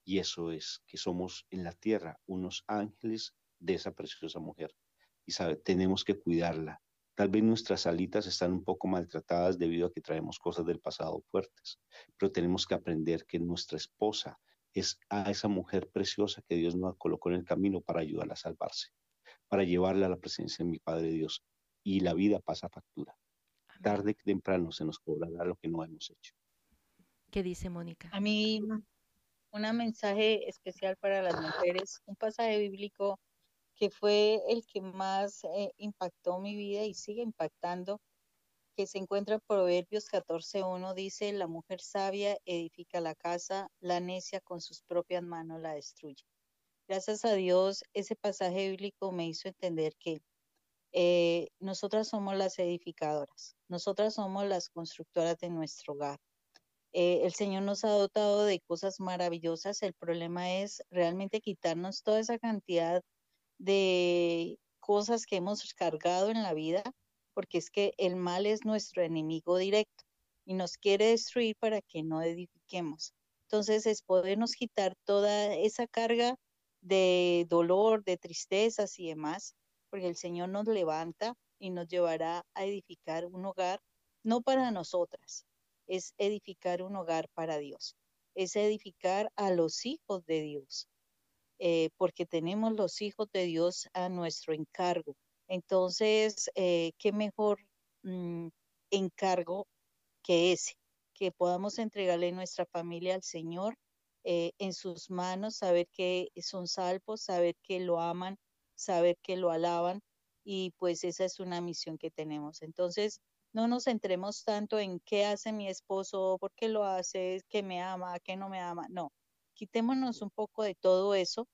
Y eso es que somos en la tierra unos ángeles de esa preciosa mujer. Y sabe, tenemos que cuidarla, Tal vez nuestras alitas están un poco maltratadas debido a que traemos cosas del pasado fuertes, pero tenemos que aprender que nuestra esposa es a esa mujer preciosa que Dios nos colocó en el camino para ayudarla a salvarse, para llevarla a la presencia de mi Padre Dios. y la vida pasa factura. Tarde que temprano se nos cobrará lo que no hemos hecho. ¿Qué dice Mónica? A mí, un mensaje especial para las mujeres, un pasaje bíblico que fue el que más eh, impactó mi vida y sigue impactando, que se encuentra en Proverbios 14.1, dice, la mujer sabia edifica la casa, la necia con sus propias manos la destruye. Gracias a Dios, ese pasaje bíblico me hizo entender que eh, nosotras somos las edificadoras, nosotras somos las constructoras de nuestro hogar. Eh, el Señor nos ha dotado de cosas maravillosas, el problema es realmente quitarnos toda esa cantidad de cosas que hemos cargado en la vida, porque es que el mal es nuestro enemigo directo y nos quiere destruir para que no edifiquemos. Entonces es podernos quitar toda esa carga de dolor, de tristezas y demás porque el Señor nos levanta y nos llevará a edificar un hogar, no para nosotras, es edificar un hogar para Dios, es edificar a los hijos de Dios, eh, porque tenemos los hijos de Dios a nuestro encargo. Entonces, eh, ¿qué mejor mm, encargo que ese? Que podamos entregarle nuestra familia al Señor eh, en sus manos, saber que son salvos, saber que lo aman, saber que lo alaban y pues esa es una misión que tenemos. Entonces, no nos centremos tanto en qué hace mi esposo, por qué lo hace, qué me ama, qué no me ama. No, quitémonos un poco de todo eso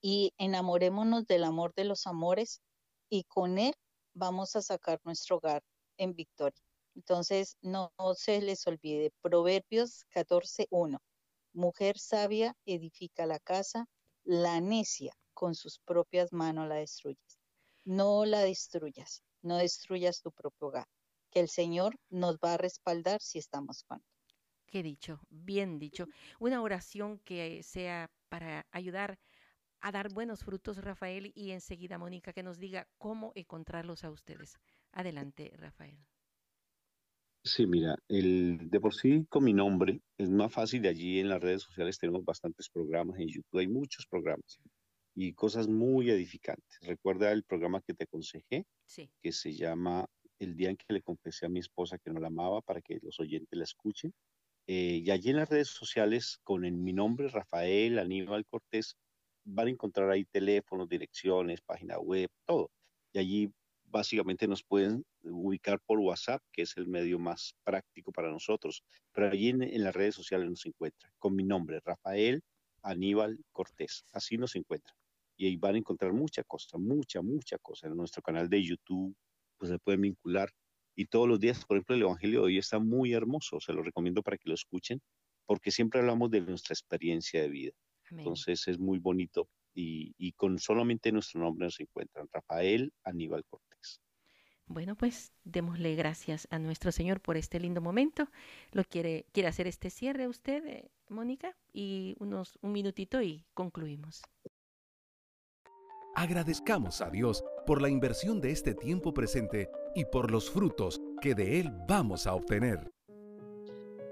y enamorémonos del amor de los amores y con él vamos a sacar nuestro hogar en victoria. Entonces, no, se les olvide, Proverbios 14.1. Mujer sabia edifica la casa, la necia con sus propias manos la destruyes. No la destruyas, no destruyas tu propio hogar, que el Señor nos va a respaldar si estamos con él. Qué dicho, bien dicho. Una oración que sea para ayudar a dar buenos frutos, Rafael, y enseguida Mónica que nos diga cómo encontrarlos a ustedes. Adelante, Rafael. Sí, mira, el, de por sí con mi nombre es más fácil de allí en las redes sociales tenemos bastantes programas en YouTube, hay muchos programas y cosas muy edificantes. Recuerda el programa que te aconsejé, que se llama El día en que le confesé a mi esposa que no la amaba, para que los oyentes la escuchen. Eh, y allí en las redes sociales, con mi nombre, Rafael Aníbal Cortés, van a encontrar ahí teléfonos, direcciones, página web, todo. Y allí básicamente nos pueden ubicar por WhatsApp, que es el medio más práctico para nosotros. Pero allí en, en las redes sociales nos encuentran con mi nombre, Rafael Aníbal Cortés. Así nos encuentran y ahí van a encontrar mucha cosa, mucha, mucha cosa. En nuestro canal de YouTube, pues se pueden vincular. Y todos los días, por ejemplo, el Evangelio de hoy está muy hermoso, se lo recomiendo para que lo escuchen, porque siempre hablamos de nuestra experiencia de vida. Entonces es muy bonito y, y, con solamente nuestro nombre nos encuentran, Rafael Aníbal Cortés. Bueno, pues démosle gracias a nuestro Señor por este lindo momento. ¿Lo quiere, quiere hacer este cierre usted, eh, Mónica? Y unos un minutito y concluimos. Agradezcamos a Dios por la inversión de este tiempo presente y por los frutos que de Él vamos a obtener.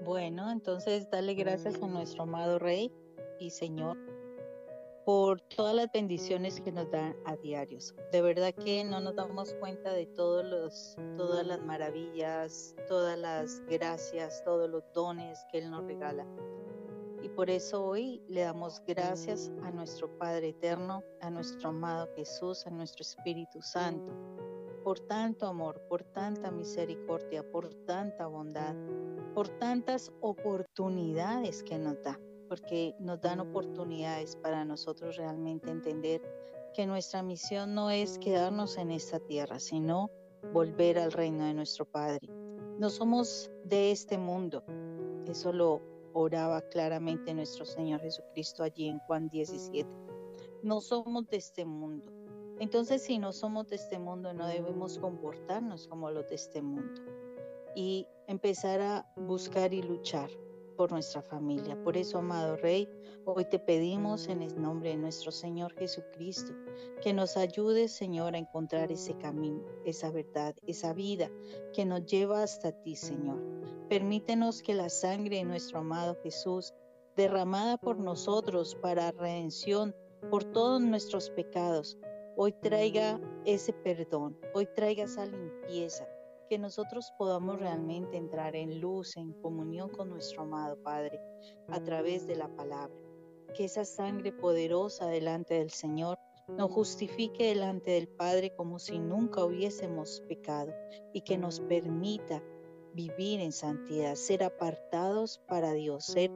Bueno, entonces dale gracias a nuestro amado Rey y Señor por todas las bendiciones que nos dan a diarios. De verdad que no nos damos cuenta de todos los, todas las maravillas, todas las gracias, todos los dones que Él nos regala. Por eso hoy le damos gracias a nuestro Padre Eterno, a nuestro amado Jesús, a nuestro Espíritu Santo, por tanto amor, por tanta misericordia, por tanta bondad, por tantas oportunidades que nos da, porque nos dan oportunidades para nosotros realmente entender que nuestra misión no es quedarnos en esta tierra, sino volver al reino de nuestro Padre. No somos de este mundo, eso lo oraba claramente nuestro Señor Jesucristo allí en Juan 17. No somos de este mundo. Entonces, si no somos de este mundo, no debemos comportarnos como los de este mundo y empezar a buscar y luchar por nuestra familia. Por eso, amado Rey, hoy te pedimos en el nombre de nuestro Señor Jesucristo que nos ayude, Señor, a encontrar ese camino, esa verdad, esa vida que nos lleva hasta ti, Señor. Permítenos que la sangre de nuestro amado Jesús, derramada por nosotros para redención por todos nuestros pecados, hoy traiga ese perdón, hoy traiga esa limpieza, que nosotros podamos realmente entrar en luz, en comunión con nuestro amado Padre a través de la palabra. Que esa sangre poderosa delante del Señor nos justifique delante del Padre como si nunca hubiésemos pecado y que nos permita vivir en santidad, ser apartados para Dios, ser,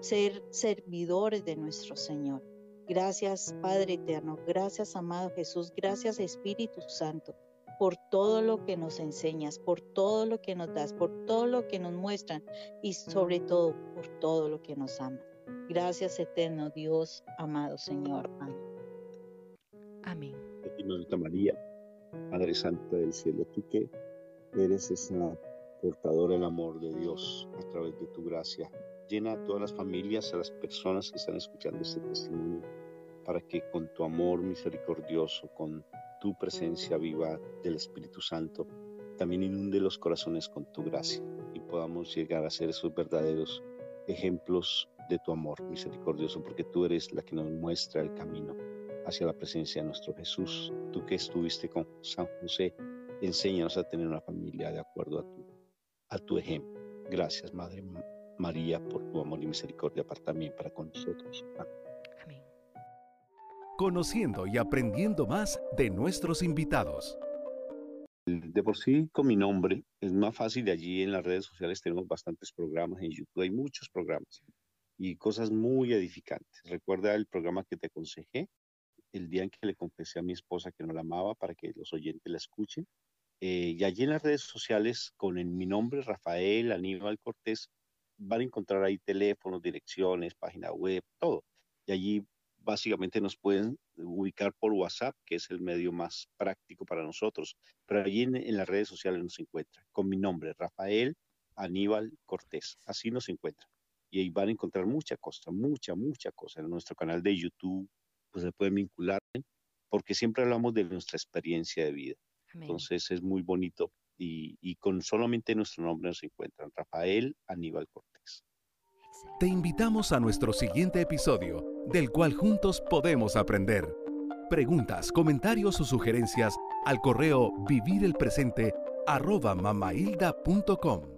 ser servidores de nuestro Señor. Gracias Padre eterno, gracias amado Jesús, gracias Espíritu Santo por todo lo que nos enseñas, por todo lo que nos das, por todo lo que nos muestran y sobre todo por todo lo que nos amas. Gracias eterno Dios, amado Señor. Amén. Amén. María, Madre Santa del Cielo, tú que eres esa portadora del amor de Dios a través de tu gracia. Llena a todas las familias, a las personas que están escuchando este testimonio, para que con tu amor misericordioso, con tu presencia viva del Espíritu Santo, también inunde los corazones con tu gracia y podamos llegar a ser esos verdaderos ejemplos de tu amor misericordioso, porque tú eres la que nos muestra el camino hacia la presencia de nuestro Jesús. Tú que estuviste con San José, enséñanos a tener una familia de acuerdo a tu a tu ejemplo. Gracias, Madre María, por tu amor y misericordia para también para con nosotros. Amén. Conociendo y aprendiendo más de nuestros invitados. De por sí, con mi nombre, es más fácil de allí en las redes sociales tenemos bastantes programas en YouTube, hay muchos programas y cosas muy edificantes. Recuerda el programa que te aconsejé el día en que le confesé a mi esposa que no la amaba para que los oyentes la escuchen. Eh, y allí en las redes sociales, con mi nombre, Rafael Aníbal Cortés, van a encontrar ahí teléfonos, direcciones, página web, todo. Y allí básicamente nos pueden ubicar por WhatsApp, que es el medio más práctico para nosotros. Pero allí en, las redes sociales nos encuentran con mi nombre, Rafael Aníbal Cortés. Así nos encuentran. Y ahí van a encontrar mucha cosa, mucha, mucha cosa. En nuestro canal de YouTube, pues se pueden vincular, porque siempre hablamos de nuestra experiencia de vida. Entonces es muy bonito y, con solamente nuestro nombre nos encuentran, Rafael Aníbal Cortés. Te invitamos a nuestro siguiente episodio, del cual juntos podemos aprender. Preguntas, comentarios o sugerencias al correo vivirelpresente arroba mamailda.com.